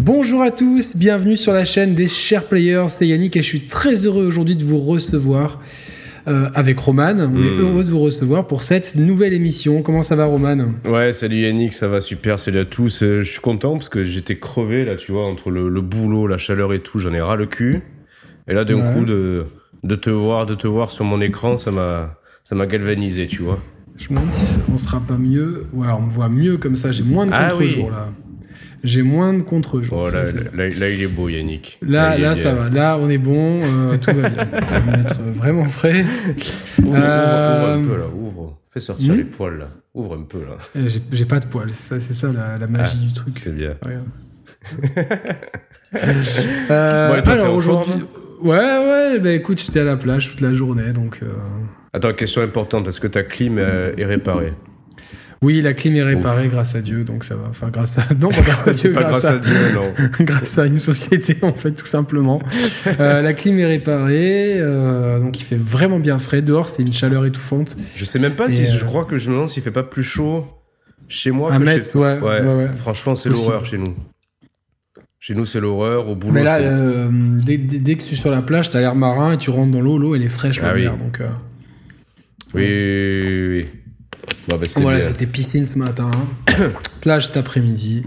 Bonjour à tous, bienvenue sur la chaîne des chers players, c'est Yannick et je suis très heureux aujourd'hui de vous recevoir euh, avec Roman. On est Mm. heureux de vous recevoir pour cette nouvelle émission. Comment ça va Roman? Ouais, salut Yannick, ça va super, salut à tous. Euh, je suis content parce que j'étais crevé là, tu vois, entre le, le boulot, la chaleur et tout, j'en ai ras le cul. Et là, d'un Ouais. coup, de, de te voir, de te voir sur mon écran, ça m'a, ça m'a galvanisé, tu vois. Je me demande si on sera pas mieux. Ouais, on me voit mieux comme ça, j'ai moins de Ah contre-jours oui. là. J'ai moins de contre-jours. Oh, ça, là, là, là, il est beau, Yannick. Là, là, ça va. Là, on est bon. euh, tout va bien. On va être vraiment frais. Ouvre, ouvre- Euh, ouvre un peu là, ouvre. Fais sortir hmm les poils là. Ouvre un peu là. Euh, J'ai pas de poils. C'est ça, c'est ça la, la magie du truc. C'est bien. Regarde. Euh, Ouais, toi, alors aujourd'hui. Ouais, ouais, bah écoute, j'étais à la plage toute la journée, donc. euh, Attends, question importante, est-ce que ta clim euh, est réparée? Oui, la clim est réparée grâce à Dieu, donc ça va. Enfin, grâce à. Non, pas grâce à Dieu, pas grâce à Dieu, non. grâce à une société, en fait, tout simplement. Euh, la clim est réparée, euh, donc il fait vraiment bien frais. Dehors, c'est une chaleur étouffante. Je sais même pas Et, si, euh, je crois que je me demande s'il fait pas plus chaud chez moi À que Metz, chez ouais, ouais, ouais. Franchement, c'est l'horreur chez nous. Chez nous, c'est l'horreur. Au boulot, Mais là, euh, dès, dès- dès que tu es sur la plage, t'as l'air marin et tu rentres dans l'eau, l'eau elle est fraîche, Ah la oui. mer, donc. euh, Oui, oui, oui, oui. Bah, c'est Voilà, c'était piscine ce matin, plage cet après-midi.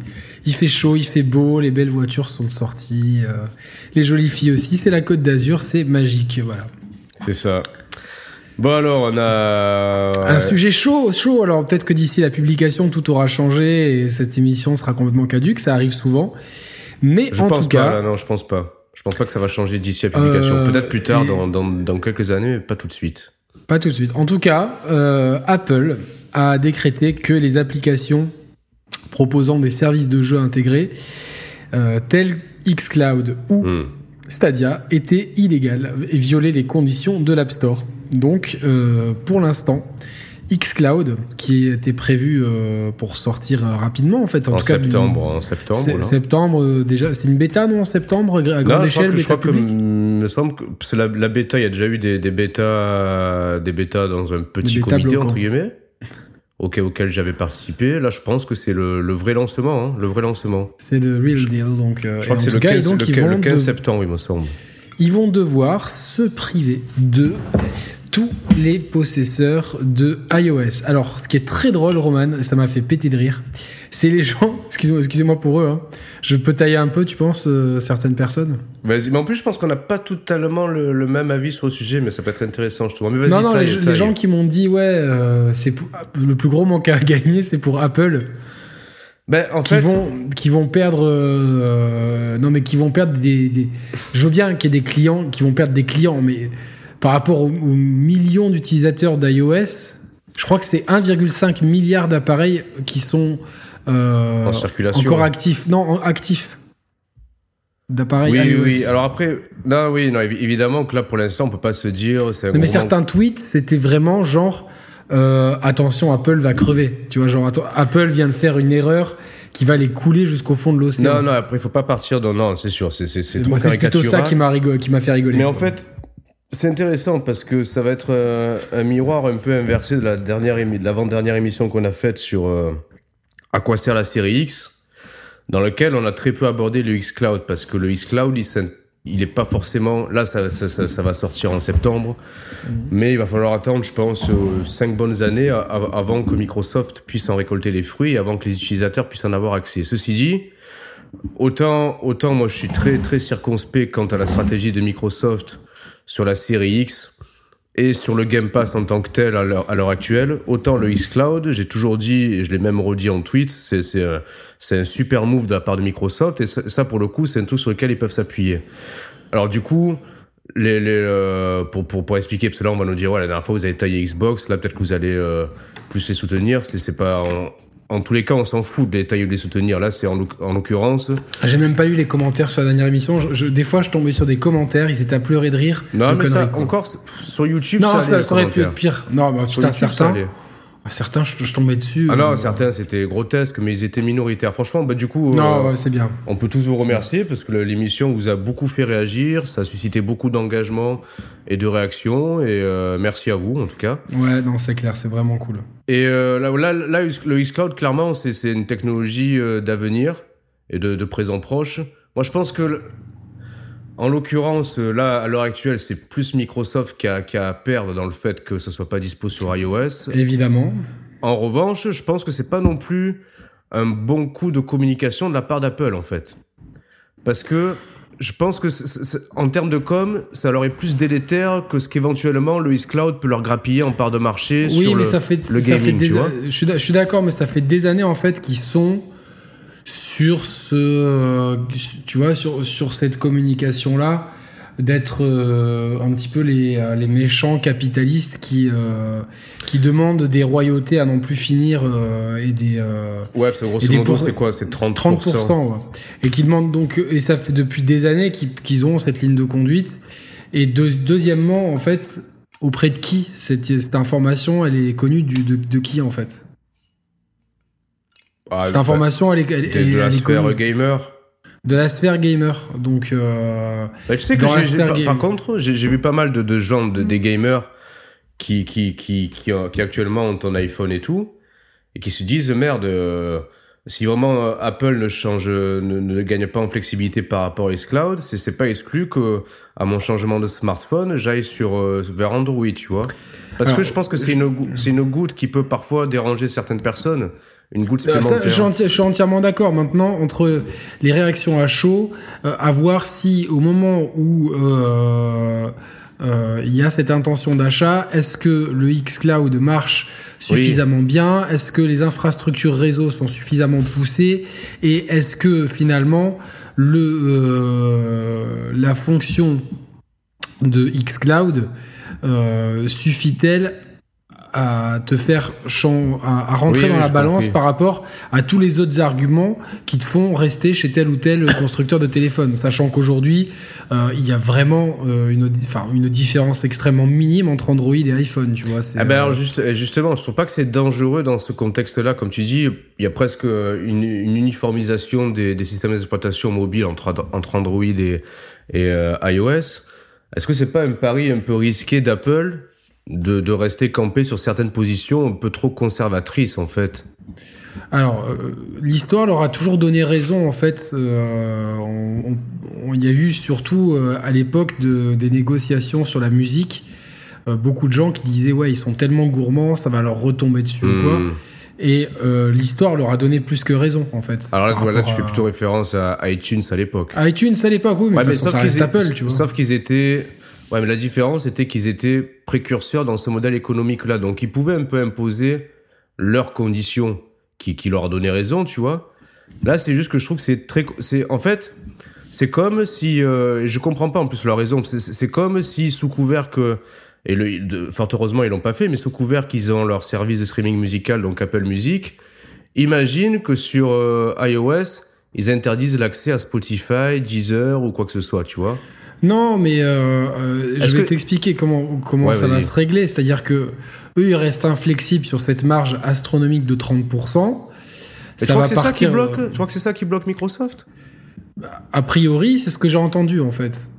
Il fait chaud, il fait beau, les belles voitures sont sorties, euh, les jolies filles aussi. C'est la Côte d'Azur, c'est magique, voilà. C'est ça. Bon, alors, on a. Un sujet chaud, chaud. Alors peut-être que d'ici la publication, tout aura changé et cette émission sera complètement caduque. Ça arrive souvent, mais Je en pense tout pas, cas, là, non, je pense pas. Je pense pas que ça va changer d'ici la publication. Euh, Peut-être plus tard, et- dans, dans, dans quelques années, mais pas tout de suite. Pas tout de suite. En tout cas, euh, Apple a décrété que les applications proposant des services de jeu intégrés, euh, tels xCloud ou Hmm. Stadia était illégal et violait les conditions de l'App Store. Donc, euh, pour l'instant, xCloud, qui était prévu euh, pour sortir euh, rapidement, en fait, en, En tout cas, septembre, en septembre. septembre euh, déjà, c'est une bêta, non, en septembre, à grande Non, je crois échelle, que, je bêta crois que, me semble que c'est la, la bêta, il y a déjà eu des, des bêtas, des bêtas dans un petit comité, bloquants. entre guillemets, auquel, auquel j'avais participé. Là, je pense que c'est le, le vrai lancement, hein, le vrai lancement. C'est de real deal, donc. Je crois que c'est le cas, et 15, donc, le ils 15 vont le 15 de- septembre, il me semble. ils vont devoir se priver de tous les possesseurs de iOS. Alors, ce qui est très drôle, Roman, et ça m'a fait péter de rire, c'est les gens, excusez-moi excusez-moi pour eux, hein, je peux tailler un peu, tu penses, euh, certaines personnes? Vas-y, mais en plus, je pense qu'on n'a pas totalement le, le même avis sur le sujet, mais ça peut être intéressant, je trouve. Mais Non, non, les, taille, les taille. gens qui m'ont dit, ouais, euh, c'est le plus gros manque à gagner, c'est pour Apple, Ben, en qui, fait, vont, qui vont perdre... euh, non, mais qui vont perdre des... des je veux bien qu'il y ait des clients qui vont perdre des clients, mais par rapport aux, aux millions d'utilisateurs d'iOS, je crois que c'est 1,5 milliard d'appareils qui sont euh, en circulation. encore actifs. Non, actifs d'appareils Oui, iOS. oui. Alors après, non, oui, non, évi- évidemment que là, pour l'instant, on peut pas se dire. c'est mais certains tweets, c'était vraiment genre euh, attention, Apple va crever. Tu vois, genre Apple vient de faire une erreur qui va les couler jusqu'au fond de l'océan. Non, non, après, il faut pas partir dans. Non, c'est sûr, c'est c'est- c'est C'est trop moi, c'est plutôt ça qui m'a rigo- qui m'a fait rigoler. Mais en fait, c'est intéressant parce que ça va être euh, un miroir un peu inversé de la dernière de l'avant-dernière émission qu'on a faite sur euh, à quoi sert la série X, dans lequel on a très peu abordé le X Cloud parce que le X Cloud, il, il est pas forcément là, ça, ça, ça, ça va sortir en septembre, mais il va falloir attendre, je pense, euh, cinq bonnes années avant que Microsoft puisse en récolter les fruits, et avant que les utilisateurs puissent en avoir accès. Ceci dit. Autant, autant moi je suis très très circonspect quant à la stratégie de Microsoft sur la série X et sur le Game Pass en tant que tel à l'heure actuelle. Autant le X Cloud, j'ai toujours dit et je l'ai même redit en tweet, c'est un, c'est un super move de la part de Microsoft et ça, pour le coup c'est un truc sur lequel ils peuvent s'appuyer. Alors du coup. Les, les, euh, pour, pour, pour expliquer, parce que là on va nous dire, ouais, la dernière fois vous avez taillé Xbox, là peut-être que vous allez euh, plus les soutenir. C'est pas. En, en tous les cas, on s'en fout de les tailler ou de les soutenir. Là, c'est en, l'oc- en l'occurrence. J'ai même pas eu les commentaires sur la dernière émission. Je- je- des fois, je tombais sur des commentaires, ils étaient à pleurer de rire. Non, de mais ça, encore, sur YouTube, Non, ça, ça, allait, ça aurait pu être pire. Non, bah, Sur putain, YouTube, ça certains, je, je tombais dessus. Ah non, euh, certains, c'était grotesque, mais ils étaient minoritaires. Franchement, bah, du coup, Non, euh, ouais, c'est bien. on peut tous vous remercier parce que l'émission vous a beaucoup fait réagir, ça a suscité beaucoup d'engagement et de réactions, et euh, merci à vous, en tout cas. Ouais, non, c'est clair, c'est vraiment cool. Et là, là, là, le xCloud, clairement, c'est une technologie d'avenir. et de, de présents proches. Moi, je pense que, en l'occurrence, là, à l'heure actuelle, c'est plus Microsoft qui a, qui a à perdre dans le fait que ce soit pas dispo sur iOS. Évidemment. En revanche, je pense que c'est pas non plus un bon coup de communication de la part d'Apple, en fait. Parce que je pense que en termes de com, ça leur est plus délétère que ce qu'éventuellement le Cloud peut leur grappiller en part de marché oui, sur mais le, ça fait, le ça fait des tu vois. Je suis d'accord, mais ça fait des années en fait qu'ils sont sur ce, euh, tu vois, sur, sur cette communication là, d'être euh, un petit peu les, euh, les méchants capitalistes qui euh, qui demandent des royautés à non plus finir euh, et des euh, Ouais, parce que grosso modo, c'est quoi? C'est 30%. 30%, ouais. Et qui demandent donc, et ça fait depuis des années qu'ils qu'ils ont cette ligne de conduite. Et deux- deuxièmement, en fait, auprès de qui cette, cette information, elle est connue du, de, de qui en fait? Ah, Cette information, elle est, elle, de, elle- de la elle sphère gamer. de la sphère gamer. Donc, euh, Bah, tu sais que par, contre, j'ai vu pas mal de, de gens, de, des gamers, qui, qui, qui, qui, ont- qui actuellement ont un iPhone et tout, et qui se disent merde, euh, si vraiment euh, Apple ne change, ne, ne gagne pas en flexibilité par rapport à xCloud, c'est c'est pas exclu que à mon changement de smartphone, j'aille sur euh, vers Android, tu vois. Parce Alors, que je pense que c'est une, gou- c'est une goutte qui peut parfois déranger certaines personnes, une goutte ça, supplémentaire. je, suis je suis entièrement d'accord. Maintenant, entre les réactions à chaud, euh, à voir si au moment où euh, euh, il y a cette intention d'achat, est-ce que le xCloud marche suffisamment bien? Est-ce que les infrastructures réseau sont suffisamment poussées? Et est-ce que finalement le, la fonction de xCloud suffit-elle à te faire à, à rentrer Oui, dans oui, la balance compris. par rapport à tous les autres arguments qui te font rester chez tel ou tel constructeur de téléphone, sachant qu'aujourd'hui euh, il y a vraiment euh, une, enfin, une différence extrêmement minime entre Android et iPhone, tu vois. Ah ben euh, alors juste, justement, je trouve pas que c'est dangereux dans ce contexte-là. Comme tu dis, il y a presque une, une uniformisation des, des systèmes d'exploitation mobile entre, entre Android et, et euh, iOS. Est-ce que c'est pas un pari un peu risqué d'Apple de, de rester campé sur certaines positions un peu trop conservatrices en fait Alors, euh, l'histoire leur a toujours donné raison, en fait. Euh, on- y a eu surtout euh, à l'époque de- des négociations sur la musique, euh, beaucoup de gens qui disaient Ouais, ils sont tellement gourmands, ça va leur retomber dessus quoi. Hmm. Et euh, l'histoire leur a donné plus que raison, en fait. Alors là, voilà, tu fais plutôt référence à iTunes à l'époque. ITunes, à l'époque, oui, mais Ouais, de toute façon, ça reste Apple, tu vois. sauf qu'ils étaient. Ouais, mais la différence était qu'ils étaient précurseurs dans ce modèle économique-là. Donc, ils pouvaient un peu imposer leurs conditions qui, qui leur donnaient raison, tu vois. Là, c'est juste que je trouve que c'est très. C'est En fait, c'est comme si. euh, je comprends pas en plus leur raison. C'est- comme si, sous couvert que. Et le, fort heureusement, ils l'ont pas fait, mais sous couvert qu'ils ont leur service de streaming musical, donc Apple Music, imagine que sur euh, iOS, ils interdisent l'accès à Spotify, Deezer ou quoi que ce soit, tu vois. Non, mais euh, euh, je vais que- t'expliquer comment, comment Ouais, ça va se régler. C'est-à-dire que eux, ils restent inflexibles sur cette marge astronomique de 30%. Mais tu crois que c'est ça qui bloque Tu crois que c'est ça qui bloque Microsoft? A priori, c'est ce que j'ai entendu en fait.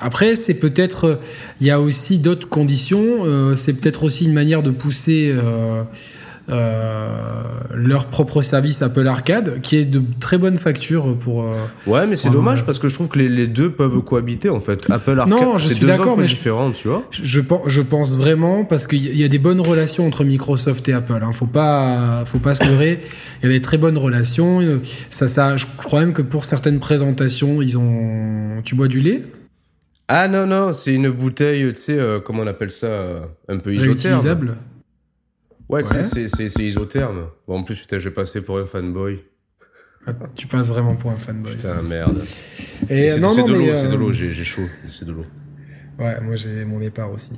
Après, c'est peut-être. euh, Il y a aussi d'autres conditions. euh, c'est peut-être aussi une manière de pousser euh, euh, leur propre service Apple Arcade, qui est de très bonne facture pour. euh, Ouais, mais c'est dommage parce que je trouve que les, les deux peuvent cohabiter en fait. Apple Arcade, Non, je suis d'accord, mais je- différentes, tu vois. Je pense, je pense vraiment parce qu'il y a- des bonnes relations entre Microsoft et Apple. Hein. Faut pas, faut pas se leurrer. Il y a des très bonnes relations. Euh, Ça, ça, je crois même que pour certaines présentations, ils ont. Tu bois du lait? Ah non, non, c'est une bouteille, tu sais, euh, comment on appelle ça euh, Un peu isotherme. réutilisable. Ouais, c'est- Ouais. c'est isotherme. Bon, en plus, putain, je vais passer pour un fanboy. Ah, Tu passes vraiment pour un fanboy. Putain, merde. Et C'est de l'eau, euh, c'est de l'eau, j'ai chaud, c'est de l'eau. Ouais, moi j'ai mon départ aussi.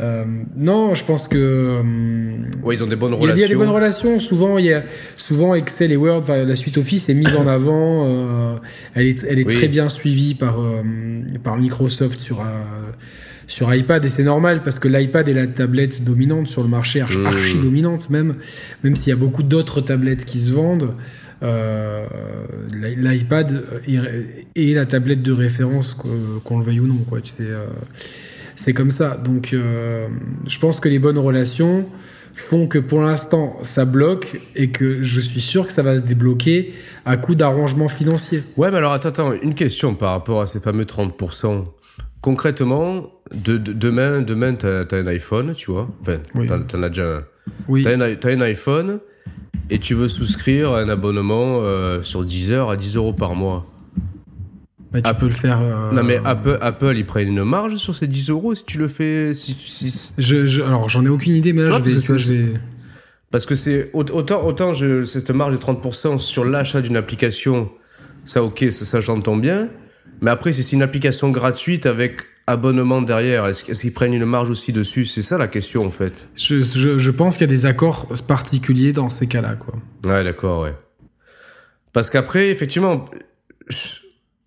Euh, non, je pense que. hum, Ouais, ils ont des bonnes relations. il y a des bonnes relations. Souvent, il y a, souvent Excel et Word, la suite Office est mise en avant. euh, elle est, elle est Oui. très bien suivie par, euh, par Microsoft sur, euh, sur iPad. Et c'est normal parce que l'iPad est la tablette dominante sur le marché, archi, Mm. archi dominante même. Même s'il y a beaucoup d'autres tablettes qui se vendent. euh, l'i- L'iPad est, la tablette de référence, qu'on le veuille ou non. Quoi. Tu sais, euh, c'est comme ça. Donc, euh, je pense que les bonnes relations font que pour l'instant ça bloque et que je suis sûr que ça va se débloquer à coup d'arrangements financiers. Ouais, mais alors attends, attends, une question par rapport à ces fameux 30%. Concrètement, de, de- demain, demain t'as as un iPhone, tu vois. Enfin, Oui. t'en- as déjà un. Oui. T'as un, iPhone et tu veux souscrire un abonnement euh, sur Deezer à 10 euros par mois. Bah, tu peux le faire. euh, Non, mais Apple, Apple, ils prennent une marge sur ces 10 euros si tu le fais. Si, si- Je, je- alors j'en ai aucune idée, mais là je vais, que je vais- Parce que c'est au- autant, autant je, cette marge de 30% sur l'achat d'une application, ça ok, ça, ça j'entends bien. Mais après, si c'est une application gratuite avec abonnement derrière, est-ce qu'ils prennent une marge aussi dessus? C'est ça la question en fait. je, je- je pense qu'il y a des accords particuliers dans ces cas-là, quoi. Ouais, d'accord, ouais. Parce qu'après, effectivement,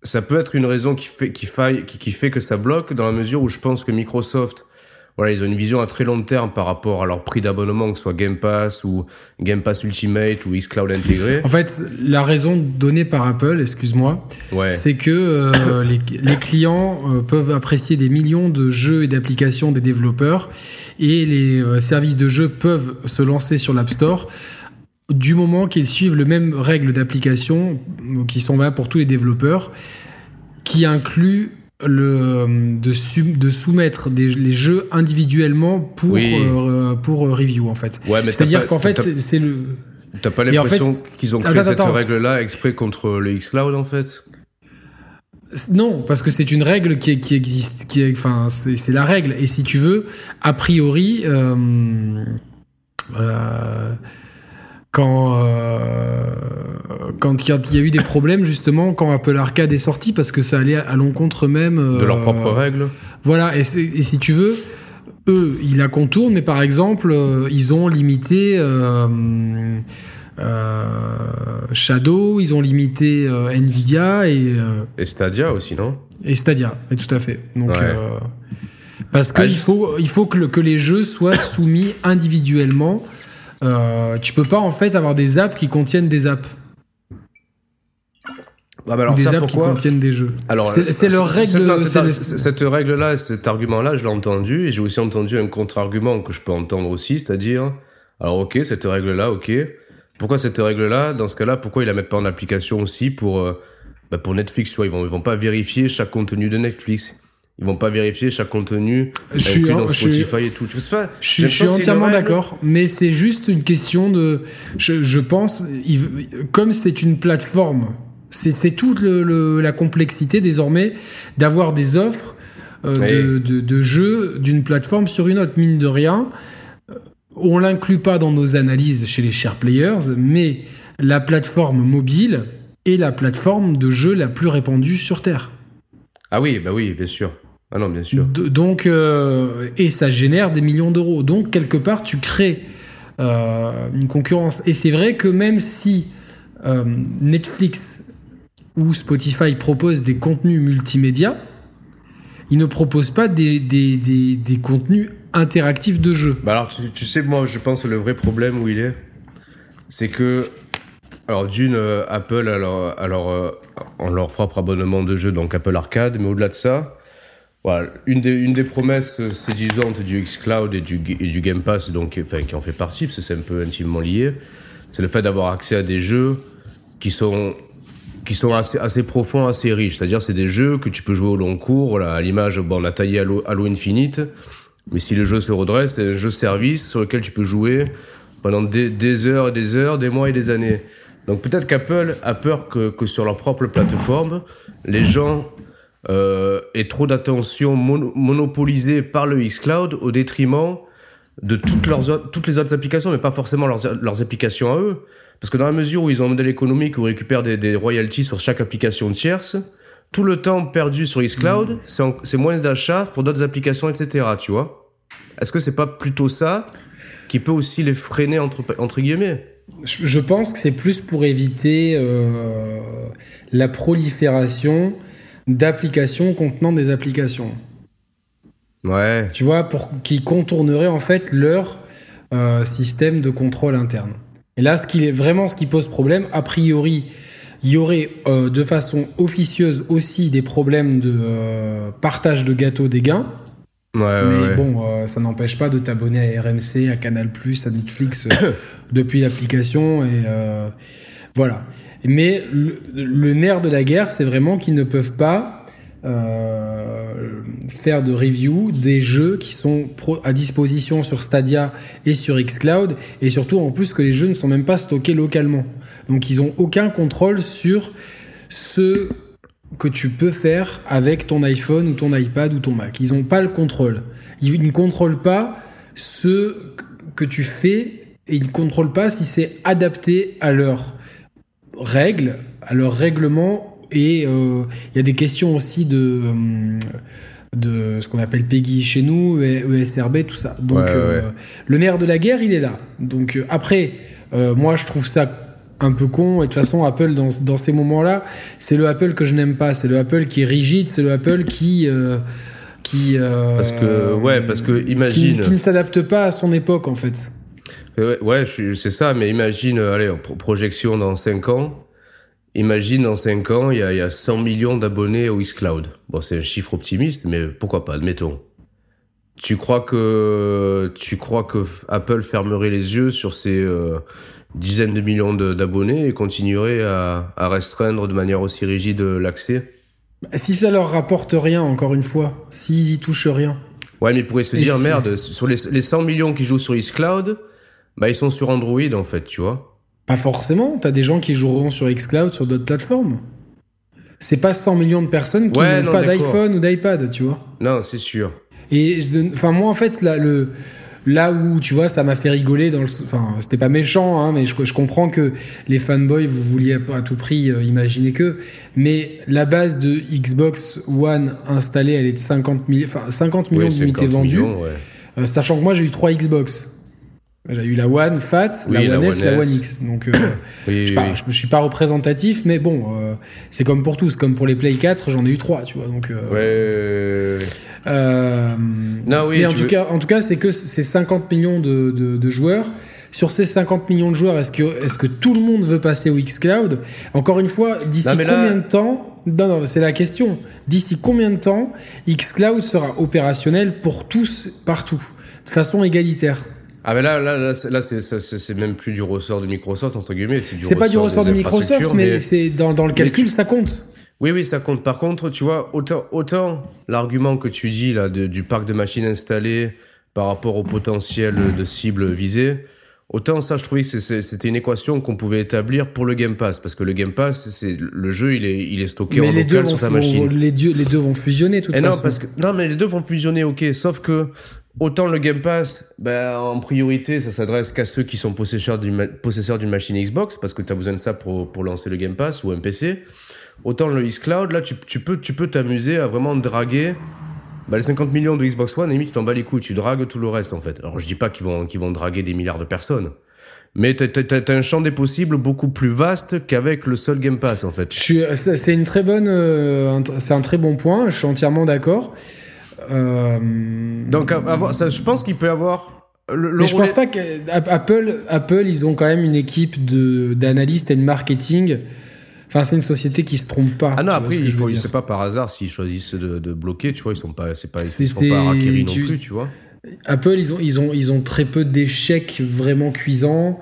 ça peut être une raison qui fait, qui, faille, qui, qui fait que ça bloque dans la mesure où je pense que Microsoft, voilà, ils ont une vision à très long terme par rapport à leur prix d'abonnement, que ce soit Game Pass ou Game Pass Ultimate ou xCloud intégré. En fait, la raison donnée par Apple, excuse-moi, Ouais. c'est que euh, les, les clients euh, peuvent apprécier des millions de jeux et d'applications des développeurs et les euh, services de jeux peuvent se lancer sur l'App Store du moment qu'ils suivent les mêmes règles d'application qui sont valables pour tous les développeurs, qui incluent le, de, soumettre des, les jeux individuellement pour, Oui. euh, pour euh, review en fait. Ouais, C'est-à-dire qu'en fait, c'est le... T'as pas en l'impression fait, qu'ils ont créé attends, cette règle-là exprès contre le xCloud en fait? Non, parce que c'est une règle qui, qui existe, qui est, enfin, c'est c'est la règle. Et si tu veux, a priori, euh, euh, quand euh, quand il y a- eu des problèmes justement quand Apple Arcade est sorti, parce que ça allait à l'encontre même euh, de leurs propres règles. Voilà. Et, si tu veux, eux, ils la contournent, mais par exemple, euh, ils ont limité. euh, Shadow, ils ont limité Nvidia et, Et Stadia aussi, non? et Stadia, et tout à fait. Donc, Ouais. parce qu'il Ah, faut, il faut que, le- que les jeux soient soumis individuellement. Euh, tu peux pas en fait avoir des apps qui contiennent des apps Ah bah alors des ça apps pourquoi qui contiennent des jeux. Alors, c'est c'est leur règle. cette règle-là, cet argument-là, je l'ai entendu, et j'ai aussi entendu un contre-argument que je peux entendre aussi, c'est-à-dire, alors ok, cette règle-là, ok, pourquoi cette règle-là, dans ce cas-là, pourquoi ils la mettent pas en application aussi pour, euh, bah, pour Netflix, tu vois, ils vont, ils vont pas vérifier chaque contenu de Netflix. Ils vont pas vérifier chaque contenu Je suis dans je suis- Spotify et tout. Tu sais pas, Je suis, je entièrement d'accord, mais c'est juste une question de. Je, je pense, il- comme c'est une plateforme, c'est c'est toute le- le- la complexité désormais d'avoir des offres euh, Oui. de, de- de jeux d'une plateforme sur une autre, mine de rien. euh, On l'inclut pas dans nos analyses chez les share players, mais la plateforme mobile est la plateforme de jeu la plus répandue sur Terre. Ah oui, bah oui, bien sûr. Ah non, bien sûr. De- donc, euh, et ça génère des millions d'euros. Donc, quelque part, tu crées euh, une concurrence. Et c'est vrai que même si euh, Netflix ou Spotify proposent des contenus multimédia, ils ne proposent pas des, des, des- des contenus interactifs de jeu. Bah alors, tu, tu sais, moi, je pense que le vrai problème où il est, c'est que, alors d'une, euh, Apple a leur, a leur, euh, ont leur propre abonnement de jeu, donc Apple Arcade, mais au-delà de ça, voilà, une des, une des promesses euh, séduisantes du xCloud et du, et du Game Pass, donc, enfin, qui en fait partie, parce que c'est un peu intimement lié, c'est le fait d'avoir accès à des jeux qui sont qui sont assez, profonds, assez riches. C'est-à-dire, c'est des jeux que tu peux jouer au long cours. Voilà, à l'image, bon, on a taillé Halo, Halo Infinite, mais si le jeu se redresse, c'est un jeu service sur lequel tu peux jouer pendant des, des heures et des heures, des mois et des années. Donc peut-être qu'Apple a peur que, que sur leur propre plateforme, les gens euh, aient trop d'attention mono- monopolisée par le xCloud au détriment de toutes, leurs, autres- toutes les autres applications, mais pas forcément leurs, leurs applications à eux. Parce que dans la mesure où ils ont un modèle économique où ils récupèrent des, des royalties sur chaque application tierce, tout le temps perdu sur xCloud, c'est en- c'est moins d'achats pour d'autres applications, etc. Tu vois Est-ce que c'est pas plutôt ça qui peut aussi les freiner, entre, entre guillemets? Je je pense que c'est plus pour éviter euh, la prolifération d'applications contenant des applications. Ouais. tu vois, pour qui contourneraient en fait leur euh, système de contrôle interne. Et là, ce qui est vraiment ce qui pose problème, a priori, il y aurait euh, de façon officieuse aussi des problèmes de euh, partage de gâteau des gains. mais bon, ça n'empêche pas de t'abonner à RMC, à Canal+, à Netflix depuis l'application et voilà. Mais le, nerf de la guerre, c'est vraiment qu'ils ne peuvent pas euh, faire de review des jeux qui sont à disposition sur Stadia et sur Xcloud, et surtout en plus que les jeux ne sont même pas stockés localement. Donc ils n'ont aucun contrôle sur ce que tu peux faire avec ton iPhone ou ton iPad ou ton Mac. Ils n'ont pas le contrôle. Ils ne contrôlent pas ce que tu fais et ils ne contrôlent pas si c'est adapté à leurs règles, à leurs règlements et euh, il y a des questions aussi de, euh, de ce qu'on appelle PEGI chez nous, ESRB, tout ça. Donc euh, le nerf de la guerre, il est là. Donc après, moi je trouve ça un peu con. Et de toute façon, Apple, dans, dans ces moments-là, c'est le Apple que je n'aime pas. C'est le Apple qui est rigide, c'est le Apple qui. qui parce que, ouais, parce que imagine. Qui, ne s'adapte pas à son époque, en fait. Ouais, c'est ça, mais imagine, allez, projection dans 5 ans. Imagine en 5 ans, il y a, 100 millions d'abonnés au xCloud. Bon, c'est un chiffre optimiste, mais pourquoi pas, admettons. Tu crois que tu crois que Apple fermerait les yeux sur ces euh, dizaines de millions d'abonnés et continuerait à, restreindre de manière aussi rigide l'accès? Si ça leur rapporte rien, encore une fois, s'ils y touchent rien. Ouais, mais ils pourraient se dire merde, sur les, les 100 millions qui jouent sur xCloud, bah ils sont sur Android en fait, tu vois. Pas forcément, t'as des gens qui joueront sur Xcloud sur d'autres plateformes. C'est pas 100 millions de personnes qui n'ont pas d'iPhone ou d'iPad, tu vois. Non, c'est sûr. Et enfin moi en fait là, le, là où tu vois ça m'a fait rigoler dans le enfin c'était pas méchant hein, mais je, comprends que les fanboys vous vouliez à, tout prix euh, imaginer que mais la base de Xbox One installée elle est de 50 millions enfin 50 millions d'unités vendues euh, sachant que moi j'ai eu 3 Xbox j'ai eu la One Fat, la, One S, la One X. Donc, euh, je, ne suis pas représentatif, mais bon, euh, c'est comme pour tous. Comme pour les Play 4, j'en ai eu 3, tu vois. Donc, euh, non, oui, mais en tout, cas, en tout cas, c'est que c'est 50 millions de, de, joueurs. Sur ces 50 millions de joueurs, est-ce que, est que tout le monde veut passer au Xcloud? Encore une fois, d'ici combien de temps? Non, non, c'est la question. D'ici combien de temps Xcloud sera opérationnel pour tous, partout, de façon égalitaire ah mais là, là, là, là c'est même plus du ressort de Microsoft, entre guillemets. C'est pas du ressort de Microsoft, mais, c'est dans, dans, le calcul, ça compte. Oui, oui, ça compte. Par contre, tu vois, autant, autant l'argument que tu dis là du parc de machines installées par rapport au potentiel de cible visée, autant ça, je trouvais que c'était une équation qu'on pouvait établir pour le Game Pass, parce que le Game Pass, c'est le jeu, il est, il est stocké en local sur ta machine. Les deux, les deux vont fusionner, toute façon. Non, parce que, non, mais les deux vont fusionner, ok. Sauf que Autant le Game Pass, ben, en priorité, ça s'adresse qu'à ceux qui sont possesseurs d'une, machine Xbox, parce que tu as besoin de ça pour, lancer le Game Pass ou un PC. Autant le xCloud, là, tu, peux t'amuser à vraiment draguer ben, les 50 millions de Xbox One, limite, tu t'en bats les couilles, tu dragues tout le reste, en fait. Alors, je dis pas qu'ils vont, draguer des milliards de personnes. Mais t'as, as, un champ des possibles beaucoup plus vaste qu'avec le seul Game Pass, en fait. c'est une très bonne, euh, c'est un très bon point. Je suis entièrement d'accord. Euh, Donc, ça, je pense qu'il peut avoir. Le, mais je pense pas qu'Apple, Apple, ils ont quand même une équipe de, d'analystes et de marketing. Enfin, c'est une société qui se trompe pas. Ah non, après, il faut, c'est pas par hasard s'ils choisissent de, de, bloquer, tu vois, ils sont pas, c'est pas, ils sont pas non plus, tu vois. Apple, ils ont, ils ont, ils ont très peu d'échecs vraiment cuisants.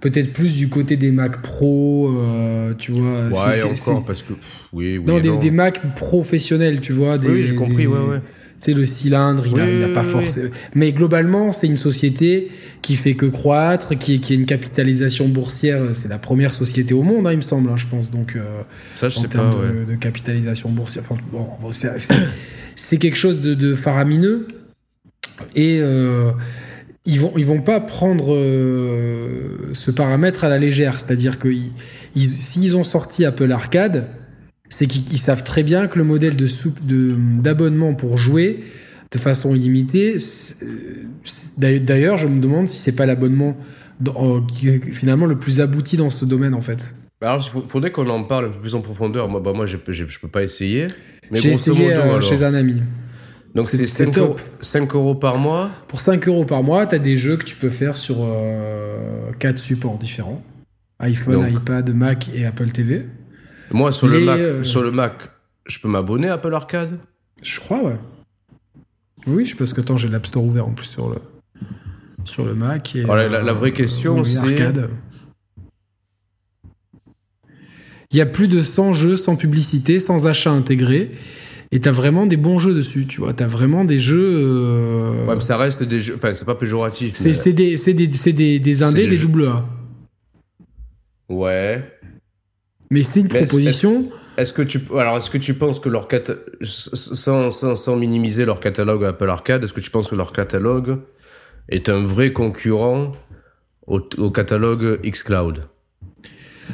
Peut-être plus du côté des Mac Pro, euh, tu vois. Ouais, encore, parce que. oui, oui. Non, des, des, Mac professionnels, tu vois. Des, oui, j'ai compris, ouais, ouais sais, le cylindre, il, a, pas forcé. Mais globalement, c'est une société qui fait que croître, qui, qui a une capitalisation boursière. C'est la première société au monde, hein, il me semble, hein, je pense. Donc, euh, ça, je en sais termes pas, de, capitalisation boursière. Enfin, bon, c'est quelque chose de, faramineux. Et euh, ils vont, ils vont pas prendre euh, ce paramètre à la légère. C'est-à-dire que s'ils ont sorti Apple Arcade, c'est qu'ils savent très bien que le modèle de d'abonnement pour jouer de façon illimitée, d'ailleurs, je me demande si c'est pas l'abonnement finalement le plus abouti dans ce domaine en fait. Bah, alors, il faudrait qu'on en parle un peu plus en profondeur. Moi, bah, moi je peux pas essayer. J'ai essayé euh, chez un ami. Donc c'est 5 euros, 5 euros, par mois Pour 5 euros par mois, tu as des jeux que tu peux faire sur 4 euh, supports différents. iPhone, iPad, Mac et Apple TV. Moi, sur, le Mac, euh, sur le Mac, je peux m'abonner à Apple Arcade Je crois, ouais. Oui, je pense que tant j'ai l'App Store ouvert en plus sur le, sur le Mac. Et, la, la, vraie question, euh, c'est. Il y a plus de 100 jeux sans publicité, sans achat intégré. Et t'as vraiment des bons jeux dessus, tu vois. T'as vraiment des jeux. Euh... Ouais, mais ça reste des jeux. Enfin, c'est pas péjoratif. C'est mais... des, des, des, des indés, des, des double A. Ouais. Mais c'est une mais proposition. Est-ce que tu alors est-ce que tu penses que leur cat... sans, sans, sans minimiser leur catalogue Apple Arcade, est-ce que tu penses que leur catalogue est un vrai concurrent au, au catalogue xCloud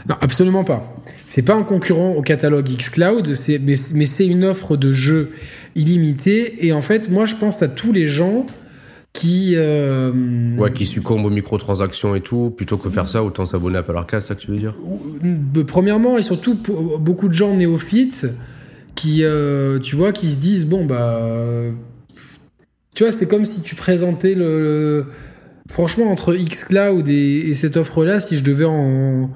Non, absolument pas. C'est pas un concurrent au catalogue xCloud, c'est mais, mais c'est une offre de jeux illimitée et en fait, moi je pense à tous les gens qui euh... ouais qui succombent aux microtransactions et tout. Plutôt que faire ça autant s'abonner à Apple Arcade ça que tu veux dire? Premièrement et surtout pour beaucoup de gens néophytes qui euh, tu vois qui se disent bon bah tu vois c'est comme si tu présentais le, le... franchement entre xCloud et, et cette offre là si je devais en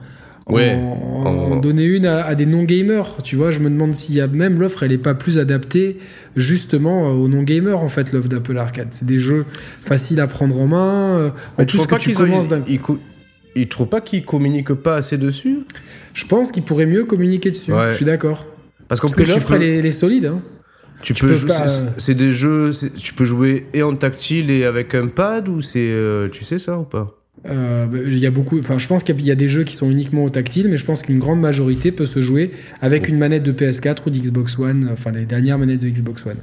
Ouais, en, en, donner une à, à des non-gamers. Tu vois, je me demande s'il y a même l'offre, elle est pas plus adaptée justement aux non-gamers en fait, l'offre d'Apple Arcade. C'est des jeux faciles à prendre en main. En plus que tu commences d'un. Ils, trouvent pas qu'ils communiquent pas assez dessus? Je pense qu'ils pourraient mieux communiquer dessus. Ouais. Je suis d'accord. Parce, Parce que l'offre, elle, elle, est solide. Hein. Tu, tu, peux, peux c'est des jeux, tu peux jouer et en tactile et avec un pad ou c'est, euh, tu sais ça ou pas? Euh, il y a beaucoup, enfin, je pense qu'il y a des jeux qui sont uniquement au tactile, mais je pense qu'une grande majorité peut se jouer avec une manette de PS4 ou d'Xbox One, enfin les dernières manettes de Xbox One.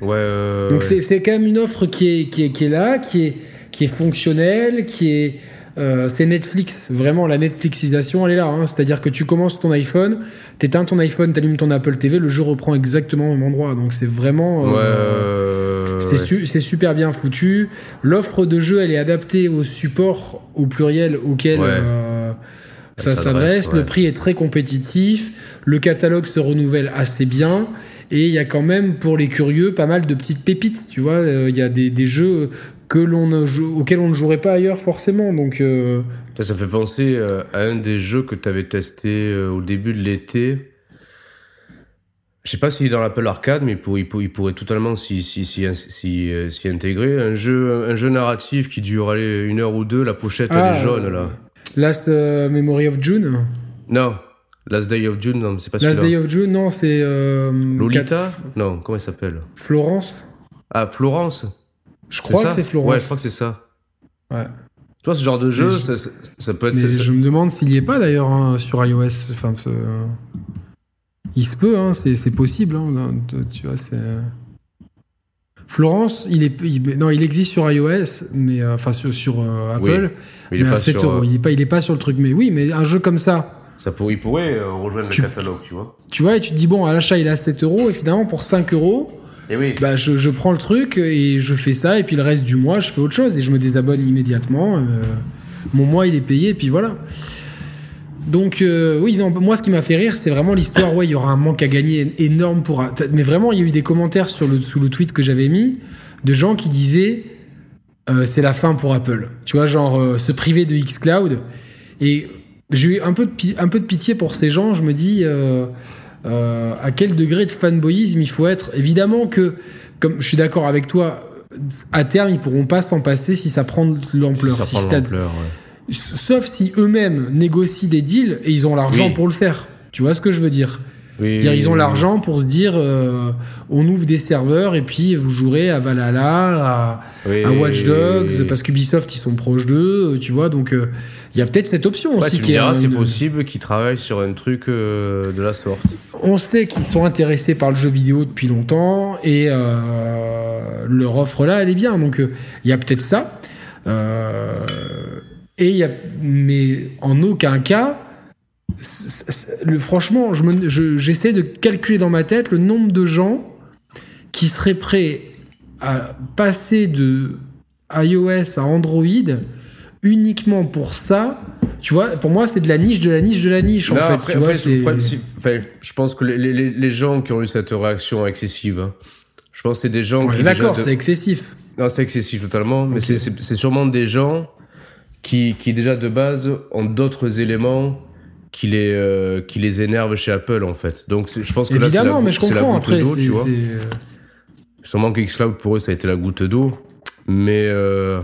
Ouais. Euh, Donc ouais. c'est quand même une offre qui est, qui est, qui est là, qui est, qui est fonctionnelle, qui est. Euh, c'est Netflix, vraiment la Netflixisation, elle est là. Hein. C'est-à-dire que tu commences ton iPhone, t'éteins ton iPhone, t'allumes ton Apple TV, le jeu reprend exactement au même endroit. Donc c'est vraiment. Euh, ouais, c'est su super bien foutu. L'offre de jeu, elle est adaptée au support au pluriel auquel euh, ça s'adresse. Le prix est très compétitif. Le catalogue se renouvelle assez bien. Et il y a quand même, pour les curieux, pas mal de petites pépites. Tu vois, il y a des, des jeux que l'on auquel on ne jouerait pas ailleurs forcément. Donc euh... ça me fait penser euh, à un des jeux que tu avais testé euh, au début de l'été. Je sais pas s'il est dans l'Apple Arcade, mais pour, il, pour, il, pourrait totalement s'y si, si, si, si, intégrer. Un jeu, un jeu narratif qui dure allez, une heure ou deux, la pochette ah, elle est jaune là. Last euh, Memory of June Non. Last Day of June, non, c'est pas Last Day of June, non, c'est. Euh, Lolita Non, comment il s'appelle? Florence? Ah, Florence je crois que c'est Florence. Ouais, je crois que c'est ça. Ouais. Tu vois, ce genre de jeu, ça, ça, ça, peut être. Mais ça, je me demande s'il y est pas d'ailleurs hein, sur iOS. Enfin. Il se peut, hein, c'est possible. Hein, tu vois, c'est. Florence, il est, il, non, il existe sur iOS, mais euh, enfin sur, sur euh, Apple, oui, mais, mais à 7 euros. Il est pas, il est pas sur le truc. Mais oui, mais un jeu comme ça. Ça pourrait, il pourrait euh, rejoindre tu, le catalogue, tu vois. Tu vois, et tu te dis bon, à l'achat, il est à 7 euros, et finalement pour 5 euros. Et oui. Bah, je, je, prends le truc et je fais ça, et puis le reste du mois, je fais autre chose et je me désabonne immédiatement. Euh, mon mois, il est payé, et puis voilà. Donc, euh, oui, non, moi, ce qui m'a fait rire, c'est vraiment l'histoire. Ouais, il y aura un manque à gagner énorme pour. Mais vraiment, il y a eu des commentaires sur le, sous le tweet que j'avais mis de gens qui disaient euh, c'est la fin pour Apple. Tu vois, genre euh, se priver de Xcloud. Et j'ai eu un peu, de un peu de pitié pour ces gens. Je me dis. À quel degré de fanboyisme il faut être? Évidemment que, comme je suis d'accord avec toi, à terme, ils pourront pas s'en passer si ça prend de l'ampleur. Si, si si ouais. Sauf si eux-mêmes négocient des deals et ils ont l'argent Oui. pour le faire. Tu vois ce que je veux dire? Oui, Dire, Ils ont oui, l'argent pour se dire euh, on ouvre des serveurs et puis vous jouerez à Valhalla, à, oui, à Watch Dogs, oui. parce qu'Ubisoft ils sont proches d'eux, tu vois. Donc euh, il y a peut-être cette option Ouais, aussi tu me c'est possible qu'ils travaillent sur un truc euh, de la sorte. On sait qu'ils sont intéressés par le jeu vidéo depuis longtemps et euh, leur offre là, elle est bien. Donc euh, il y a peut-être ça. Et il y a, mais en aucun cas, le, franchement, je me- je- j'essaie de calculer dans ma tête le nombre de gens qui seraient prêts à passer de iOS à Android uniquement pour ça. Tu vois, pour moi, c'est de la niche, de la niche, de la niche, en fait. après- tu vois, après, c'est- le problème, c'est- enfin, je pense que les, les- les gens qui ont eu cette réaction excessive, hein, je pense que c'est des gens qui. d'accord, de- c'est excessif. Non, c'est excessif totalement, mais c'est sûrement des gens qui, qui déjà de base ont d'autres éléments qui les, euh, qui les énervent chez Apple en fait. Donc je pense que là, c'est Évidemment, la- mais je comprends. goutte Après, tu vois. Sûrement que Xcloud pour eux ça a été la goutte d'eau, mais euh,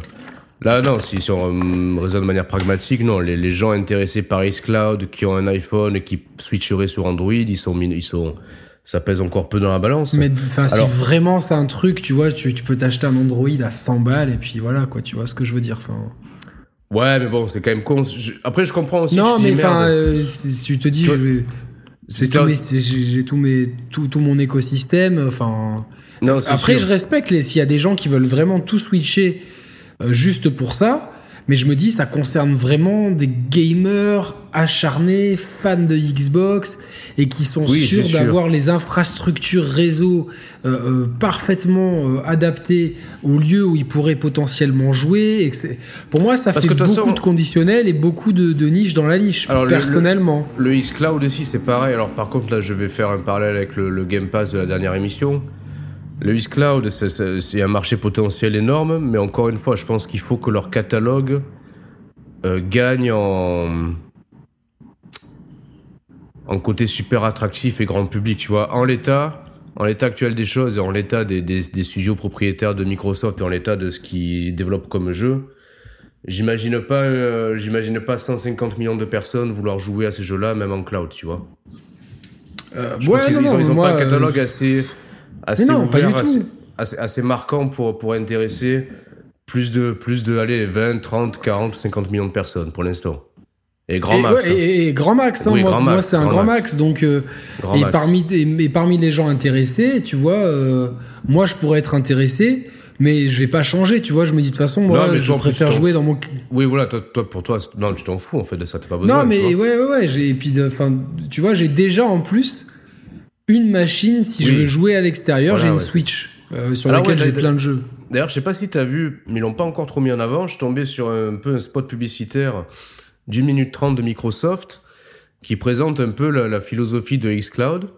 là non, si, si on raisonne de manière pragmatique, non, les, les gens intéressés par Xcloud qui ont un iPhone et qui switcheraient sur Android, ils sont ils sont ça pèse encore peu dans la balance. Mais enfin, si vraiment c'est un truc, tu vois, tu, tu peux t'acheter un Android à 100 balles et puis voilà, quoi, tu vois ce que je veux dire. Enfin. Ouais, mais bon, c'est quand même con. Après, je comprends aussi. Non, tu mais enfin, euh, si tu te dis, j'ai tout, mes- tout, mes, tout, tout mon écosystème. Enfin, Non, après, sûr. je respecte les s'il y a des gens qui veulent vraiment tout switcher euh, juste pour ça. Mais je me dis, ça concerne vraiment des gamers acharnés, fans de Xbox, et qui sont Oui, sûrs sûr. d'avoir les infrastructures réseau euh, euh, parfaitement euh, adaptées au lieu où ils pourraient potentiellement jouer. Et que c'est- pour moi, ça Parce fait beaucoup façon- de conditionnels et beaucoup de, de niches dans la niche, Alors, le- personnellement. Le xCloud aussi, c'est pareil. Alors, par contre, là, je vais faire un parallèle avec le, le Game Pass de la dernière émission. Le xCloud, c'est- c'est un marché potentiel énorme, mais encore une fois, je pense qu'il faut que leur catalogue euh, gagne en en côté super attractif et grand public. Tu vois, en l'état, en l'état actuel des choses et en l'état des, des, des studios propriétaires de Microsoft et en l'état de ce qu'ils développent comme jeu, J'imagine pas, euh, j'imagine pas 150 millions de personnes vouloir jouer à ces jeux-là, même en cloud, tu vois. Euh, Je ouais, pense non, ils ont, non, ils ont moi, pas un catalogue assez, assez non, ouvert, assez, assez, assez marquant pour, pour intéresser plus de, plus de, allez, 20, 30, 40 ou 50 millions de personnes pour l'instant. Et grand et, max. ouais, hein. et- et grand max, hein, Oui, moi, c'est un grand max. max. Donc, euh, Grand et, max. parmi, et, parmi les gens intéressés, tu vois, euh, moi je pourrais être intéressé, mais je vais pas changer, tu vois. Je me dis de toute façon, moi Non, je toi, préfère jouer dans mon. Oui, voilà, toi, toi, pour toi, non, tu t'en fous en fait de ça, t'as pas besoin. non, mais ouais, ouais, ouais. Et puis, enfin, tu vois, j'ai déjà en plus une machine si je veux jouer à l'extérieur, Voilà, j'ai une ouais. Switch euh, sur Alors, laquelle ouais, j'ai plein de jeux. D'ailleurs, je sais pas si t'as vu, mais ils l'ont pas encore trop mis en avant. Je suis tombé sur un peu un spot publicitaire d'une minute trente de Microsoft qui présente un peu la, la philosophie de xCloud.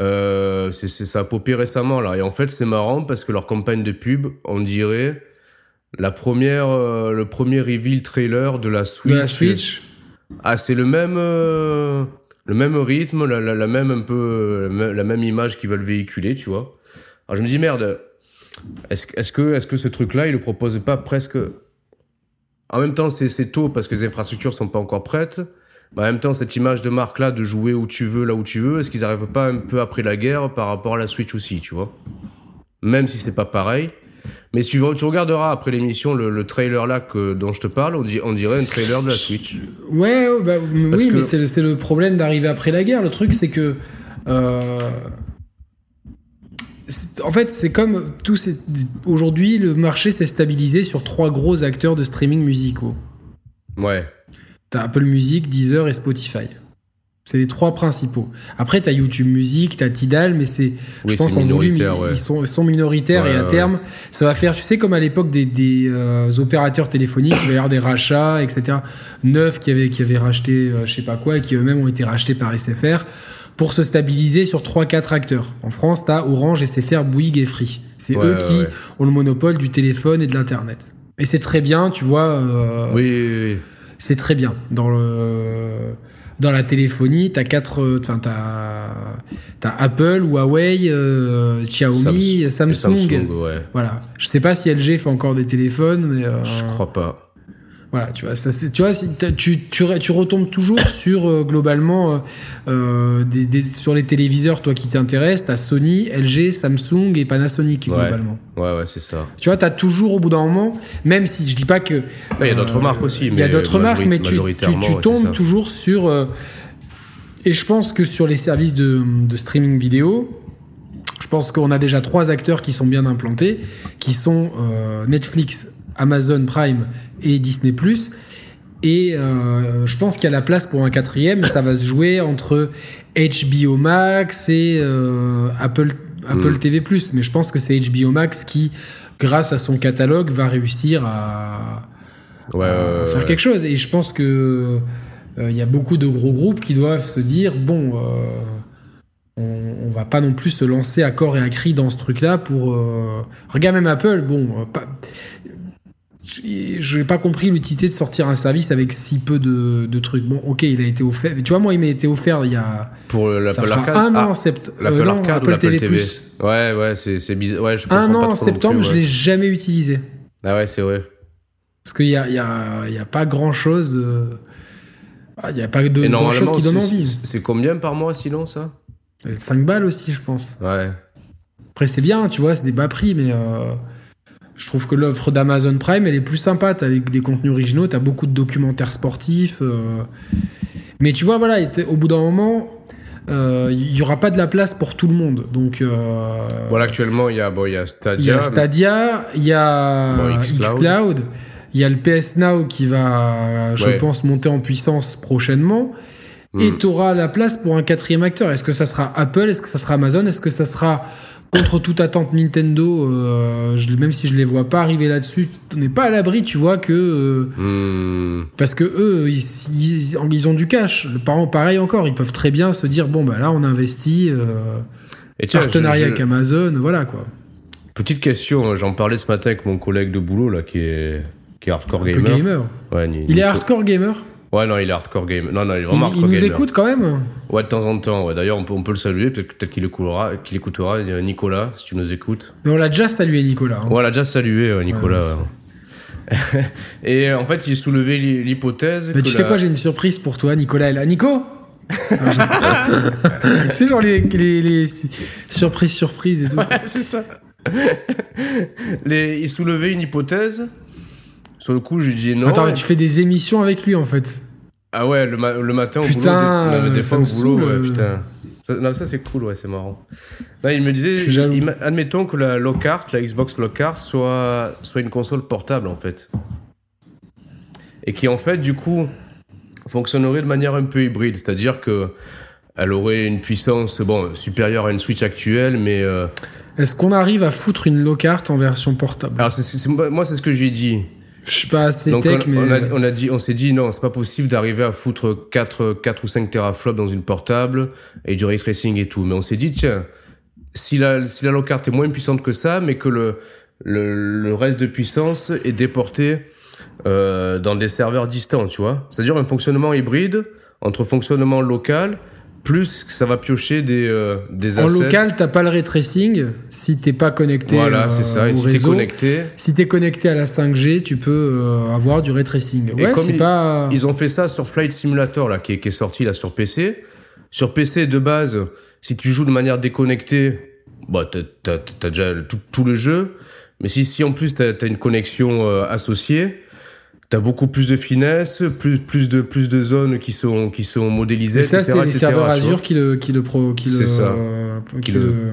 Euh, c'est, c'est- ça a popé récemment là. Et en fait, c'est marrant parce que leur campagne de pub, on dirait la première, euh, le premier reveal trailer de la Switch. De la Switch. Ah, c'est le même, euh, le même rythme, la, même un peu, la même- image qu'ils veulent véhiculer, tu vois. Alors je me dis merde, est-ce est-ce que, est-ce que ce truc-là, il le propose pas presque. En même temps, c'est, tôt parce que les infrastructures sont pas encore prêtes. En même temps, cette image de marque-là, de jouer où tu veux, là où tu veux, est-ce qu'ils arrivent pas un peu après la guerre par rapport à la Switch aussi, tu vois? Même si c'est pas pareil. Mais si tu, tu regarderas après l'émission le, le trailer là que, dont je te parle, on, dit, on dirait un trailer de la Switch. Ouais, ouais, bah, oui, que- mais c'est le, problème d'arriver après la guerre. Le truc, c'est que. euh, en fait, c'est comme tout. Aujourd'hui, le marché s'est stabilisé sur trois gros acteurs de streaming musicaux. Ouais. T'as Apple Music, Deezer et Spotify. C'est les trois principaux. Après, t'as YouTube Music, t'as Tidal, mais c'est, Oui, je pense, en volume, ils, ouais. ils sont, ils sont minoritaires Ouais, et à ouais, terme, ça va faire, tu sais, comme à l'époque des, des, euh, opérateurs téléphoniques, il va y avoir des rachats, etc. Neuf qui avaient, qui avaient racheté, euh, je sais pas quoi, et qui eux-mêmes ont été rachetés par SFR pour se stabiliser sur 3-4 acteurs. En France, t'as Orange, SFR, Bouygues et Free. C'est eux qui ont le monopole du téléphone et de l'Internet. Et c'est très bien, tu vois. euh, Oui, oui, oui. c'est très bien. Dans le dans la téléphonie, t'as quatre, euh, enfin t'as t'as Apple, Huawei, euh, Xiaomi, Samsung- Samsung. Samsung, ouais. Voilà. Je sais pas si LG fait encore des téléphones, mais euh, Je crois pas. Voilà, tu vois, ça, c'est- tu vois, tu, tu, tu retombes toujours sur euh, globalement euh, euh, des, des- sur les téléviseurs, toi qui t'intéresse, t'as Sony, LG, Samsung et Panasonic Ouais. globalement. Ouais, ouais, c'est ça. Tu vois, t'as toujours au bout d'un moment, même si je dis pas que. Il y a d'autres marques aussi, Il y a mais d'autres marques, mais tu, tu, tombes toujours sur. et je pense que sur les services de, de streaming vidéo, je pense qu'on a déjà trois acteurs qui sont bien implantés, qui sont euh, Netflix, Amazon Prime et Disney+. Et euh, je pense qu'il y a la place pour un quatrième. Ça va se jouer entre HBO Max et euh, Apple, Apple Mm. TV+. Mais je pense que c'est HBO Max qui, grâce à son catalogue, va réussir à, Ouais, à ouais, faire ouais. quelque chose. Et je pense que euh, il y a beaucoup de gros groupes qui doivent se dire bon, on, on va pas non plus se lancer à corps et à cri dans ce truc-là pour. Regarde même Apple, bon, pas- je n'ai pas compris l'utilité de sortir un service avec si peu de, de, trucs. Bon, ok, il a été offert. Tu vois, moi, il m'a été offert il y a. Pour l'Apple Arcade Un an ah, en septembre. L'Apple Arcade ou l'Apple TV, Ouais, ouais, c'est bizarre. Ouais, je un an en septembre, plus, ouais. je l'ai jamais utilisé. Ah ouais, c'est vrai. Parce qu'il n'y a, y a, y a, pas grand chose. Euh... Il n'y a pas de grand chose qui donne envie. C'est combien par mois sinon ça? 5 balles aussi, je pense. Ouais. Après, c'est bien, tu vois, c'est des bas prix, mais. Euh... Je trouve que l'offre d'Amazon Prime, elle est plus sympa. T'as des contenus originaux, t'as beaucoup de documentaires sportifs. Euh... Mais tu vois, voilà, au bout d'un moment, il euh, y aura pas de la place pour tout le monde. Donc, euh... voilà, actuellement, il y a, bon, y a Stadia. Il y a Stadia, il y a bon, Xcloud, il y a le PS Now qui va, je Ouais. pense, monter en puissance prochainement. Hmm. Et tu auras la place pour un quatrième acteur. Est-ce que ça sera Apple? Est-ce que ça sera Amazon? Est-ce que ça sera contre toute attente Nintendo euh, je, Même si je les vois pas arriver là-dessus, on n'est pas à l'abri, tu vois, que. euh, Hmm. parce que eux, ils, ils- ils ont du cash. Parent, pareil encore, ils peuvent très bien se dire bon, bah là, on investit. euh, Et tiens, partenariat je- je- avec Amazon, voilà quoi. Petite question, j'en parlais ce matin avec mon collègue de boulot là qui est qui est hardcore gamer. gamer. Ouais, ni- Il est hardcore gamer? Ouais, non, il est hardcore gamer. Non, non, il est Il, vraiment il hardcore nous gamer. écoute quand même. Ouais, de temps en temps. Ouais. D'ailleurs, on peut, on peut le saluer. Peut-être peut qu'il écoutera, qu'il écoutera. Il a Nicolas, si tu nous écoutes. Mais on l'a déjà salué, Nicolas. hein. Ouais, on l'a déjà salué, euh, Nicolas. Ouais, Et euh, en fait, il soulevait l'hy- l'hypothèse. Mais que tu sais quoi, j'ai une surprise pour toi, Nicolas. est là. Nico C'est genre les, les, les surprises, surprises et tout. Ouais, c'est ça. Les... Il soulevait une hypothèse. Sur le coup, je lui dis non. Attends, mais tu fais des émissions avec lui en fait. Ah ouais, le, ma- le matin au Putain, boulot. Des, non, des fois au boulot, ouais, euh. putain. Ça, non, ça c'est cool, ouais, c'est marrant. Non, il me disait, il admettons que la Lockhart, la Xbox Lockhart, soit, soit une console portable en fait. Et qui en fait, du coup, fonctionnerait de manière un peu hybride. C'est-à-dire que elle aurait une puissance bon, supérieure à une Switch actuelle, mais. euh, Est-ce qu'on arrive à foutre une low carte en version portable? Alors, moi, c'est ce que j'ai dit. Je suis pas assez Donc tech, on, mais. on a, on a dit, on s'est dit non, c'est pas possible d'arriver à foutre 4, 4 ou 5 teraflops dans une portable et du ray tracing et tout. Mais on s'est dit tiens, si la, si la low est moins puissante que ça, mais que le, le, le reste de puissance est déporté euh, dans des serveurs distants, tu vois. C'est-à-dire un fonctionnement hybride entre fonctionnement local plus que ça va piocher des, euh, des En assets. local, t'as pas le ray tracing si t'es pas connecté Voilà, euh, c'est ça. Et au si t'es connecté, Si t'es connecté à la 5G, tu peux euh, avoir du ray tracing. Et Ouais, comme c'est il- pas. Ils ont fait ça sur Flight Simulator, là, qui est, qui est sorti là sur PC. Sur PC, de base, si tu joues de manière déconnectée, bah, t'as, t'as, t'as déjà tout, tout le jeu. Mais si, si en plus t'as, t'as une connexion euh, associée, t'as beaucoup plus de finesse, plus, plus, de, plus de zones qui sont, qui sont modélisées. Et ça, c'est les serveurs Azure qui le, qui le, pro, qui le, ça. euh, qui Qui le, le- euh,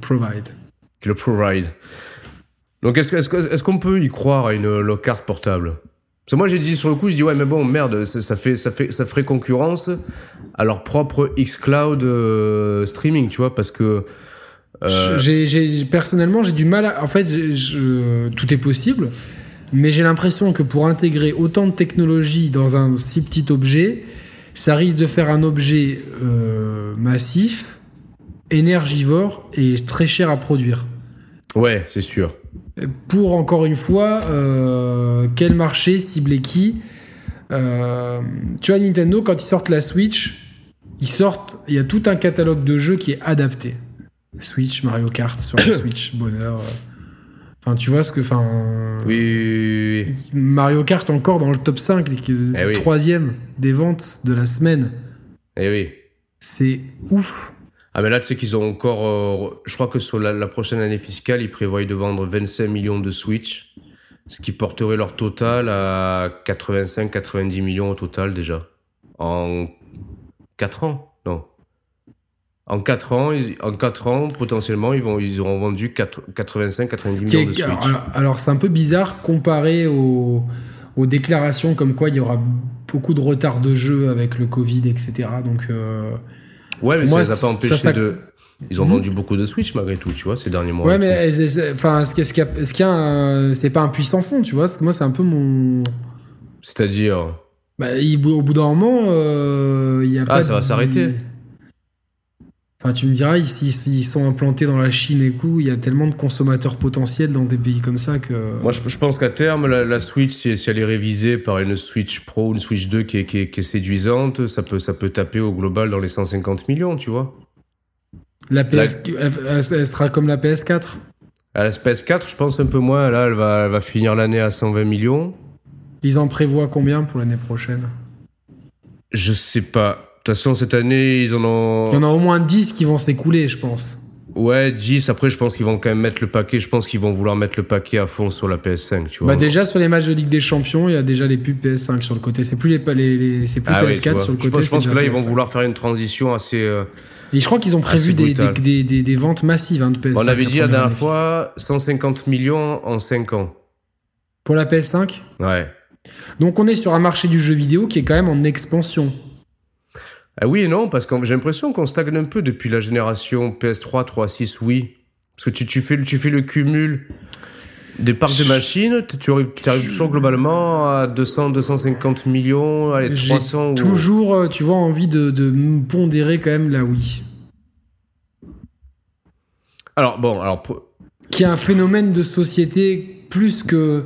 provide. Qui le provide. Donc est-ce, que- est-ce qu'on peut y croire à une Lockhart portable? Parce que moi j'ai dit sur le coup, je dis ouais mais bon merde, ça, ça fait, ça, fait, ça ferait concurrence à leur propre xCloud euh, streaming, tu vois, parce que... euh, J'ai, personnellement, j'ai du mal à. En fait, je- tout est possible, mais j'ai l'impression que pour intégrer autant de technologie dans un si petit objet, ça risque de faire un objet euh, massif, énergivore et très cher à produire. Ouais, c'est sûr. Pour encore une fois, euh, quel marché cibler qui? Euh, Tu vois, Nintendo, quand ils sortent la Switch, ils sortent. Il y a tout un catalogue de jeux qui est adapté. Switch, Mario Kart sur la Switch, bonheur. Enfin, tu vois ce que. Enfin, Oui, oui, oui. Mario Kart encore dans le top 5, qui est Eh troisième des ventes de la semaine. Eh oui. C'est ouf. Ah mais là tu sais qu'ils ont encore... euh, je crois que sur la, la prochaine année fiscale, ils prévoient de vendre 25 millions de Switch, ce qui porterait leur total à 85-90 millions au total déjà. En 4 ans. En 4 ans, ils- en 4 ans, potentiellement, ils, vont, ils auront vendu 85-90 Ce qui millions de Switch. alors, alors, c'est un peu bizarre comparé aux, aux déclarations comme quoi il y aura beaucoup de retard de jeu avec le Covid, etc. Donc, euh, Ouais, mais Moi, ça les a pas ça- empêchés ça- de... Ils ont Mhm. vendu beaucoup de Switch malgré tout, tu vois, ces derniers mois. ouais, mais enfin, est-ce qu'il y a- est-ce qu'il y c'est pas un puissant fond, tu vois Parce que moi, c'est un peu mon. C'est-à-dire... Bah, il- au bout d'un moment, euh, il y a Ah, pas ça de- va s'arrêter. Enfin, tu me diras, s'ils sont implantés dans la Chine et tout, il y a tellement de consommateurs potentiels dans des pays comme ça que. Moi, je, je pense qu'à terme, la, la Switch, si, si elle est révisée par une Switch Pro, une Switch 2 qui est, qui est, qui est séduisante, ça peut, ça peut taper au global dans les 150 millions, tu vois. La PS, elle, elle sera comme la PS4 À la PS4, je pense un peu moins. Là, elle va, elle va finir l'année à 120 millions. Ils en prévoient combien pour l'année prochaine? Je sais pas. De toute façon, cette année, ils en ont. Il y en a au moins 10 qui vont s'écouler, je pense. Ouais, 10. Après, je pense qu'ils vont quand même mettre le paquet. Je pense qu'ils vont vouloir mettre le paquet à fond sur la PS5, tu vois. Bah déjà sur les matchs de Ligue des Champions, il y a déjà les pubs PS5 sur le côté. C'est plus les, les, les c'est plus Ah ouais, PS4 tu vois. sur le Je côté. pense, je pense que là, ils vont PS5. vouloir faire une transition assez. euh, Et je crois qu'ils ont prévu des, des, des, ventes massives hein, de PS5. On avait dit la dernière fois 150 millions en 5 ans. Pour la PS5 Ouais. Donc on est sur un marché du jeu vidéo qui est quand même en expansion. Ah oui et non, parce que j'ai l'impression qu'on stagne un peu depuis la génération PS3, 3, 6, oui. Parce que tu, tu, fais, le- tu fais le cumul des parcs de machines, tu, arrives, tu arrives toujours globalement à 200, 250 millions, allez, J'ai 300 ou... toujours, euh, tu vois, envie de, pondérer quand même la Wii. Alors bon, alors Qui est un phénomène de société plus que...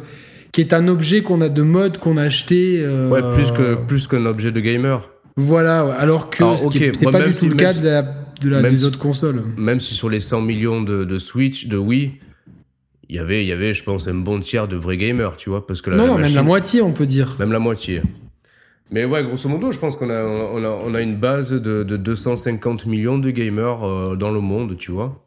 Qui est un objet qu'on a de mode qu'on a acheté. euh, ouais, plus que plus qu'un objet de gamer. Voilà, ouais. alors que Alors, c'est pas du si- tout le cas si- de la, de la- même des si- autres consoles. Même si sur les 100 millions de, de Switch, de Wii, il y avait, il y avait, je pense, un bon tiers de vrais gamers, tu vois, parce que la, non, la non, même la moitié, on peut dire. Même la moitié. Mais ouais, grosso modo, je pense qu'on a, on a, on a une base de, de 250 millions de gamers euh, dans le monde, tu vois.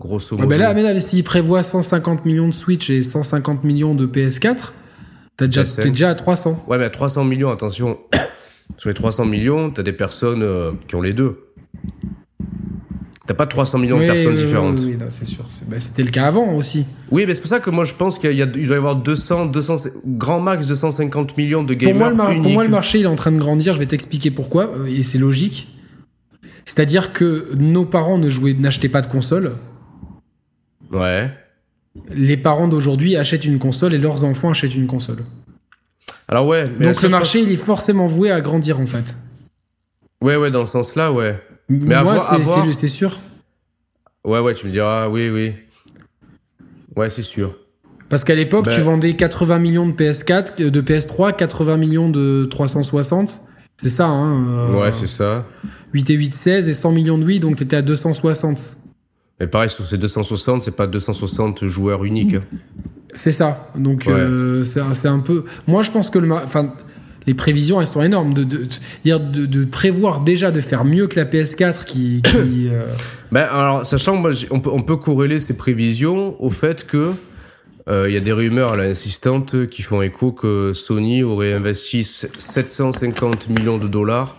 Grosso Ah modo. ben là, mais là, s'ils prévoient 150 millions de Switch et 150 millions de PS4, t'as déjà, PS5. t'es déjà à 300. Ouais, mais à 300 millions, attention. Sur les 300 millions, t'as des personnes euh, qui ont les deux. T'as pas 300 millions Oui, de personnes oui, oui, différentes. Oui, Oui, oui, c'est sûr. Bah, C'était le cas avant aussi. mais c'est pour ça que moi je pense qu'il doit y avoir 200, 200, grand max 250 millions de Pour gamers moi, le pour moi, le marché il est en train de grandir. Je vais t'expliquer pourquoi. euh, Et c'est logique. C'est-à-dire que nos parents ne jouaient, n'achetaient pas de console. Ouais. Les parents d'aujourd'hui achètent une console et leurs enfants achètent une console. Alors ouais. Mais Donc le marché, il est forcément voué à grandir en fait. Ouais, ouais, dans le sens là, ouais. Mais à moi, c'est- sûr. Ouais, ouais, tu me diras, oui, oui. Ouais, c'est sûr. Parce qu'à l'époque, Ben- tu vendais 80 millions de PS4, euh, de PS3, 80 millions de 360. C'est ça, hein euh, Ouais, c'est ça. 8 et 8, 16 et 100 millions de Wii, donc t'étais à 260. Mais pareil, sur ces 260, c'est pas 260 joueurs uniques. C'est ça. Donc Ouais. euh, c'est un- peu. Moi, je pense que le. mar- Enfin, les prévisions, elles sont énormes. De, de, de, de prévoir déjà de faire mieux que la PS4 qui. qui, euh, Ben, alors, sachant on peut, on peut corréler ces prévisions au fait que euh, il y a des rumeurs là, insistantes qui font écho que Sony aurait investi 750 millions de dollars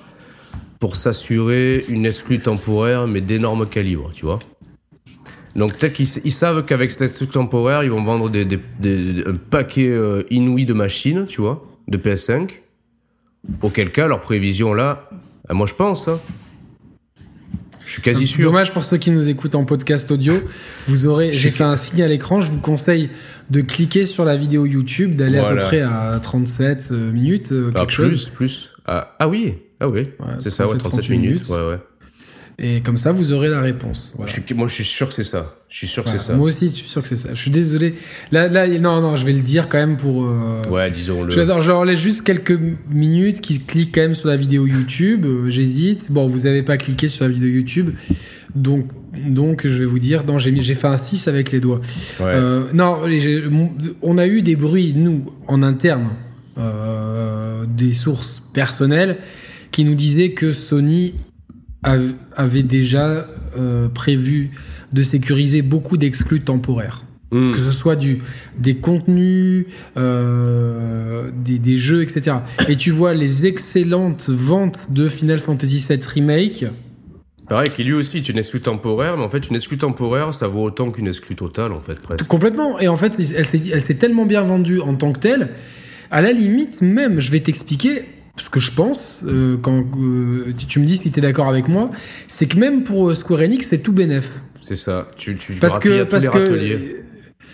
pour s'assurer une exclue temporaire, mais d'énorme calibre, tu vois. Donc peut-être qu'ils ils savent qu'avec cette exclue temporaire, ils vont vendre des, des- des- un paquet euh, inouï de machines, tu vois, de PS5. Auquel cas, leur prévision là, ah, moi je pense, hein. je suis quasi sûr. Dommage pour ceux qui nous écoutent en podcast audio. Vous aurez. J'ai fait un signe à l'écran. Je vous conseille de cliquer sur la vidéo YouTube, d'aller à peu près à 37 euh, minutes, euh, Ah, quelque plus, chose. plus. Ah, ah oui, ah oui, c'est ça, ouais, 37, 37 38 minutes. minutes. Ouais, ouais. Et comme ça, vous aurez la réponse. Voilà. Je suis, moi, je suis sûr que c'est ça. Je suis sûr que c'est ça. Moi aussi, je suis sûr que c'est ça. Je suis désolé. Là, là, non, non, je vais le dire quand même pour. euh, Ouais, disons-le. Je, je leur laisse juste quelques minutes qui cliquent quand même sur la vidéo YouTube. euh, J'hésite. Bon, vous n'avez pas cliqué sur la vidéo YouTube. Donc, donc je vais vous dire, non, j'ai fait un 6 avec les doigts. Ouais. Euh, non, on a eu des bruits, nous, en interne, euh, des sources personnelles, qui nous disaient que Sony avait déjà euh, prévu de sécuriser beaucoup d'exclus temporaires. Hmm. Que ce soit du, des contenus, euh, des, des jeux, etc. Et tu vois les excellentes ventes de Final Fantasy VII Remake. Pareil, qui lui aussi est une exclue temporaire, mais en fait, une exclue temporaire, ça vaut autant qu'une exclue totale, en fait, presque. Complètement. Et en fait, elle s'est tellement bien vendue en tant que telle. À la limite, même, je vais t'expliquer ce que je pense, euh, quand euh, tu- me dis si tu es d'accord avec moi, c'est que même pour euh, Square Enix, c'est tout bénef. C'est ça. Tu, tu Parce que, à tous parce les que,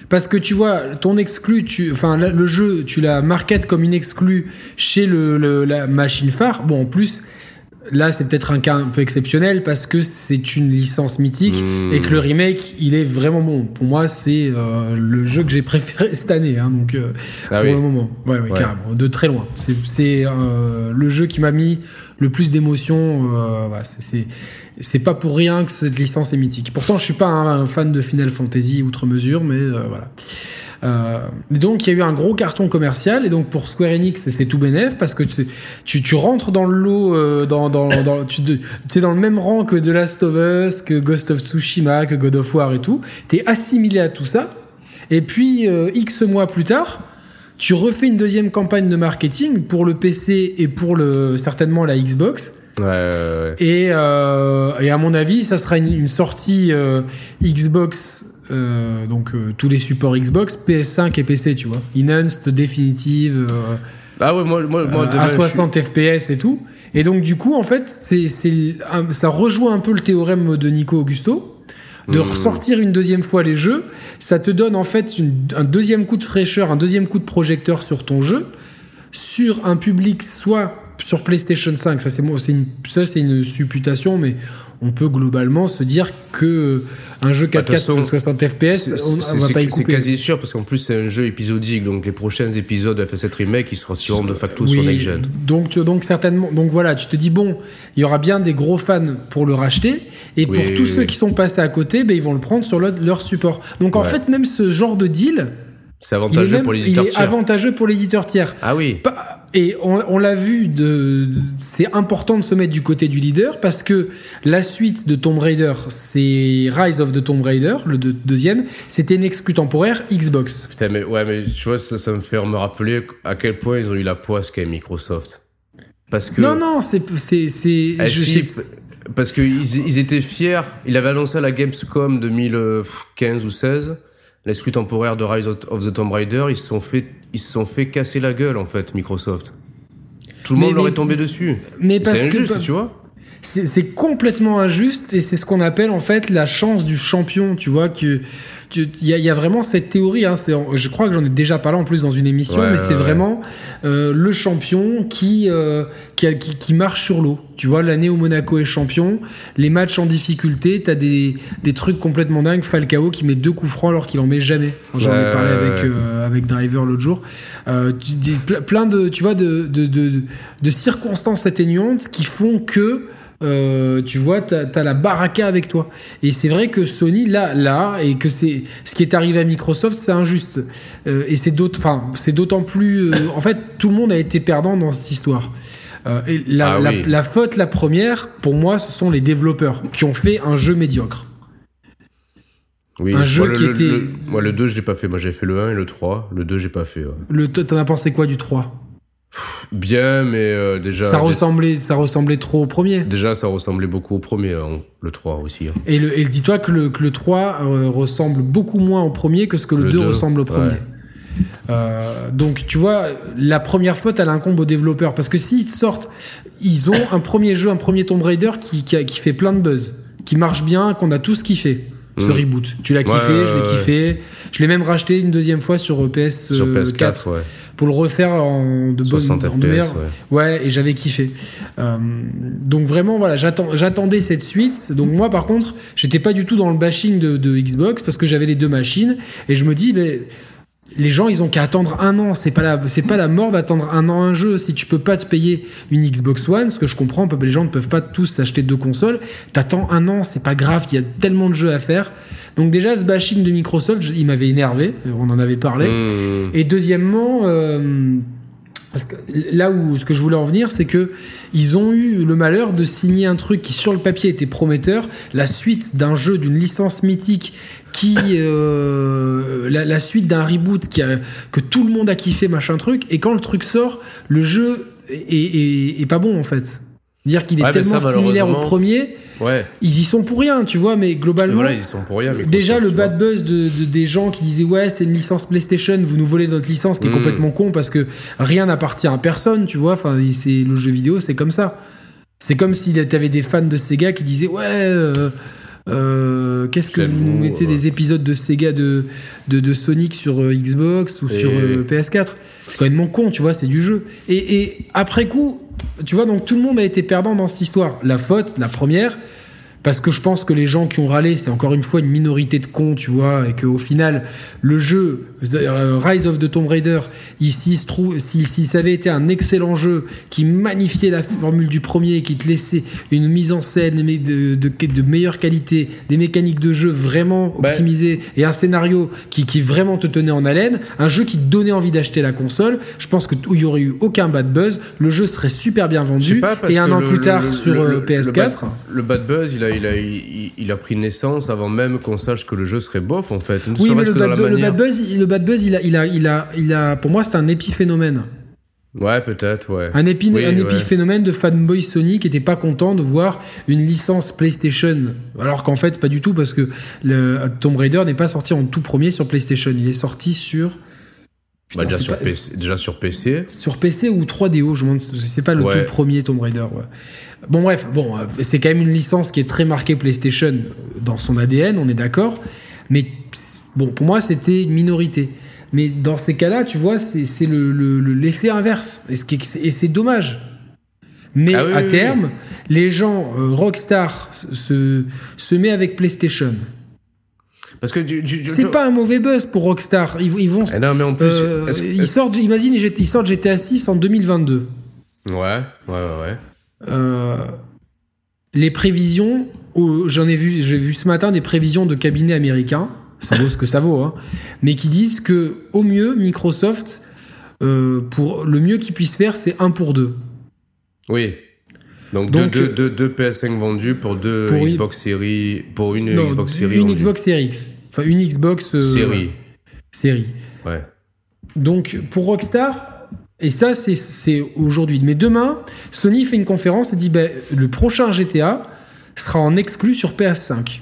parce que tu vois, ton exclu, tu, enfin le le jeu, tu la marketes comme une exclue chez le, le- la machine phare. Bon, en plus, là, c'est peut-être un cas un peu exceptionnel parce que c'est une licence mythique Hmm. et que le remake, il est vraiment bon. Pour moi, c'est euh, le jeu que j'ai préféré cette année, hein, donc euh, Ah pour oui. le moment. Ouais, ouais, Ouais. carrément, de très loin. C'est euh, le jeu qui m'a mis le plus d'émotion. euh, voilà, c'est- c'est c'est pas pour rien que cette licence est mythique. Pourtant, je suis pas un, un fan de Final Fantasy outre mesure, mais euh, voilà. Euh, et donc il y a eu un gros carton commercial. Et donc pour Square Enix c'est tout bénef parce que tu, tu, tu rentres dans le lot euh, dans, dans, dans- tu es dans le même rang que The Last of Us que Ghost of Tsushima que God of War et tout. T'es assimilé à tout ça. Et puis euh, X mois plus tard tu refais une deuxième campagne de marketing pour le PC et pour le certainement la Xbox. Ouais, ouais, ouais. et, euh, et à mon avis, ça sera une, une sortie euh, Xbox, euh, donc euh, tous les supports Xbox, PS5 et PC, tu vois. Enhanced, définitive, euh, Ah ouais, moi, moi, moi demain, à je 60 FPS et tout. Et donc, du coup, en fait, c'est, ça rejoint un peu le théorème de Nico Augusto. De Hmm. ressortir une deuxième fois les jeux, ça te donne en fait une- un deuxième coup de fraîcheur, un deuxième coup de projecteur sur ton jeu, sur un public soit sur PlayStation 5, ça c'est moi, c'est une, ça c'est une supputation, mais on peut globalement se dire que un jeu 4K Bah, de toute façon, 60 FPS, on, on va pas y c'est- quasi sûr parce qu'en plus c'est un jeu épisodique donc les prochains épisodes de FS7 Remake ils sortiront de facto sur Next Gen. donc, donc certainement. Donc voilà, tu te dis bon, il y aura bien des gros fans pour le racheter, et Oui, pour tous ceux qui sont passés à côté, ben, ils vont le prendre sur leur, support. Donc en fait, même ce genre de deal, C'est avantageux pour l'éditeur tiers. avantageux pour l'éditeur tiers. Ah oui. Pas- Et on, on l'a vu, de, c'est important de se mettre du côté du leader parce que la suite de Tomb Raider, c'est Rise of the Tomb Raider, le deux- deuxième, c'était une exclue temporaire Xbox. Putain mais ouais mais tu vois ça, ça me fait me rappeler à quel point ils ont eu la poisse qu'est Microsoft. Parce que Non, non, c'est. c'est, c'est Eh je sais- parce qu'ils ils étaient fiers. Il avait annoncé à la Gamescom 2015 ou 16 l'exclu temporaire de Rise of the Tomb Raider. Ils se sont fait, ils se sont fait casser la gueule en fait, Microsoft. Tout le Mais- monde leur mais- est tombé dessus. mais parce C'est que- injuste, tu vois. C'est complètement injuste et c'est ce qu'on appelle en fait la chance du champion, tu vois que il y, y a vraiment cette théorie, hein, je crois que j'en ai déjà parlé en plus dans une émission, Ouais, mais c'est ouais, vraiment euh, le champion qui, euh, qui, a- qui, qui marche sur l'eau. Tu vois, l'année où Monaco est champion, les matchs en difficulté, t'as des, des trucs complètement dingues. Falcao qui met deux coups francs alors qu'il en met jamais. J'en ai parlé avec, euh, avec Driver l'autre jour. Tu plein de, tu vois, de, de, de, de circonstances atténuantes qui font que euh, tu vois, t'as as la baraka avec toi. Et c'est vrai que Sony, là, là, et que c'est ce qui est arrivé à Microsoft, c'est injuste. Euh, et c'est d'autant, plus. euh, en fait, tout le monde a été perdant dans cette histoire. Et la, Ah la- oui. la faute, la première, pour moi, ce sont les développeurs qui ont fait un jeu médiocre. Oui. Un jeu Moi, qui le- était- le- moi, le 2, je l'ai pas fait. Moi, j'ai fait le 1 et le 3. Le 2, j'ai pas fait. ouais. Le, t'en as pensé quoi du 3 Bien, mais euh, déjà. ça, ressemblait, ça ressemblait trop au premier. Déjà, ça ressemblait beaucoup au premier, hein, le 3 aussi. hein. Et, le, et dis-toi que le, que le 3 euh, ressemble beaucoup moins au premier que ce que le, Le 2 deux, ressemble au premier. ouais. Euh, donc tu vois, la première faute, elle incombe aux développeurs. Parce que s'ils te sortent, ils ont un premier jeu, un premier Tomb Raider qui, qui, a- qui fait plein de buzz, qui marche bien, qu'on a tous kiffé. Ce Mm. reboot. Tu l'as kiffé, Ouais, je l'ai ouais, kiffé. Je l'ai même racheté une deuxième fois sur euh, PS4 Sur PS4, ouais. pour le refaire en de bonne 60 en de FPS, meilleure- ouais. Et j'avais kiffé. Euh, donc vraiment, voilà, j'attendais cette suite. Donc moi, par contre, j'étais pas du tout dans le bashing de, de Xbox parce que j'avais les deux machines et je me dis, mais les gens, ils ont qu'à attendre un an. C'est pas la, c'est pas la mort d'attendre un an un jeu. Si tu peux pas te payer une Xbox One, ce que je comprends, les gens ne peuvent pas tous s'acheter deux consoles. T'attends un an, c'est pas grave. Il y a tellement de jeux à faire. Donc déjà, ce bashing de Microsoft, je- il m'avait énervé. On en avait parlé. Mmh. Et deuxièmement, euh, parce que là où ce que je voulais en venir, c'est que ils ont eu le malheur de signer un truc qui sur le papier était prometteur, la suite d'un jeu d'une licence mythique qui euh, la, la suite d'un reboot qui a- que tout le monde a kiffé machin truc et quand le truc sort le jeu est, est- est pas bon en fait dire qu'il est Ouais, tellement ça, similaire au premier Ouais. ils y sont pour rien tu vois mais globalement Voilà, ils y sont pour rien. Déjà, le bad buzz de, de- des gens qui disaient ouais, c'est une licence PlayStation, vous nous volez notre licence, qui est Mm. complètement con parce que rien n'appartient à personne, tu vois. Enfin, c'est le jeu vidéo, c'est comme ça. C'est comme si t'avais des fans de Sega qui disaient ouais. euh, euh, Qu'est-ce que vous bon, mettez des épisodes de Sega de, de, de Sonic sur euh, Xbox ou Et- sur euh, PS4? C'est quand même con, tu vois, c'est du jeu. Et, et après coup, tu vois, donc tout le monde a été perdant dans cette histoire. La faute, la première, parce que je pense que les gens qui ont râlé, c'est encore une fois une minorité de cons, tu vois, et qu'au final, le jeu euh, Rise of the Tomb Raider, ici si, si ça avait été un excellent jeu qui magnifiait la formule du premier, qui te laissait une mise en scène de, de, de meilleure qualité, des mécaniques de jeu vraiment Bah. optimisées et un scénario qui, qui vraiment te tenait en haleine, un jeu qui te donnait envie d'acheter la console, je pense qu'il n'y aurait eu aucun bad buzz, le jeu serait super bien vendu, pas, et un an le- plus tard le- sur le- euh, le- le PS4. bad- Le bad buzz, il a, il, a, il, il a pris naissance avant même qu'on sache que le jeu serait bof, en fait. Ne Oui, mais le bad, la bu- le manière. bad buzz, il- le bad buzz, il a, il a, il a, il a, pour moi, c'est un épiphénomène. Ouais, peut-être, ouais. Un, épi- Oui, un ouais. épiphénomène de fanboy Sony qui était pas content de voir une licence PlayStation. Alors qu'en fait, pas du tout, parce que le Tomb Raider n'est pas sorti en tout premier sur PlayStation. Il est sorti sur. Bah, déjà, sur pas- PC, déjà sur PC. Sur PC ou 3DO, je me demande, c'est pas le Ouais. tout premier Tomb Raider. ouais. Bon bref, bon, euh, c'est quand même une licence qui est très marquée PlayStation dans son ADN, on est d'accord. Mais bon, pour moi, c'était une minorité. Mais dans ces cas-là, tu vois, c'est c'est le- le- l'effet inverse. Et c'est dommage. Mais Ah oui, à oui, oui. terme, les gens, euh, Rockstar se, se, met avec PlayStation. Parce que C'est pas un mauvais buzz pour Rockstar. Ils, ils vont. Eh non, mais en plus. euh, ils sortent, imagine, ils sortent GTA 6 en 2022. Ouais, ouais, ouais, ouais. Euh, les prévisions, j'en ai vu, j'ai vu ce matin des prévisions de cabinets américains, ça vaut ce que ça vaut, hein, mais qui disent que au mieux Microsoft, euh, pour le mieux qu'ils puissent faire, c'est un pour deux. Oui. Donc, Donc, deux, euh, deux, deux, deux PS5 vendus pour deux pour Xbox Series. Pour une Non, Xbox Series. une. Xbox Series X, enfin une Xbox euh, Série. série. Ouais. Donc pour Rockstar, et ça c'est- c'est aujourd'hui, mais demain, Sony fait une conférence et dit ben, le prochain GTA sera en exclu sur PS5.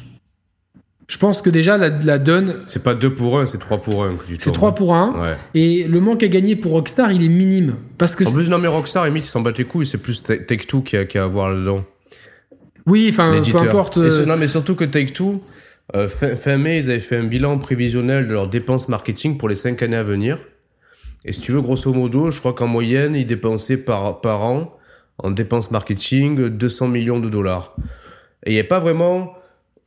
Je pense que déjà la, la donne, C'est pas 2 pour 1, c'est 3 pour 1 que tu c'est tournes. 3 pour 1. Ouais. Et le manque à gagner pour Rockstar, il est minime. Parce que En plus, non, mais Rockstar, limite, ils s'en battent les couilles. C'est plus Ta- Take-Two qui a, qui a à voir là-dedans. oui, enfin, peu importe. Et euh, ce- non, mais surtout que Take-Two, euh, fin, fin mai, ils avaient fait un bilan prévisionnel de leurs dépenses marketing pour les 5 années à venir. Et si tu veux, grosso modo, je crois qu'en moyenne, ils dépensaient par, par an, en dépenses marketing, 200 millions de dollars. Et il n'y a pas vraiment.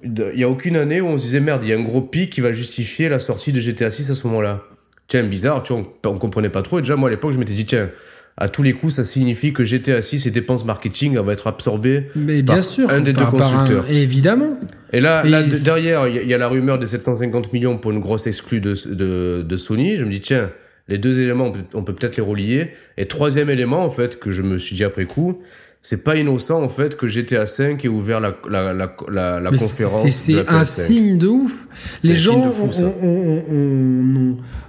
Il n'y a aucune année où on se disait merde, il y a un gros pic qui va justifier la sortie de GTA 6 à ce moment-là. Tiens, bizarre, tu vois, on, on comprenait pas trop. Et déjà, moi, à l'époque, je m'étais dit, tiens, à tous les coups, ça signifie que GTA 6 et dépenses marketing vont être absorbées mais bien par sûr. un des par- deux par un- constructeurs. évidemment. Et là, Et là derrière, il y, a- il y a la rumeur des 750 millions pour une grosse exclue de, de, de Sony. Je me dis, tiens, les deux éléments, on peut peut-être les relier. Et troisième élément, en fait, que je me suis dit après coup, c'est pas innocent, en fait, que GTA 5 ait ouvert la, la, la, la, la Mais conférence. c'est- un PS5. signe de ouf. Les gens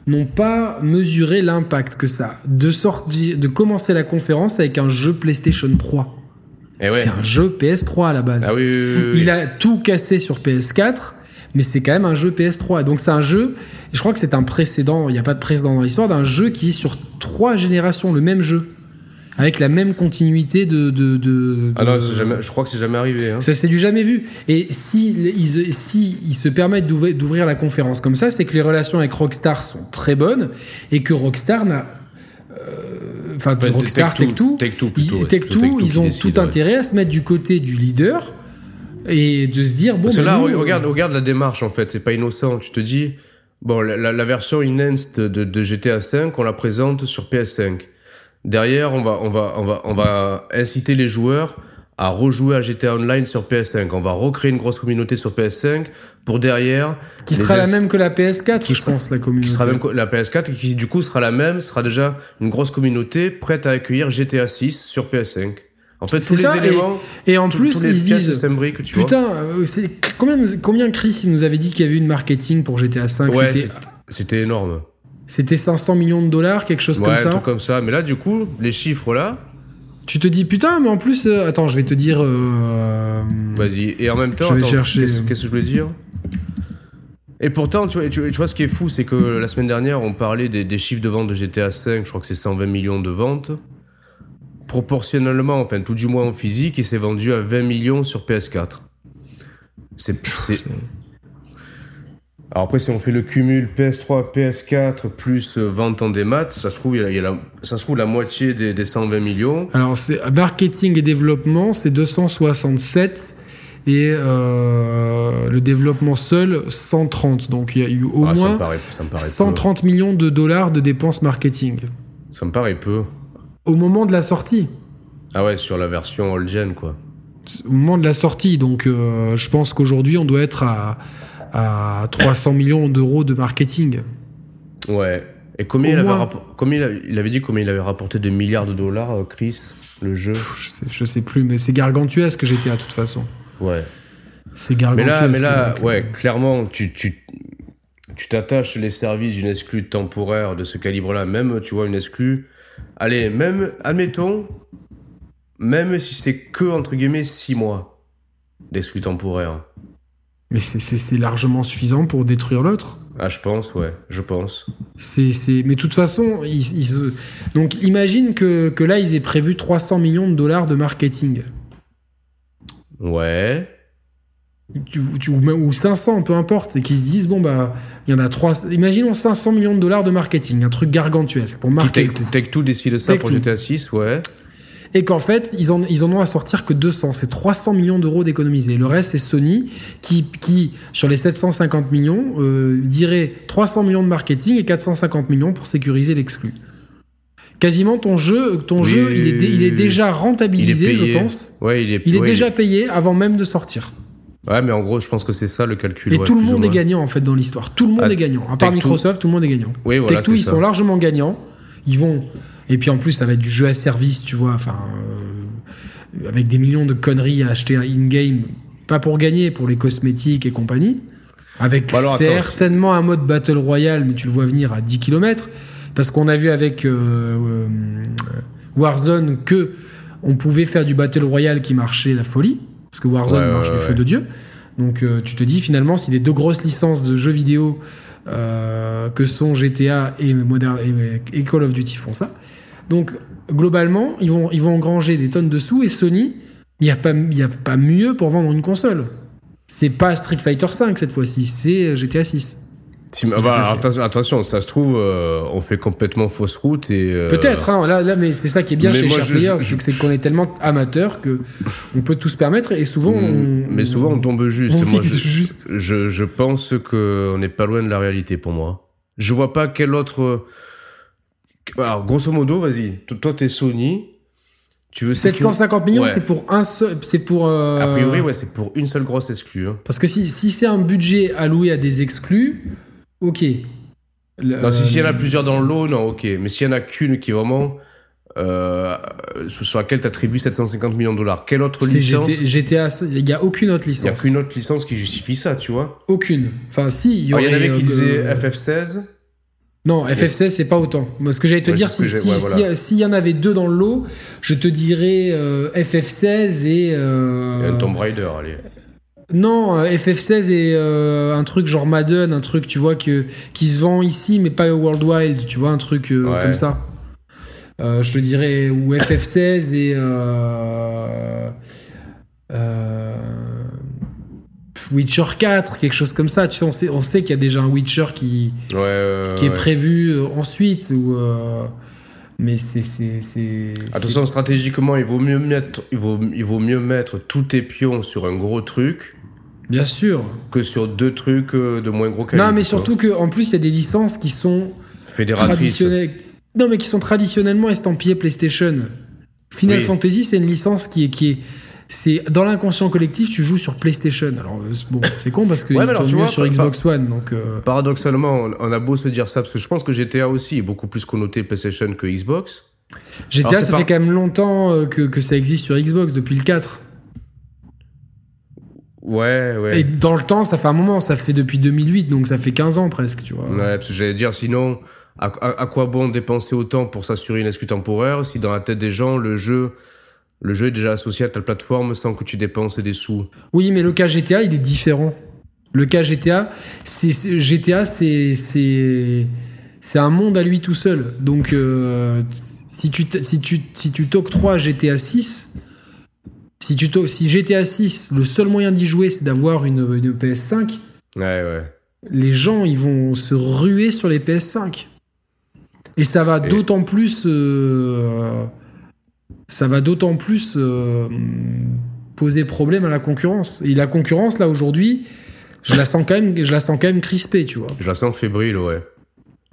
n'ont pas mesuré l'impact que ça a de sortir, de commencer la conférence avec un jeu PlayStation 3. Eh ouais. C'est un jeu PS3 à la base. Ah oui, oui, oui, oui. Il a tout cassé sur PS4, mais c'est quand même un jeu PS3. Donc c'est un jeu, je crois que c'est un précédent, il n'y a pas de précédent dans l'histoire, d'un jeu qui est sur trois générations, le même jeu. Avec la même continuité de. de, de- Ah non, jamais, je crois que c'est jamais arrivé. Hein. ça, c'est du jamais vu. Et si ils, si ils se permettent d'ouvrir la conférence comme ça, c'est que les relations avec Rockstar sont très bonnes et que Rockstar n'a. euh, Enfin, Rockstar, Take-Two, Take-Two, Take-Two plutôt, ils- ouais, Take-Two, plutôt Take-Two ils qui ont décide, tout ouais. intérêt à se mettre du côté du leader et de se dire bon. Parce que ben là, nous, regarde, euh, regarde la démarche en fait, c'est pas innocent. Tu te dis, bon, la, la- la version enhanced de, de GTA 5, on la présente sur PS5. Derrière, on va, on va, on va, on va inciter les joueurs à rejouer à GTA Online sur PS5. On va recréer une grosse communauté sur PS5 pour derrière. qui les sera la même que la PS4, qui je sera- pense, la communauté. Qui sera même la PS4 et qui du coup sera la même, sera déjà une grosse communauté prête à accueillir GTA 6 sur PS5. En fait, tous les ça, et- éléments, Et en plus, tous les ils disent. tu. Putain, euh, c'est- combien, combien Chris il nous avait dit qu'il y avait eu une marketing pour GTA 5 Ouais, c'était énorme. C'était 500 millions de dollars, quelque chose Ouais, comme ça. truc comme ça. Mais là, du coup, les chiffres là, Tu te dis putain, mais en plus, euh, attends, je vais te dire. euh, vas-y. Et en même temps, Je vais attends, chercher. Qu'est-ce qu'est-ce que je voulais dire? Et pourtant, tu vois, tu, tu vois, ce qui est fou, c'est que la semaine dernière, on parlait des, des chiffres de vente de GTA 5. Je crois que c'est 120 millions de ventes. Proportionnellement, enfin, tout du moins en physique, il s'est vendu à 20 millions sur PS4. C'est. c'est- Alors après, si on fait le cumul PS3, PS4 plus euh, vente en démat, ça se trouve, il y a, il y a la, ça se trouve la moitié des, des 120 millions. Alors, c'est marketing et développement, c'est 267 et euh, le développement seul 130. Donc il y a eu au Ah, ça me moins paraît, ça me paraît 130 millions de dollars de dépenses marketing. Ça me paraît peu. au moment de la sortie. Ah ouais, sur la version old gen, quoi. Au moment de la sortie. Donc euh, je pense qu'aujourd'hui on doit être à, à 300 millions d'euros de marketing. Ouais. Et combien, il avait, combien il, a- il avait dit combien il avait rapporté de milliards de dollars, euh, Chris, le jeu? Pff, Je sais, je sais plus, mais c'est gargantuesque GTA de toute façon. Ouais. C'est Mais gargantuesque. là, mais là donc, ouais, clairement, tu tu tu t'attaches les services d'une exclue temporaire de ce calibre-là, même, tu vois, une exclue. Allez, même, admettons, même si c'est que, entre guillemets, 6 mois d'exclus temporaire. Mais c'est- largement suffisant pour détruire l'autre. Ah, je pense, ouais, je pense. C'est, c'est... Mais de toute façon, ils, ils se- donc imagine que, que là, ils aient prévu 300 millions de dollars de marketing. Ouais. Tu, tu- ou, même- ou 500, peu importe. Et qu'ils se disent, bon, bah, il y en a 3... Imaginons 500 millions de dollars de marketing, un truc gargantuesque pour le Take. Take Two décide de ça pour. GTA 6, ouais. Et qu'en fait, ils en, ils en ont à sortir que 200. C'est 300 millions d'euros d'économiser. Le reste, c'est Sony qui, qui, sur les 750 millions, euh, dirait 300 millions de marketing et 450 millions pour sécuriser l'exclu. Quasiment ton jeu, ton Oui, jeu, il est, il déjà est rentabilisé, payé. je pense. Ouais, il est, Il est ouais, déjà payé avant même de sortir. Ouais, mais en gros, je pense que c'est ça le calcul. Et ouais, tout le monde est gagnant en fait dans l'histoire. Tout le monde Ah, est gagnant. À part Microsoft, tout le monde est gagnant. Oui, voilà, Tech2, c'est ils ça. sont largement gagnants. Ils vont. Et puis en plus, ça va être du jeu à service, tu vois. Enfin, euh, avec des millions de conneries à acheter in-game, pas pour gagner, pour les cosmétiques et compagnie. Avec Bah alors, attends, certainement un mode Battle Royale, mais tu le vois venir à 10 km. Parce qu'on a vu avec euh, euh, Warzone que on pouvait faire du Battle Royale qui marchait la folie. Parce que Warzone Ouais, marche ouais, du ouais. feu de Dieu. Donc euh, tu te dis finalement, si les deux grosses licences de jeux vidéo euh, que sont GTA et, Modern, et, et Call of Duty font ça. Donc globalement, ils vont, ils vont engranger des tonnes de sous et Sony, il n'y a, pas- y a pas mieux pour vendre une console. C'est pas Street Fighter 5 cette fois-ci, c'est GTA 6. Si- bah, passé. attention, attention, ça se trouve, euh, on fait complètement fausse route et. euh, Peut-être, hein, là, là, mais c'est ça qui est bien mais chez je- c'est que c'est qu'on est tellement amateur que on peut tout se permettre et souvent on, Mm, Mais souvent on tombe juste. on Moi, je, juste. je, je pense qu'on n'est pas loin de la réalité pour moi. Je vois pas quel autre. Alors, grosso modo, vas-y. Toi, t'es Sony. Tu veux sécuriser- 750 millions, Ouais. c'est pour un seul, c'est pour. euh, A priori, ouais, c'est pour une seule grosse exclue. hein. Parce que si, si c'est un budget alloué à des exclus, ok. Le- Non, si- s'il y en a plusieurs dans le lot, non, ok. Mais s'il y en a qu'une qui est vraiment. euh, sur laquelle t'attribues 750 millions de dollars, quelle autre licence GT GTA, il n'y a aucune autre Il n'y a licence. qu'une autre licence qui justifie ça, tu vois. Aucune. Enfin, si, il y Alors. Il y en avait euh, qui disaient euh, FF16. Non, FF16, c'est pas autant. Moi, ce que j'allais te Ouais, dire, c'est ce si- que j'ai- si- ouais, voilà. si- s'il y en avait deux dans le lot, je te dirais euh, FF16 et. euh, Et un Tomb Raider, allez. Non, euh, FF16 et euh, un truc genre Madden, un truc, tu vois, que, qui se vend ici, mais pas au World Wild, tu vois, un truc Ouais. comme ça. Je te dirais, ou FF16 et. Witcher 4, quelque chose comme ça. Tu sais, on sait, on sait qu'il y a déjà un Witcher qui, Ouais, ouais, qui est prévu ensuite. Ou, mais c'est. Attention, stratégiquement, il vaut mieux mettre, il vaut, il vaut mieux mettre tous tes pions sur un gros truc Bien sûr. que sur deux trucs euh, de moins gros calibre. Non, mais surtout qu'en plus, il y a des licences qui sont fédératrice. traditionnelles. Non, mais qui sont traditionnellement estampillées PlayStation. Final Oui. Fantasy, c'est une licence qui est. Qui est c'est dans l'inconscient collectif, tu joues sur PlayStation. Alors euh, c'est- bon, c'est con parce que Ouais, alors, tu vois, sur Xbox One, donc euh, Paradoxalement, on, a beau se dire ça, parce que je pense que GTA aussi est beaucoup plus connoté PlayStation que Xbox. GTA, Alors, ça fait quand même longtemps euh, que, que ça existe sur Xbox depuis le 4. Ouais, ouais. Et dans le temps, ça fait un moment, ça fait depuis 2008, donc ça fait 15 ans presque, tu vois. Ouais, parce que j'allais dire, sinon, à, à- à quoi bon dépenser autant pour s'assurer une excuse temporaire si dans la tête des gens, le jeu, le jeu est déjà associé à ta plateforme sans que tu dépenses des sous Oui, mais le cas GTA, il est différent. Le cas GTA, c'est GTA, c'est c'est c'est un monde à lui tout seul. Donc euh, si tu si tu si tu t'octroies GTA 6, si tu si GTA 6, le seul moyen d'y jouer, c'est d'avoir une, une PS5. Ouais, ouais. les gens, ils vont se ruer sur les PS5. Et ça va Et- d'autant plus. euh, ça va d'autant plus euh, poser problème à la concurrence. Et la concurrence, là, aujourd'hui, je la sens quand même, je la sens quand même crispée, tu vois. Je la sens fébrile, ouais.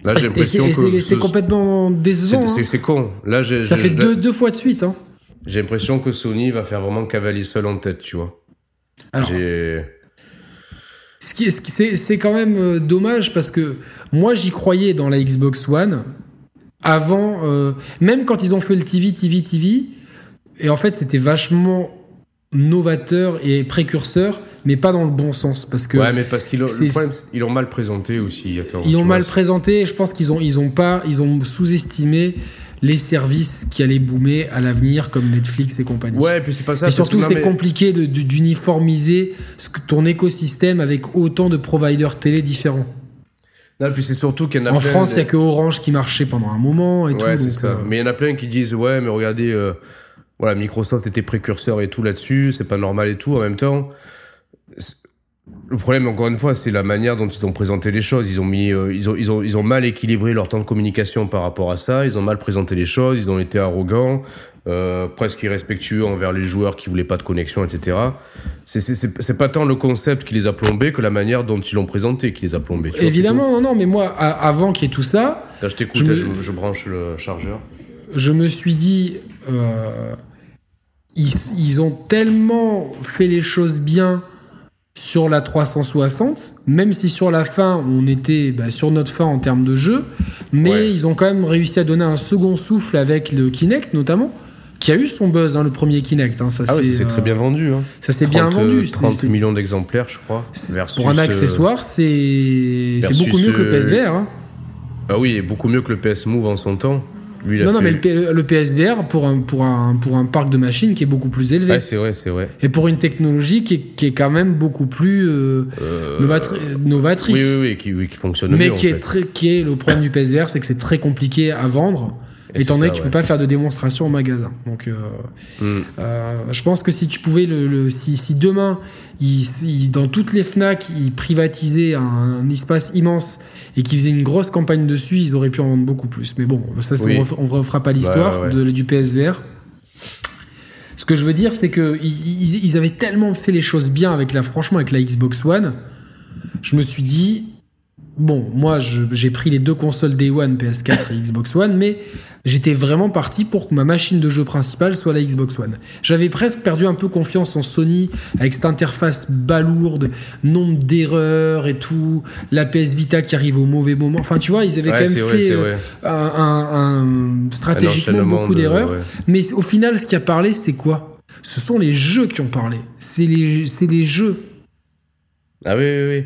Là, j'ai l'impression que. c'est- c'est ce- complètement décevant. c'est- hein. con. Là, j'ai Ça fait deux, deux fois de suite. Hein. J'ai l'impression que Sony va faire vraiment cavalier seul en tête, tu vois. Alors. Ce qui est- ce qui- c'est c'est quand même euh, dommage parce que moi j'y croyais dans la Xbox One avant, euh, même quand ils ont fait le TV, TV, TV, et en fait c'était vachement novateur et précurseur, mais pas dans le bon sens parce que Ouais, mais parce qu'ils ils l'ont mal présenté aussi. Attends, ils ont mal présenté. Et je pense qu'ils ont ils ont pas ils ont sous-estimé les services qui allaient boomer à l'avenir comme Netflix et compagnie. Ouais, et puis c'est pas ça. Et surtout, c'est mais- compliqué d'uniformiser ton écosystème avec autant de providers télé différents. Non, et puis c'est surtout qu'il y en a En plein France, il n'y a que Orange qui marchait pendant un moment et tout. Ouais, c'est donc, ça. euh, Mais il y en a plein qui disent ouais, mais regardez, euh, voilà, Microsoft était précurseur et tout là-dessus, c'est pas normal et tout. En même temps, le problème encore une fois, c'est la manière dont ils ont présenté les choses. Ils ont mis, euh, ils ont, ils ont, ils ont mal équilibré leur temps de communication par rapport à ça. Ils ont mal présenté les choses. Ils ont été arrogants, euh, presque irrespectueux envers les joueurs qui voulaient pas de connexion, etc. C'est- pas tant le concept qui les a plombés que la manière dont ils l'ont présenté qui les a plombés. tu Évidemment, non, non, mais moi, avant qu'il y ait tout ça. Attends, je t'écoute, je me- je, je branche le chargeur. je me suis dit, euh, ils, ils ont tellement fait les choses bien sur la 360, même si sur la fin, on était bah, sur notre fin en termes de jeu, mais Ouais. ils ont quand même réussi à donner un second souffle avec le Kinect notamment, qui a eu son buzz, hein, le premier Kinect. hein, ça Ah oui, c'est, c'est euh, très bien vendu. Hein. Ça s'est bien 30, vendu. euh, c'est- 30 c'est- millions d'exemplaires, je crois. pour un euh, accessoire, c'est beaucoup mieux que le euh, PSVR. Ah oui, et beaucoup mieux que le PS Move en son temps. Lui, il a Non, non, fait- mais le, P- le PSVR, pour un, pour, un, pour un parc de machines qui est beaucoup plus élevé. Ouais, c'est vrai, c'est vrai. Et pour une technologie qui est, qui est quand même beaucoup plus euh, novatri- novatrice. Oui, oui, oui, qui, oui, qui fonctionne Mais mieux, qui en est, fait. très, qui est le problème du PSVR, c'est que c'est très compliqué à vendre, Et étant donné que tu ouais. peux pas faire de démonstration en magasin. Donc, euh, Hmm. euh, je pense que si tu pouvais, le, le- si, si demain, il- si dans toutes les Fnac, ils privatisaient un, un espace immense et qu'ils faisaient une grosse campagne dessus, ils auraient pu en vendre beaucoup plus. Mais bon, ça, Oui. on, on refera pas l'histoire ouais. de- du PSVR. Ce que je veux dire, c'est que ils, avaient tellement fait les choses bien avec la, franchement, avec la Xbox One. Je me suis dit, bon, moi, j'ai pris les deux consoles Day One, PS4 et Xbox One, mais j'étais vraiment parti pour que ma machine de jeu principale soit la Xbox One. J'avais presque perdu un peu confiance en Sony avec cette interface balourde, nombre d'erreurs et tout, la PS Vita qui arrive au mauvais moment. Enfin, tu vois, ils avaient Ouais, quand même fait euh, un, un- un- stratégiquement beaucoup de- d'erreurs. ouais. Mais au final, ce qui a parlé, c'est quoi? Ce sont les jeux qui ont parlé. C'est les, les jeux. Ah oui, oui, oui.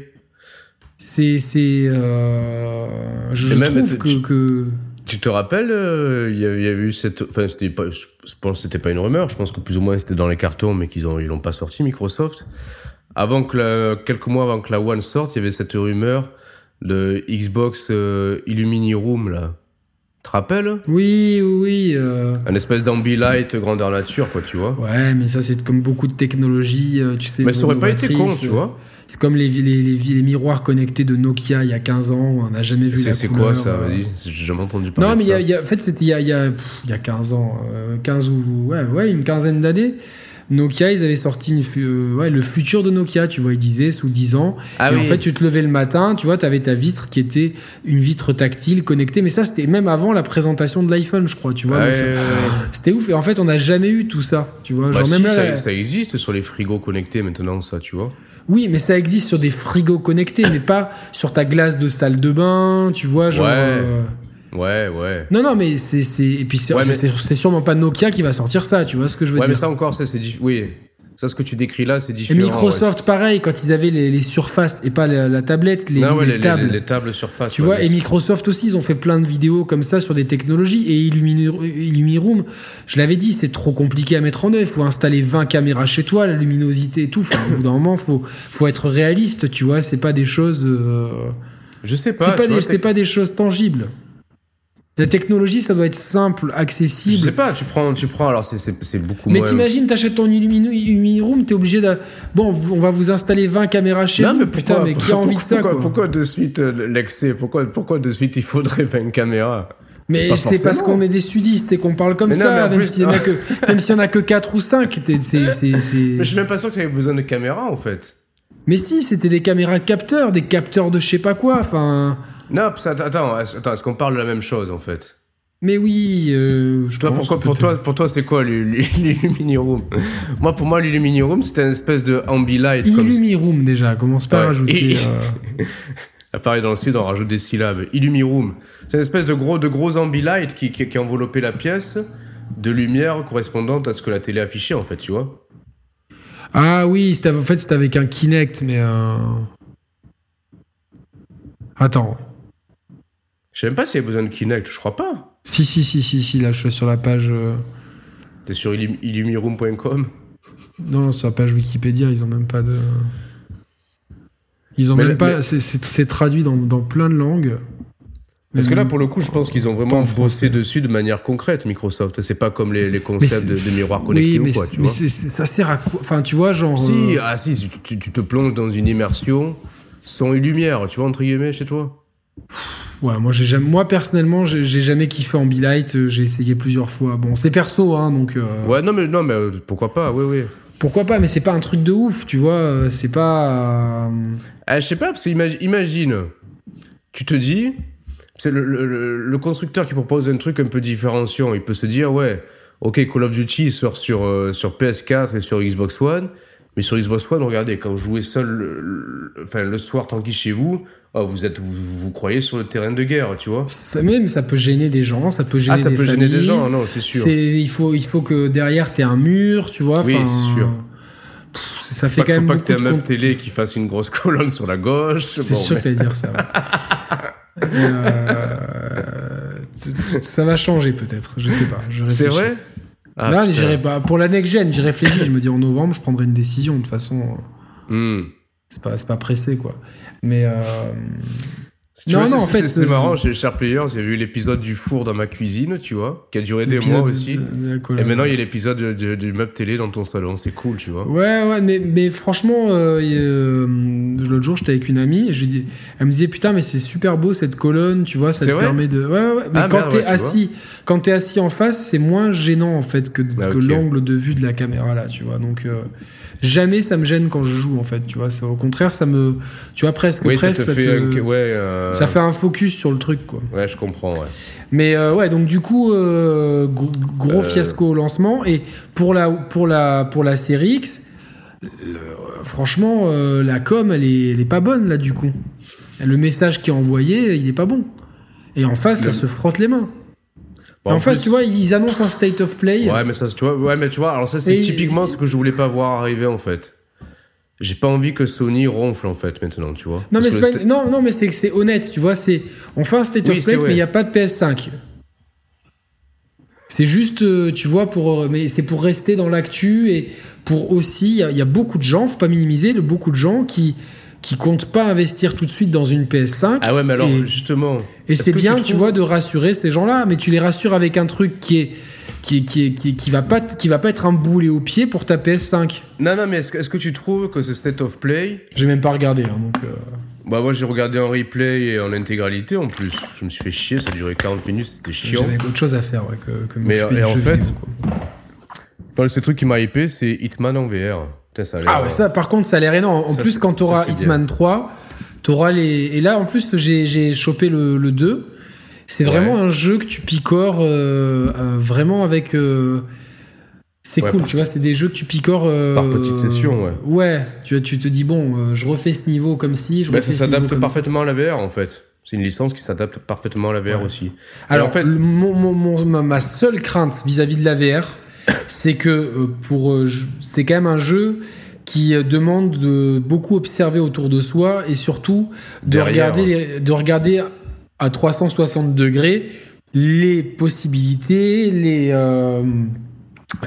C'est. euh, je je même, trouve que- Tu te rappelles, euh, il y, a- eu cette. Enfin, c'était pas, je pense que c'était pas une rumeur, je pense que plus ou moins c'était dans les cartons, mais qu'ils ont, ils l'ont pas sorti, Microsoft. Avant que la- quelques mois avant que la One sorte, il y avait cette rumeur de Xbox euh, Illumini Room, là. Tu te rappelles? Oui, oui, euh, Un espèce d'ambilight grandeur nature, quoi, tu vois. Ouais, mais ça, c'est comme beaucoup de technologies, euh, tu sais. Mais ça aurait pas été con, tu euh, vois. C'est comme les, les, les, les miroirs connectés de Nokia il y a 15 ans, on n'a jamais vu la c'est quoi ça euh. Vas-y, j'ai jamais entendu parler Non, mais de il y a, ça. y a- en fait, c'était il y a, y, a, pff, y a 15 ans, euh, 15 ou ouais, ouais, une quinzaine d'années. Nokia, ils avaient sorti une euh, ouais, le futur de Nokia, tu vois, ils disaient sous 10 ans. Ah et oui. en fait, tu te levais le matin, tu vois, tu avais ta vitre qui était une vitre tactile connectée. Mais ça, c'était même avant la présentation de l'iPhone, je crois, tu vois. Ça- ouais. C'était ouf. Et en fait, on n'a jamais eu tout ça, tu vois. Bah Genre, si, même là, ça, ça existe sur les frigos connectés maintenant, ça, tu vois. Oui, mais ça existe sur des frigos connectés, mais pas sur ta glace de salle de bain, tu vois, genre. Ouais. euh, Ouais, ouais. Non, non, mais c'est. c'est- Et puis, c'est Ouais, sûrement pas Nokia qui va sortir ça, tu vois ce que je veux Ouais, dire. mais ça encore, c'est Oui, ça ce que tu décris là, c'est Et différent. Microsoft, pareil, quand ils avaient les, les surfaces et pas la, la tablette, les. Non, ouais, les les, tables. les- les tables surface. Tu ouais, vois, et Microsoft aussi, ils ont fait plein de vidéos comme ça sur des technologies. Et Illumiroom, je l'avais dit, c'est trop compliqué à mettre en œuvre. Il faut installer 20 caméras chez toi, la luminosité et tout. Au bout d'un moment, faut, faut être réaliste, tu vois. C'est pas des choses. euh, Je sais pas. c'est pas, des, vois, c'est pas des choses tangibles. La technologie, ça doit être simple, Je accessible. sais pas, tu prends, tu prends, alors c'est- c'est c'est beaucoup Mais moins. t'imagines, t'achètes ton Illumino- Illumini Room, t'es obligé de. Bon, on va vous installer 20 caméras chez Non, vous. mais putain, mais qui a envie de ça, pourquoi, quoi pourquoi de suite euh, l'excès pourquoi, pourquoi de suite il faudrait 20 caméras? Mais Pas c'est parce qu'on est des sudistes et qu'on parle comme Mais mais ça, en même s'il y en y en a que 4 ou 5. t'es- c'est- c'est- c'est- Mais je suis même pas sûr que tu avais besoin de caméras en fait. Mais si, c'était des caméras capteurs, des capteurs de je sais pas quoi. Enfin. Non, attends, est-ce- attends, est-ce qu'on parle de la même chose en fait? Mais oui, euh, je Toi, pense pourquoi, pour, toi, pour toi, c'est quoi l'U- l'Illumini Room? Moi, pour moi, l'Illumini Room, c'était une espèce de ambilight. Comme... Illumi Room déjà, commence pas à Ouais. rajouter. Et- euh, Ah, pareil, dans le sud, on rajoute des syllabes. Illumi Room. C'est une espèce de gros, de gros ambilight qui, qui, qui enveloppait la pièce de lumière correspondante à ce que la télé affichait, en fait, tu vois. Ah oui, en fait c'était avec un Kinect, mais. euh, Attends. Je sais même pas s'il y a besoin de Kinect, je crois pas. Si, si, si, si, si, là je suis sur la page. euh, T'es sur illum- illumiroom.com Non, sur la page Wikipédia, ils ont même pas de. Ils ont Mais même pas. mais- c'est- traduit dans, dans plein de langues. Parce que là, pour le coup, je pense qu'ils ont vraiment en bossé dessus de manière concrète, Microsoft. C'est pas comme les, concepts de, de miroirs connectés oui, mais ou quoi, tu mais vois. ça sert à quoi? Enfin, tu vois, genre. Si, euh, ah si, si tu, tu- tu te plonges dans une immersion, son et lumière, tu vois, entre guillemets, chez toi. Ouais, moi, j'ai jamais, moi personnellement, j'ai jamais kiffé Ambilight. euh, J'ai essayé plusieurs fois. Bon, c'est perso, hein, donc. euh, Ouais, non, mais, non, mais euh, pourquoi pas, oui, oui. Pourquoi pas Mais c'est pas un truc de ouf, tu vois. C'est pas. euh, Ah, je sais pas, parce que imagine, imagine, tu te dis, c'est le, le- le- le constructeur qui propose un truc un peu différenciant, il peut se dire, ouais, ok, Call of Duty sort sur, euh, sur PS4 et sur Xbox One, mais sur Xbox One, regardez, quand vous jouez seul le- enfin, le soir tranquille chez vous, oh, vous, êtes, vous, vous croyez sur le terrain de guerre, tu vois. Ça, même ça peut gêner des gens, ça peut gêner Ah, ça des peut gêner des gens, non, c'est sûr. Il faut il faut que derrière t'aies un mur, tu vois. Oui, c'est sûr. pff, ça fait Faut pas, quand faut même pas que t'aies un meuble télé qui fasse une grosse colonne sur la gauche. C'est Bon, sûr mais- que t'allais dire ça. Euh, ça va changer peut-être, je sais pas. C'est vrai? Ah, non, j'irai pas. Pour la next gen, j'y réfléchis. Je me dis en novembre, je prendrai une décision. De toute façon, Hmm. c'est pas, c'est pas pressé quoi. Mais euh, Non, vois, non, en fait, c'est euh, marrant, chez Sharp Players, j'ai vu l'épisode du four dans ma cuisine, tu vois, qui a duré des mois aussi. de. Et maintenant, il y a l'épisode de- de- du meuble télé dans ton salon, c'est cool, tu vois. Ouais, ouais, mais, mais franchement, euh, y- euh, l'autre jour, j'étais avec une amie, et je elle me disait, putain, mais c'est super beau cette colonne, tu vois, ça te permet de. Ouais, ouais, ouais. Mais Ah, quand t'es ouais, assis, quand t'es assis en face, c'est moins gênant en fait que, Ah, que l'angle de vue de la caméra là, tu vois. Donc euh, jamais ça me gêne quand je joue en fait, tu vois. C'est au contraire, ça me, tu vois, presque, Oui, ça presque, te ça, fait. te- un- Ouais, euh, ça fait un focus sur le truc, quoi. ouais, je comprends, ouais. Mais euh, ouais, donc du coup, euh, gros, gros fiasco au lancement. Et pour la, pour la, pour la série X, franchement, la com, elle est, elle est pas bonne là du coup. Le message qui est envoyé, il est pas bon. Et en face, ça se frotte les mains. Bon, en, face, plus- tu vois, ils annoncent un state of play. Ouais, mais ça, tu vois, ouais, mais tu vois, alors ça, c'est Et- typiquement ce que je voulais pas voir arriver, en fait. J'ai pas envie que Sony ronfle, en fait, maintenant, tu vois. Non Parce mais, c'est pas- non, non, mais c'est que c'est honnête, tu vois. C'est on fait un state Oui, of play, mais il n'y a pas de PS5. C'est juste, euh, tu vois, pour, euh, mais c'est pour rester dans l'actu et pour aussi, il y a- il y, a beaucoup de gens, faut pas minimiser, de beaucoup de gens qui qui comptent pas investir tout de suite dans une PS5. Ah ouais, mais alors, Et- justement. Et c'est bien, tu, vois, de rassurer ces gens-là, mais tu les rassures avec un truc qui est qui, qui, qui, va pas qui va pas être un boulet au pied pour ta PS5. Non, non, mais est-ce que, est-ce que tu trouves que ce state of play. J'ai même pas regardé, hein, donc. euh, Bah, moi, j'ai regardé en replay et en intégralité, en plus. Je me suis fait chier, ça a duré 40 minutes, c'était chiant. J'avais autre chose à faire ouais, que, que Mais, et en fait, vidéo, quoi. Seul truc qui m'a hypé, c'est Hitman en VR. Ça. Ah ouais, ça par contre ça a l'air énorme. En Ça, plus quand t'auras ça, c'est Hitman 3, t'auras les... Et là en plus j'ai chopé le, le 2. C'est Ouais. vraiment un jeu que tu picores euh, euh, vraiment avec... euh, C'est Ouais, cool, tu vois, c'est des jeux que tu picores... euh, Par petites sessions, ouais. Ouais, tu, vois, tu te dis, bon, euh, je refais ce niveau comme si, je Bah, ça s'adapte ça. parfaitement à la VR, en fait. C'est une licence qui s'adapte parfaitement à la VR Ouais. aussi. Alors, en fait- mon- mon- mon- ma, ma seule crainte vis-à-vis de la VR, c'est que euh, pour, euh, c'est quand même un jeu qui euh, demande de beaucoup observer autour de soi et surtout de Derrière. regarder, les- de regarder à 360 degrés les possibilités, les, euh,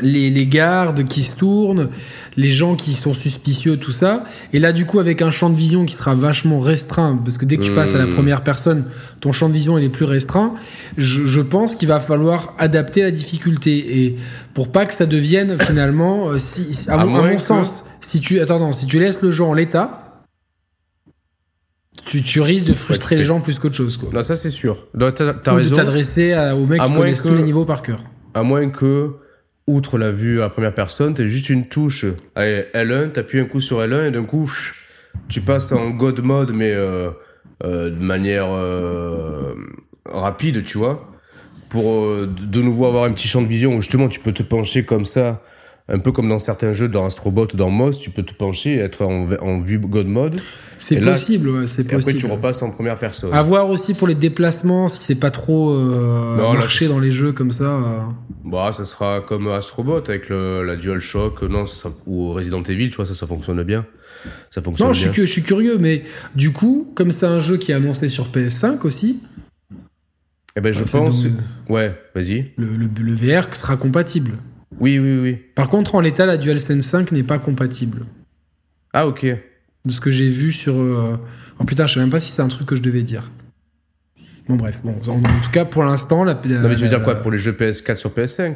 les, les gardes qui se tournent, les gens qui sont suspicieux, tout ça. Et là, du coup, avec un champ de vision qui sera vachement restreint, parce que dès que tu passes à la Mmh. première personne, ton champ de vision il est plus restreint. Je, je pense qu'il va falloir adapter la difficulté et pour pas que ça devienne finalement, euh, si, à, À mon, à sens, si tu attends, non, si tu laisses le jeu en l'état, tu, tu risques de frustrer les gens plus qu'autre chose, quoi. Ça c'est sûr. Non, T'as t'as Ou de t'adresser à- aux mecs À qui connaissent que- tous les niveaux par cœur. À moins que, outre la vue à première personne, t'as juste une touche. Allez, L1, t'appuies un coup sur L1 et d'un coup, tu passes en God mode, mais euh, euh, de manière euh, rapide, tu vois. Pour de nouveau avoir un petit champ de vision où justement tu peux te pencher comme ça, un peu comme dans certains jeux, dans Astrobot ou dans Moss, tu peux te pencher et être en, en vue God mode. C'est possible, ouais, c'est Et après, possible. tu repasses en première personne. À voir aussi pour les déplacements, si c'est pas trop euh, Non, marché dans les jeux comme ça. euh. Bah, ça sera comme Astrobot avec le, la DualShock, non, ça sera- ou Resident Evil, tu vois, ça, ça fonctionne bien. Ça fonctionne Non, je suis, bien. je suis curieux, mais du coup, comme c'est un jeu qui est annoncé sur PS5 aussi, Eh ben, je Ah, c'est pense. donc- Ouais, vas-y. le, le- le VR sera compatible. Oui, oui, oui. Par contre, en l'état, la DualSense 5 n'est pas compatible. Ah, ok. De ce que j'ai vu sur. euh, Oh putain, je sais même pas si c'est un truc que je devais dire. Bon, bref, bon, en, en tout cas, pour l'instant, la, la- Non, mais tu veux la- dire quoi pour les jeux PS4 sur PS5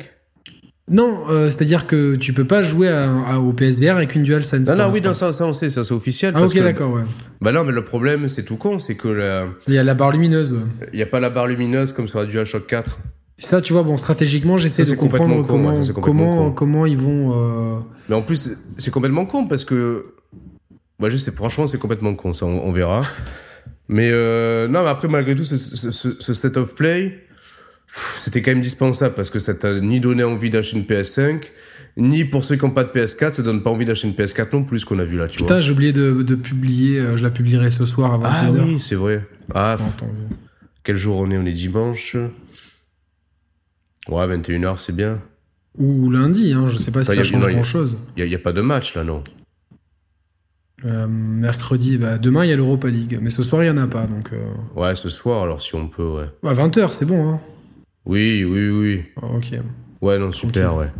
Non, euh, c'est-à-dire que tu peux pas jouer à- à- au PSVR avec une DualSense. Non, non, oui, non, ça, ça on sait, ça c'est officiel. Ah, parce ok, d'accord, ouais. Bah non, mais le problème, c'est tout con, c'est que la- Il y a la barre lumineuse, ouais. il n'y a pas la barre lumineuse comme sur la DualShock 4. Ça, tu vois, bon, stratégiquement, j'essaie de comprendre con, comment, ouais, comment, ils vont. euh, Mais en plus, c'est complètement con parce que. Bah, je sais, franchement, c'est complètement con, ça, on, on verra. Mais euh, non, mais après, malgré tout, ce, ce, ce, set of play, c'était quand même dispensable parce que ça t'a ni donné envie d'acheter une PS5, ni pour ceux qui n'ont pas de PS4, ça donne pas envie d'acheter une PS4 non plus, ce qu'on a vu là, tu Putain, vois. j'ai oublié de, de publier, euh, je la publierai ce soir à 21h. Ah oui, c'est vrai. Ah, Attends, quel jour on est On est dimanche. Ouais, 21h, c'est bien. Ou lundi, hein, je sais pas si ça change y a- grand chose. Il n'y a, pas de match là, non mercredi, bah, demain il y a l'Europa League, mais ce soir il y en a pas, donc. euh, Ouais, ce soir, alors si on peut, ouais. À 20h, c'est bon, hein. Oui, oui, oui. Ah, ok. Ouais, non, super, ouais.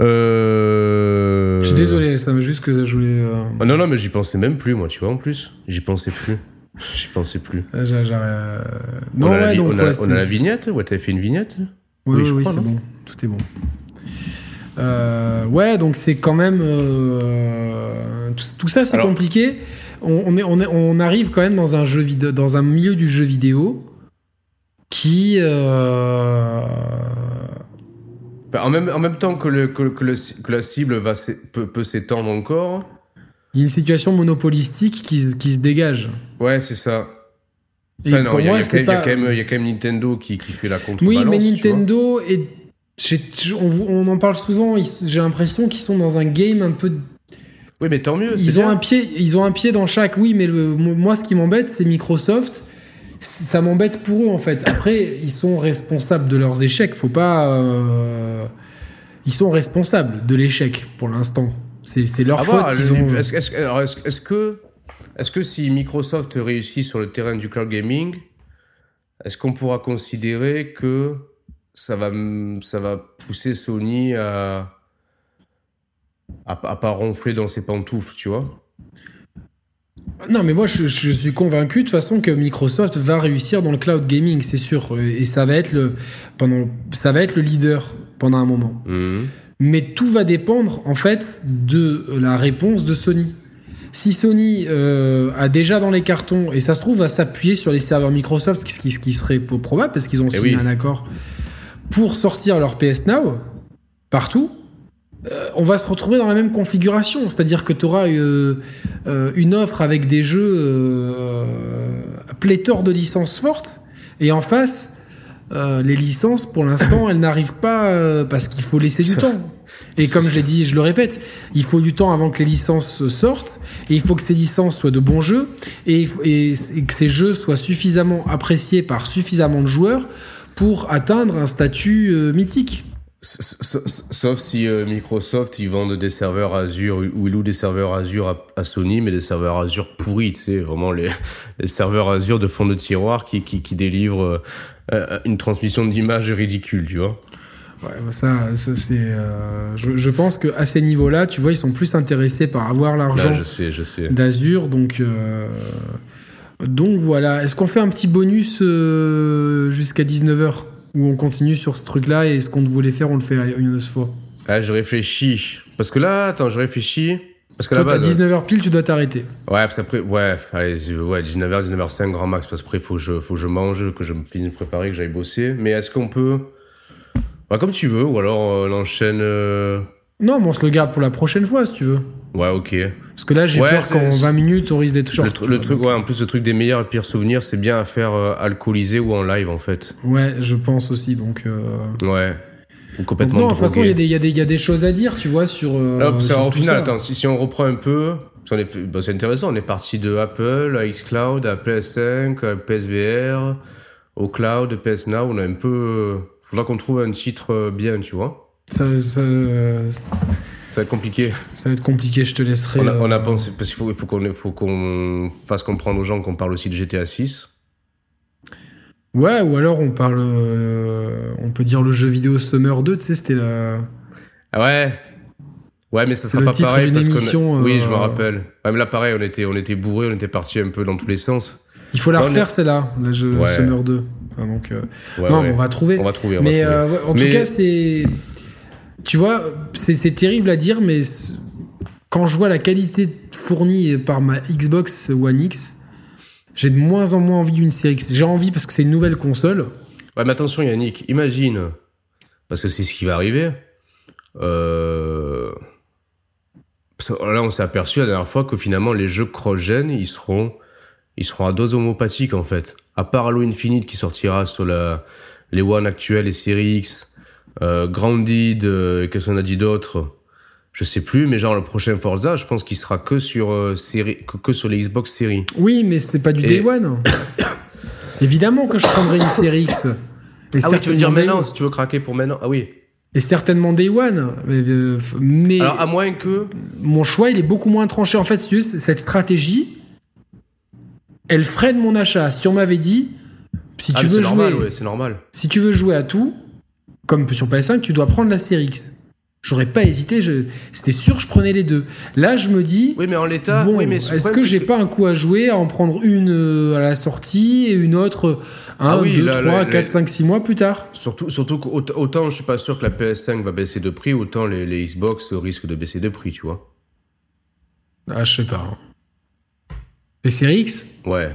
Euh... Je suis désolé, ça m'a juste que je voulais. euh, Ah, non, non, mais j'y pensais même plus, moi, tu vois, en plus. J'y pensais plus. J'y pensais plus. euh, Non, on a, la, ouais, vi- donc. on a- ouais, on a la c'est- vignette Ouais, t'avais fait une vignette Oui, Oui, oui, je oui, crois, c'est bon. Tout est bon. Euh, ouais, donc c'est quand même. euh, tout, tout ça, c'est compliqué. On, on est, on, est- on arrive quand même dans un, jeu vidéo, dans un milieu du jeu vidéo qui. euh, Enfin, en, même, en même temps que, le, que, que, le- que la cible va peut, peut s'étendre encore. Il y a une situation monopolistique qui se dégage. Ouais, c'est ça. Enfin, non, il y, a- quand même- Nintendo qui, qui fait la contrebalance. Oui, mais. Nintendo et on, on en parle souvent. J'ai l'impression qu'ils sont dans un game un peu. Oui, mais tant mieux. Ils ont bien. un pied, ils ont un pied dans chaque. Oui, mais le- moi, ce qui m'embête, c'est Microsoft. Ça m'embête pour eux en fait. Après, ils sont responsables de leurs échecs. Faut pas. euh, Ils sont responsables de l'échec pour l'instant. C'est leur Ah faute. bah, ont- Est-ce est-ce- est-ce que, est-ce que si Microsoft réussit sur le terrain du cloud gaming, est-ce qu'on pourra considérer que ça va, ça va pousser Sony à, à, à pas ronfler dans ses pantoufles, tu vois? Non, mais moi, je, je suis convaincu de toute façon que Microsoft va réussir dans le cloud gaming, c'est sûr. Et ça va être le pendant, ça va être le leader pendant un moment. Mhm. Mais tout va dépendre en fait de la réponse de Sony. Si Sony euh, a déjà dans les cartons, et ça se trouve, va s'appuyer sur les serveurs Microsoft, ce qui, ce qui serait probable parce qu'ils ont Eh signé oui. un accord pour sortir leur PS Now partout, euh, on va se retrouver dans la même configuration. C'est-à-dire que tu auras une offre avec des jeux euh, pléthore de licences fortes, et en face, euh, les licences, pour l'instant, elles n'arrivent pas euh, parce qu'il faut laisser du Ça- temps. Et comme je l'ai dit, je le répète, il faut du temps avant que les licences sortent, et il faut que ces licences soient de bons jeux, et, que ces jeux soient suffisamment appréciés par suffisamment de joueurs pour atteindre un statut euh, mythique. Sauf si euh, Microsoft ils vendent des serveurs Azure ou ils louent des serveurs Azure à, à Sony, mais des serveurs Azure pourris, tu sais, vraiment les, les serveurs Azure de fond de tiroir qui, qui, qui délivrent euh, une transmission d'image ridicule, tu vois. Ouais, bah ça, ça c'est. euh, je, je pense qu'à ces niveaux-là, tu vois, ils sont plus intéressés par avoir l'argent Là, je sais, je sais. d'Azure, donc. euh, donc voilà. Est-ce qu'on fait un petit bonus euh, jusqu'à 19h Ou on continue sur ce truc-là et ce qu'on voulait faire, on le fait une autre fois? Ah, je réfléchis. Parce que là, attends, je réfléchis. Parce que Toi, là-bas. t'as 19h pile, tu dois t'arrêter. Ouais, parce qu'après, ouais, allez, ouais, 19h, 19h05, grand max, parce qu'après, faut que je, faut que je mange, que je me finisse de préparer, que j'aille bosser. Mais est-ce qu'on peut. Ouais, comme tu veux, ou alors euh, l'enchaîne. euh, Non, mais on se le garde pour la prochaine fois, si tu veux. Ouais, ok. Parce que là, j'ai Ouais, peur qu'en 20 minutes, on risque d'être short. Le, tr- le vois, truc, donc- ouais, en plus, le truc des meilleurs et pires souvenirs, c'est bien à faire euh, alcoolisé ou en live, en fait. Ouais, je pense aussi. Donc, euh, Ouais. Ou donc complètement non, de toute façon, il y, a drogué. des- il y, a des- il y a des choses à dire, tu vois, sur. euh, que, sur au final, ça. attends, si, si on reprend un peu, bah, c'est intéressant, on est parti de Apple à xCloud, à PS5, à PSVR, au cloud, PS Now, on a un peu... Faudra qu'on trouve un titre euh, bien, tu vois. Ça, ça, ça Ça va être compliqué. va être compliqué, je te laisserai. On a, on a euh, pensé, parce qu'il faut, qu'on fasse comprendre aux gens qu'on parle aussi de GTA 6. Ouais, ou alors on parle. euh, on peut dire le jeu vidéo Summer 2, tu sais, c'était la. Ah ouais? Ouais, mais ça sera le pas titre pareil parce émission, Oui, euh, je me rappelle. Ouais, mais là, pareil, on était, on était bourrés, on était partis un peu dans tous les sens. Il faut la Non, refaire, celle-là, le jeu Ouais. Summer 2. Ah, donc, euh, Ouais, non, ouais. on va trouver. On va trouver, on va mais trouver. euh, en Mais- tout cas, c'est. Tu vois, c'est terrible à dire, mais quand je vois la qualité fournie par ma Xbox One X, j'ai de moins en moins envie d'une série X. J'ai envie parce que c'est une nouvelle console. Ouais, mais attention, Yannick, imagine, parce que c'est ce qui va arriver. Euh... Là, on s'est aperçu la dernière fois que finalement, les jeux cross-gen, ils seront, ils seront à dose homopathique, en fait. À part Halo Infinite qui sortira sur la, les One actuels, les séries X, euh, Grounded, euh, qu'est-ce qu'on a dit d'autre? Je sais plus, mais genre le prochain Forza, je pense qu'il sera que sur, euh, série, que, que sur les Xbox séries. Oui, mais c'est pas du Et- Day One. Évidemment que je prendrais une série X. Et Ah oui, tu veux dire maintenant, si tu veux craquer pour maintenant Ah oui. Et certainement Day One. Mais, euh, mais Alors, à moins que... mon choix, il est beaucoup moins tranché. En fait, si tu veux, c- cette stratégie, elle freine mon achat. Si on m'avait dit, si Ah, tu veux jouer, normal, ouais, normal. si tu veux jouer à tout, comme sur PS5, tu dois prendre la série X. J'aurais pas hésité. Je... C'était sûr, je prenais les deux. Là, je me dis, Oui, mais en l'état, bon, oui, est-ce que j'ai pas un coup à jouer à en prendre une euh, à la sortie et une autre 1, Ah oui, 2, là, 3, là, 4, là- 5, 6 mois plus tard? Surtout, surtout autant je suis pas sûr que la PS5 va baisser de prix, autant les, les Xbox risquent de baisser de prix, tu vois. Ah, je sais pas. hein. Les séries X Ouais.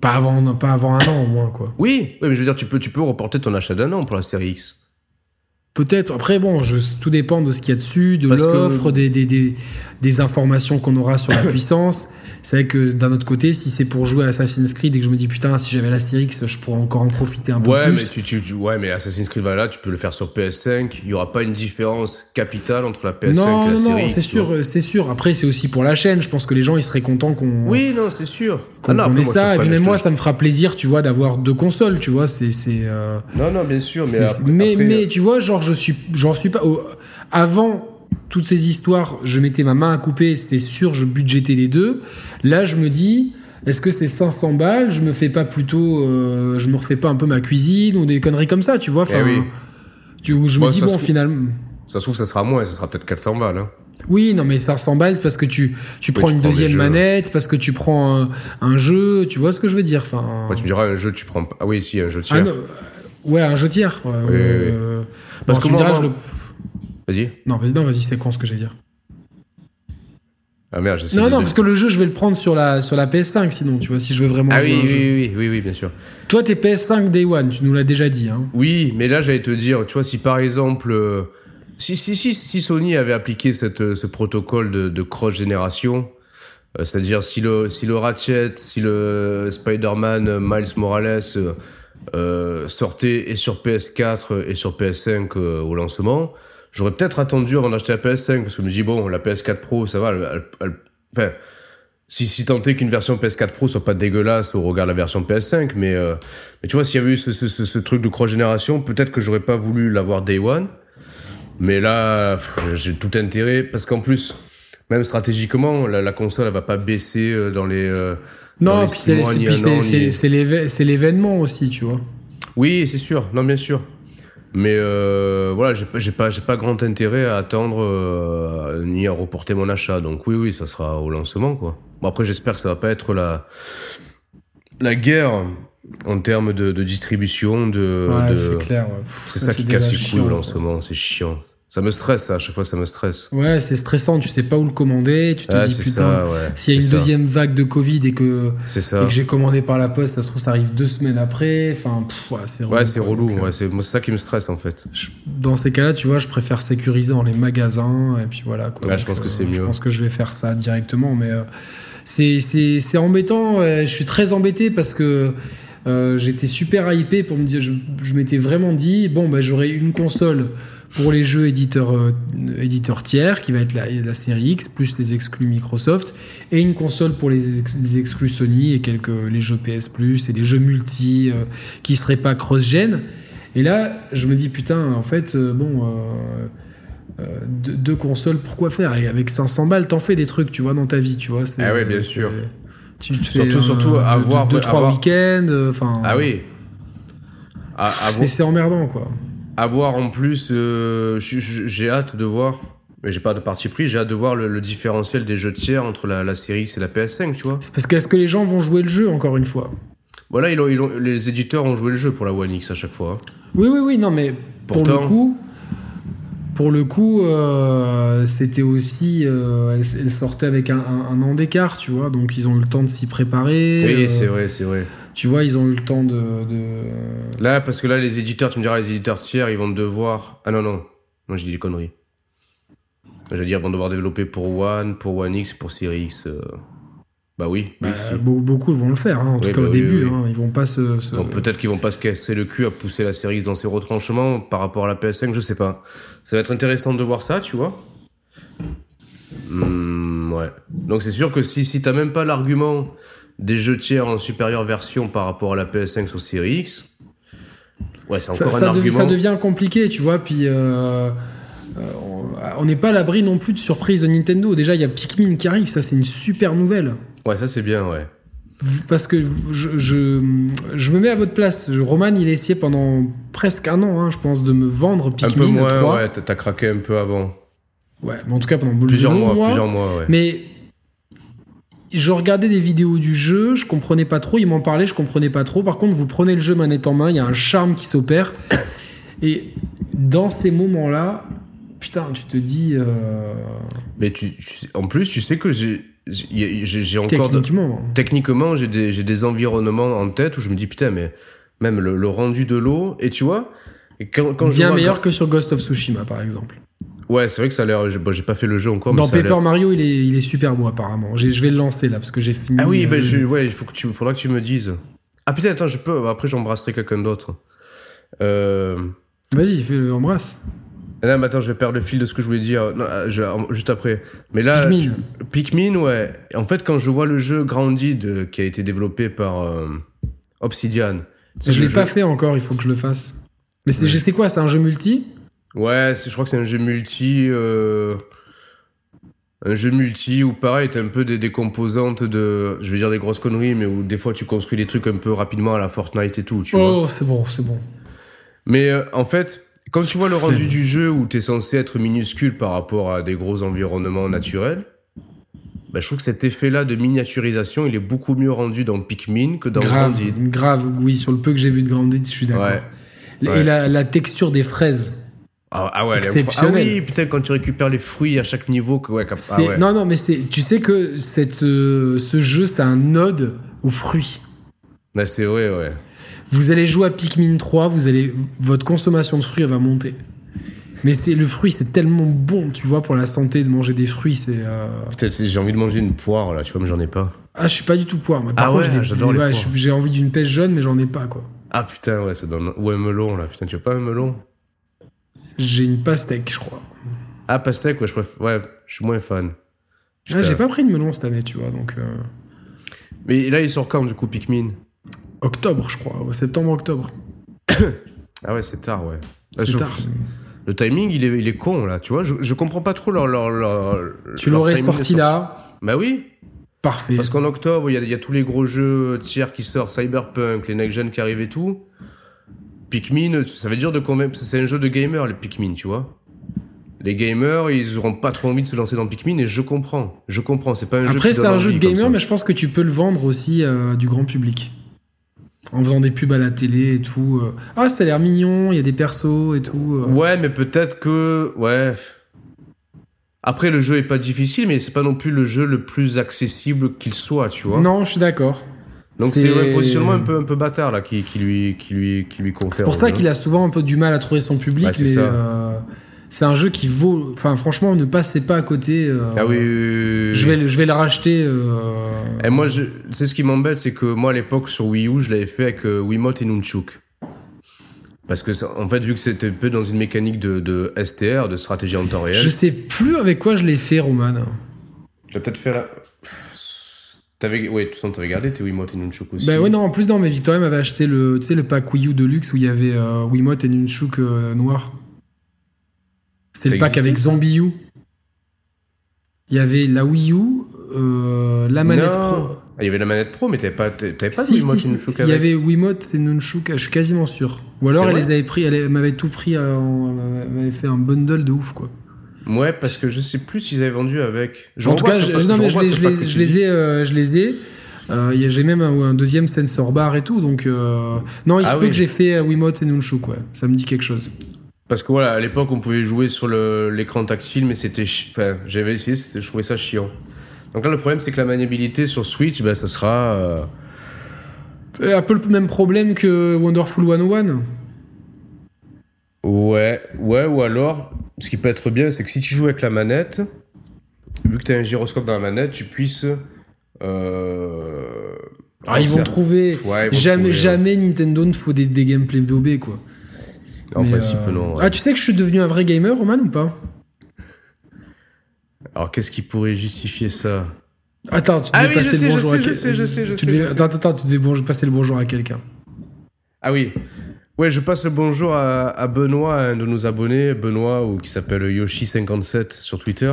pas avant, pas avant un an au moins, quoi. Oui, oui, mais je veux dire, tu peux, tu peux reporter ton achat d'un an pour la série X. Peut-être. Après, bon, je, tout dépend de ce qu'il y a dessus, de que- l'offre, des, des, des, des informations qu'on aura sur la puissance. C'est vrai que d'un autre côté, si c'est pour jouer à Assassin's Creed et que je me dis putain, si j'avais la série X, je pourrais encore en profiter un peu Ouais, plus. mais tu, tu, tu- ouais, mais Assassin's Creed Valhalla, tu peux le faire sur PS5. Il y aura pas une différence capitale entre la PS5 non, et la non, série non, X. c'est sûr, c'est sûr. Après, c'est aussi pour la chaîne. Je pense que les gens, ils seraient contents qu'on Oui, non, c'est sûr. qu'on Ah non, après, moi, ça. Et même moi, ça me fera plaisir, tu vois, d'avoir deux consoles, tu vois. C'est, euh, Non, non, bien sûr, mais après- mais, après- mais tu vois, genre, je suis, j'en suis pas. avant toutes ces histoires, je mettais ma main à couper, c'était sûr, je budgétais les deux. Là, je me dis, est-ce que c'est 500 balles Je me fais pas plutôt, euh, je me refais pas un peu ma cuisine ou des conneries comme ça, tu vois Enfin, Eh oui. tu- où je Bon, me dis bon, trouve- finalement. Ça se trouve, ça sera moins, ça sera peut-être 400 balles. Hein. Oui, non, mais 500 balles parce que tu, tu prends tu une prends deuxième jeux. manette, parce que tu prends un, un jeu, tu vois ce que je veux dire Enfin, Ouais, tu me diras, un jeu, tu prends pas. Ah oui, si, un jeu ah, tiers. non, ouais, un jeu tiers. ouais, oui, euh, Parce bon, que tu me moi, diras, moi- je le- Vas-y. Non, vas-y, non, vas-y, c'est con ce que j'ai dire. Ah merde, j'essaie Non, de- non, parce que le jeu, je vais le prendre sur la, sur la PS5, sinon, tu vois, si je veux vraiment Ah jouer oui, à un oui, jeu. oui, oui, oui, oui, bien sûr. Toi, t'es PS5 Day One, tu nous l'as déjà dit. Hein. Oui, mais là, j'allais te dire, tu vois, si par exemple, euh, si, si, si, si Sony avait appliqué cette, euh, ce protocole de, de cross-génération, euh, c'est-à-dire si le, si le Ratchet, si le Spider-Man euh, Miles Morales euh, euh, sortait et sur PS4 et sur PS5 euh, au lancement, j'aurais peut-être attendu avant d'acheter la PS5, parce que je me dis, bon, la PS4 Pro, ça va, elle, elle- elle- enfin, si, si tant est qu'une version PS4 Pro soit pas dégueulasse au regard de la version PS5, mais, euh, mais tu vois, s'il y avait eu ce, ce, ce, ce truc de cross-génération, peut-être que j'aurais pas voulu l'avoir Day One. Mais là, j'ai tout intérêt, parce qu'en plus, même stratégiquement, la, la console, elle va pas baisser euh, dans les. euh, Non, c'est l'événement aussi, tu vois. Oui, c'est sûr, non, bien sûr. Mais euh, voilà, j'ai pas, j'ai pas, j'ai pas grand intérêt à attendre euh, ni à reporter mon achat. Donc oui, oui, ça sera au lancement, quoi. Bon après, j'espère que ça va pas être la la guerre en termes de, de distribution, de. Ouais, de- c'est clair. ouais. C'est ça, qui casse les couilles au lancement, c'est chiant. Ça me stresse, ça, à chaque fois, ça me stresse. Ouais, c'est stressant, tu sais pas où le commander, tu te Ah, dis c'est putain, ça, ouais. s'il y a c'est une ça. deuxième vague de Covid et que, C'est et ça. que j'ai commandé par la poste, ça se trouve ça arrive deux semaines après, enfin, ouais, c'est relou. Ouais, c'est relou. Euh, Ouais, c'est moi, c'est ça qui me stresse, en fait. je- dans ces cas-là, tu vois, je préfère sécuriser dans les magasins et puis voilà. Quoi. Je pense que c'est Je mieux. pense que je vais faire ça directement, mais euh, c'est c'est c'est embêtant. euh, je suis très embêté parce que euh, j'étais super hypé pour me dire, je, je m'étais vraiment dit, bon, bah, j'aurai une console pour les jeux éditeurs, euh, éditeurs tiers, qui va être la, la série X, plus les exclus Microsoft, et une console pour les, ex- les exclus Sony et quelques les jeux PS Plus et des jeux multi euh, qui seraient pas cross-gen. Et là, je me dis, putain, en fait, euh, bon, euh, euh, deux, deux consoles, pourquoi faire? Et avec 500 balles, t'en fais des trucs, tu vois, dans ta vie, tu vois. Ah ouais, bien sûr. Tu, tu Surtout- fais, surtout deux- avoir- deux, deux, trois avoir- week-ends, euh, enfin. Ah oui. C'est c'est emmerdant, quoi. Avoir en plus, euh, j'ai hâte de voir, mais j'ai pas de parti pris, j'ai hâte de voir le, le différentiel des jeux tiers entre la, la série X et la PS5, tu vois. C'est parce qu'est-ce que les gens vont jouer le jeu, encore une fois? Voilà, ils ont, ils ont- les éditeurs ont joué le jeu pour la One X à chaque fois. hein. Oui, oui, oui, non, mais pour le coup, pour le coup, euh, c'était aussi, euh, elle, elle sortait avec un, un- un an d'écart, tu vois, donc ils ont eu le temps de s'y préparer. Oui, euh, c'est vrai, c'est vrai. Tu vois, ils ont eu le temps de. de- Là, parce que là, les éditeurs, tu me diras, les éditeurs tiers, ils vont devoir. Ah non, non. Non, j'ai dit des conneries. Je veux dire, ils vont devoir développer pour One, pour One X, pour Series X. euh. Bah oui. Bah, oui, beaucoup vont le faire, hein, en tout cas bah au oui, début. hein, ils vont pas se. se- Donc peut-être qu'ils vont pas se casser le cul à pousser la Series X dans ses retranchements par rapport à la PS5, je sais pas. Ça va être intéressant de voir ça, tu vois. Hmm, ouais. Donc c'est sûr que si, si t'as même pas l'argument des jeux tiers en supérieure version par rapport à la PS5 sur Series X, ouais, c'est ça, encore ça un dev- argument. ça devient compliqué, tu vois. Puis euh, euh, on- n'est pas à l'abri non plus de surprises de Nintendo. Déjà, il y a Pikmin qui arrive, ça c'est une super nouvelle. Ouais, ça c'est bien, ouais. Parce que je, je, je me mets à votre place. Roman, il a essayé pendant presque un an, hein, je pense, de me vendre Un Pikmin peu moins, 3. ouais, t'as craqué un peu avant. Ouais, mais en tout cas pendant Plusieurs mois, plusieurs mois, ouais. Mais je regardais des vidéos du jeu, je comprenais pas trop, il m'en parlait, je comprenais pas trop. Par contre, vous prenez le jeu manette en main, il y a un charme qui s'opère. Et dans ces moments-là, putain, tu te dis euh, Mais tu, en plus, tu sais que j'ai encore de- techniquement. techniquement, j'ai des, des environnements en tête où je me dis putain, mais même le, le rendu de l'eau, et tu vois, quand, je Bien vois- meilleur que sur Ghost of Tsushima, par exemple. Ouais, c'est vrai que ça a l'air. Bon, j'ai pas fait le jeu encore, mais Dans Paper Mario, il est, il est super beau, apparemment. Je vais le lancer là, parce que j'ai fini. Ah oui, euh, bah, je, ouais, il faut que tu, faudra que tu me dises. Ah putain, attends, je peux. Après, j'embrasserai quelqu'un d'autre. Euh. Vas-y, fais-le, embrasse. Là, mais attends, je vais perdre le fil de ce que je voulais dire. Non, euh, je- juste après. Mais là, Pikmin. tu- Pikmin, ouais. En fait, quand je vois le jeu Grounded euh, qui a été développé par euh, Obsidian. Je le l'ai pas fait encore, il faut que je le fasse. Mais c'est Ouais. quoi, c'est un jeu multi Ouais, je crois que c'est un jeu multi. euh, Un jeu multi où pareil, t'as un peu des, des composantes de. Je vais dire des grosses conneries, mais où des fois tu construis des trucs un peu rapidement à la Fortnite et tout, tu. Oh, c'est bon, c'est bon. Mais euh, en fait, quand tu vois le rendu du jeu où t'es censé être minuscule par rapport à des gros environnements naturels, bah, je trouve que cet effet-là de miniaturisation, il est beaucoup mieux rendu dans Pikmin que dans grave, Grounded. grave, oui, sur le peu que j'ai vu de Grounded, je suis d'accord. Ouais. Et la texture des fraises, Ah, ah ouais. Exceptionnel. Ah oui, putain, quand tu récupères les fruits à chaque niveau, que, ouais, cap- ah ouais. non non mais c'est tu sais que cette euh, ce jeu c'est un ode aux fruits. Bah, c'est vrai, ouais. Vous allez jouer à Pikmin 3, vous allez votre consommation de fruits elle va monter. Mais c'est le fruit, c'est tellement bon, tu vois, pour la santé de manger des fruits, c'est. euh, Putain, c'est- j'ai envie de manger une poire là, tu vois, mais j'en ai pas. Ah, je suis pas du tout poire. moi. Par Ah contre, ouais, j'adore les ouais, j'ai envie d'une pêche jaune, mais j'en ai pas quoi. Ah putain, ouais, ça donne. Ou un melon là, putain, tu veux pas un melon? J'ai une pastèque, je crois. Ah, pastèque, ouais, je préfère. Ouais, je suis moins fan. Ah, j'ai pas pris de melon cette année, tu vois, donc. euh, Mais là, il sort quand du coup, Pikmin? Octobre, je crois, septembre-octobre. Ah ouais, c'est tard, ouais. C'est Je- tard. Le timing, il est, il est con là, tu vois. Je, je comprends pas trop leur. leur, leur- Tu leur l'aurais sorti là, Bah oui, parfait. parce qu'en octobre, il y y a tous les gros jeux tiers qui sortent, Cyberpunk, les next-gen qui arrivent et tout. Pikmin, ça veut dire de convaincre. C'est un jeu de gamers, les Pikmin, tu vois. Les gamers, ils auront pas trop envie de se lancer dans Pikmin et je comprends. Je comprends. C'est pas un Après, jeu. c'est un jeu de gamer, mais je pense que tu peux le vendre aussi euh, du grand public. En faisant des pubs à la télé et tout. euh. Ah, ça a l'air mignon, il y a des persos et tout. euh. Ouais, mais peut-être que. Ouais. Après, le jeu est pas difficile, mais c'est pas non plus le jeu le plus accessible qu'il soit, tu vois. Non, je suis d'accord. Donc c'est- un positionnement un peu, un peu bâtard là qui, qui lui, qui lui, qui lui confère. C'est pour ça qu'il a souvent un peu du mal à trouver son public, mais euh, c'est un jeu qui vaut. Enfin, franchement, ne passez pas à côté. euh, Ah oui, oui, oui, oui. Je vais, le- je vais le racheter. euh, Et moi, je... c'est ce qui m'embête, c'est que moi à l'époque sur Wii U, je l'avais fait avec euh, Wiimote et Nunchuk. Parce que, ça- en fait, vu que c'était un peu dans une mécanique de, de STR, de stratégie en temps réel, Je sais plus avec quoi je l'ai fait, Roman. j'ai peut-être fait la. T'avais, ouais, de toute façon, t'avais gardé tes Wiimote et Nunchuk aussi. Bah ouais, non, en plus, non, mais Victoria m'avait acheté le, tu sais, le pack Wii U Deluxe où il y avait euh, Wiimote et Nunchuk euh, noir. C'était Ça le pack avec ça Zombie U. Il y avait la Wii U, euh, la manette Non. pro. Ah, il y avait la manette pro, mais t'avais pas, t'avais pas de Si, Wiimote si, et si, Nunchuk il y avec. avait Wiimote et Nunchuk, je suis quasiment sûr. Ou alors elle les avait pris, elle m'avait tout pris, euh, en- elle m'avait fait un bundle de ouf quoi. Ouais, parce que je sais plus s'ils avaient vendu avec. En tout cas, je, pack- non, mais je, revois les, je les- les ai, euh, je les ai. Euh, J'ai même un, un deuxième sensor bar et tout, donc euh, non, il Ah se peut que j'ai fait euh, Wiimote et Nunchuk, ouais. Ça me dit quelque chose. Parce que voilà, à l'époque, on pouvait jouer sur l'écran tactile, mais c'était. Enfin, j'avais essayé, c'était- je trouvais ça chiant. Donc là, le problème, c'est que la maniabilité sur Switch, bah, ça sera. un peu le même problème que Wonderful 101. Ouais, ouais, ou alors, ce qui peut être bien, c'est que si tu joues avec la manette, vu que tu as un gyroscope dans la manette, tu puisses. Euh... Ah, ils vont trouver. Ouais, ils vont jamais, trouver, ouais. jamais Nintendo ne faut des, des gameplays d'OB, quoi. En Mais, principe, euh, non. ouais. Ah, tu sais que je suis devenu un vrai gamer, Roman, ou pas? Alors, qu'est-ce qui pourrait justifier ça? Attends, tu devais Ah oui, je passer sais, le je bonjour sais, à je quel- sais, je sais, je tu sais, devais- je sais. Attends, attends, tu devais bon- passer le bonjour à quelqu'un. Ah oui. Ouais, je passe le bonjour à, Benoît, un de nos abonnés, Benoît, ou qui s'appelle Yoshi57 sur Twitter.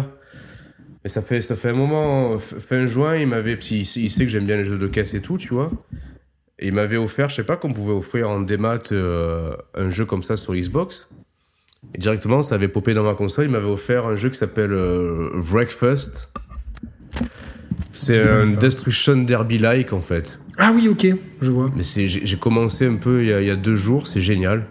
Et ça fait, ça fait un moment, fin juin, il m'avait, il sait que j'aime bien les jeux de caisse et tout, tu vois. Et il m'avait offert, je sais pas qu'on pouvait offrir en démat euh, un jeu comme ça sur Xbox. Et directement, ça avait popé dans ma console. Il m'avait offert un jeu qui s'appelle euh, Breakfast. C'est un Destruction Derby-like en fait. Ah oui, ok, je vois. Mais c'est, j'ai commencé un peu il y, a, il y a deux jours, c'est génial.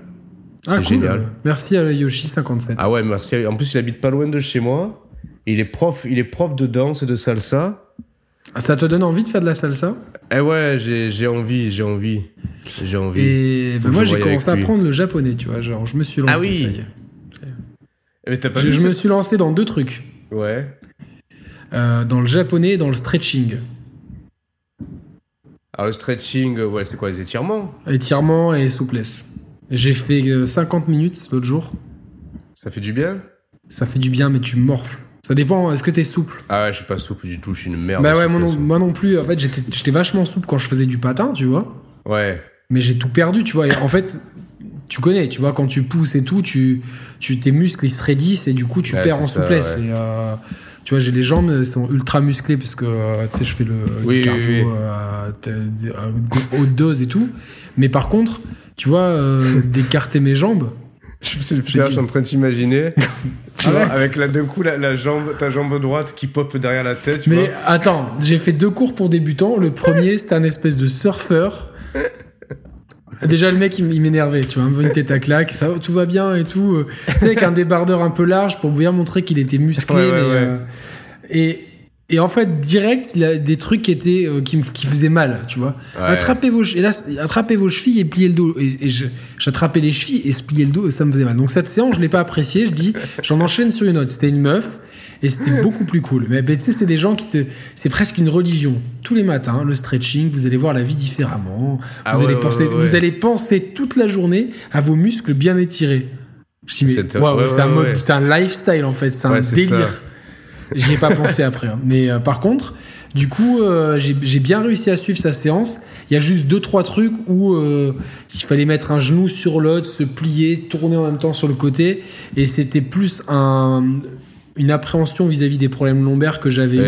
Ah, c'est cool. génial. Merci à Yoshi57. Ah ouais, merci. En plus, il habite pas loin de chez moi. Il est prof, il est prof de danse et de salsa. Ah, Ça te donne envie de faire de la salsa? Eh ouais, j'ai, j'ai envie, j'ai envie. J'ai envie. Et que moi, j'ai commencé à apprendre le japonais, tu vois. Genre, je me suis lancé. Ah oui. ça y est. Mais t'as pas Je, me suis lancé dans deux trucs. Ouais. Euh, dans le japonais et dans le stretching. Alors le stretching, euh, ouais, c'est quoi les étirements? Étirement et souplesse. J'ai fait euh, 50 minutes l'autre jour. Ça fait du bien? Ça fait du bien, mais tu morfles. Ça dépend, est-ce que t'es souple? Ah ouais, je suis pas souple du tout, je suis une merde. Bah ouais, moi non, souplesse. moi non plus. En fait, j'étais vachement souple quand je faisais du patin, tu vois. Ouais. Mais j'ai tout perdu, tu vois. Et en fait, tu connais, tu vois, quand tu pousses et tout, tu, tu, tes muscles ils se raidissent et du coup tu Ouais, perds en ça, souplesse. ouais. Et, euh, tu vois, j'ai les jambes, elles sont ultra musclées parce que euh, tu sais, je fais le, Oui, cardio oui. euh, à- à haute dose et tout. Mais par contre, tu vois, euh, d'écarter mes jambes, Je, je suis en train de t'imaginer. tu vois, Arrête. avec là, d'un coup la, la jambe, ta jambe droite qui pop derrière la tête. Tu Mais vois. attends, j'ai fait deux cours pour débutants. Le premier, c'était un espèce de surfeur. Déjà, le mec, il m'énervait, tu vois, il me une tête à claque, ça, tout va bien et tout. euh, Tu sais, avec un débardeur un peu large pour bien montrer qu'il était musclé. Ouais, ouais, mais, ouais. euh, et, et en fait, direct, il a des trucs qui, étaient, euh, qui me qui faisaient mal, tu vois. Attrapez, vos, et là, attrapez vos chevilles et pliez le dos. Et, et j'attrapais les chevilles et se le dos et ça me faisait mal. Donc cette séance, je l'ai pas appréciée. Je dis, j'en enchaîne sur une autre. C'était une meuf. Et c'était beaucoup plus cool. Mais ben, tu sais, c'est des gens qui te. C'est presque une religion. Tous les matins, le stretching, vous allez voir la vie différemment. Ah vous, ouais, allez penser, ouais, ouais. vous allez penser toute la journée à vos muscles bien étirés. Je dis, mais C'est- waouh, ouais, c'est un mode, ouais. c'est un lifestyle en fait, c'est un c'est délire. ça. J'y ai pas pensé après. hein. Mais euh, par contre, du coup, euh, j'ai j'ai bien réussi à suivre sa séance. Il y a juste deux trois trucs où euh, il fallait mettre un genou sur l'autre, se plier, tourner en même temps sur le côté, et c'était plus un, une appréhension vis-à-vis des problèmes lombaires que j'avais eu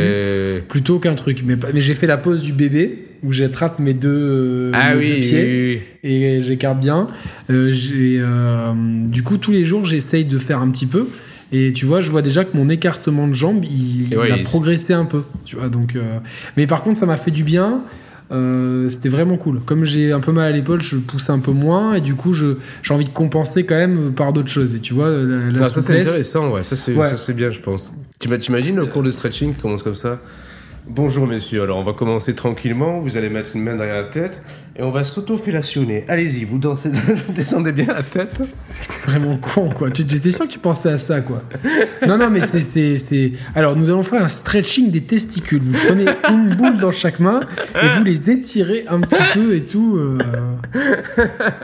Et- plutôt qu'un truc. Mais, j'ai fait la pose du bébé. où j'attrape mes deux, euh, Ah mes oui, deux oui, pieds oui, et j'écarte bien. Euh, j'ai, euh, du coup, tous les jours, j'essaye de faire un petit peu. Et tu vois, je vois déjà que mon écartement de jambe, il, ouais, a il- progressé un peu. Tu vois, donc. euh, Mais par contre, ça m'a fait du bien. Euh, c'était vraiment cool. Comme j'ai un peu mal à l'épaule, je pousse un peu moins et du coup, j'ai envie de compenser quand même par d'autres choses. Et tu vois, la, la Ah, ça c'est intéressant, ouais. Ça c'est Ouais. bien, je pense. T'ima- T'imagines le cours de stretching qui commence comme ça? Bonjour messieurs, alors on va commencer tranquillement. Vous allez mettre une main derrière la tête et on va s'auto-fellationner. Allez-y, vous dansez, descendez bien la tête. C'est vraiment con, quoi. J'étais sûr que tu pensais à ça, quoi. Non, non, mais c'est, c'est, c'est. Alors, nous allons faire un stretching des testicules. Vous prenez une boule dans chaque main et vous les étirez un petit peu et tout. euh.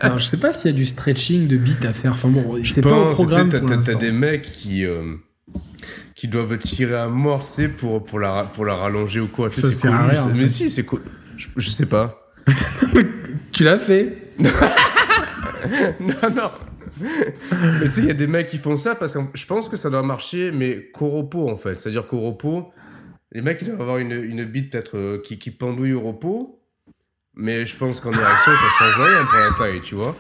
Alors, je sais pas s'il y a du stretching de bite à faire. Enfin bon, c'est pas au programme. tu sais, pour T'as des mecs qui, euh, qui doivent tirer à mort, c'est pour, pour, la, pour la rallonger ou quoi. Ça c'est cool, Mais si, c'est cool. Je, je sais pas. Tu l'as fait. non, non. mais tu sais, il y a des mecs qui font ça parce que je pense que ça doit marcher, mais qu'au repos en fait. C'est-à-dire qu'au repos, les mecs ils doivent avoir une, une bite peut-être euh, qui, qui pendouille au repos. Mais je pense qu'en érection, ça change rien pour la taille, tu vois.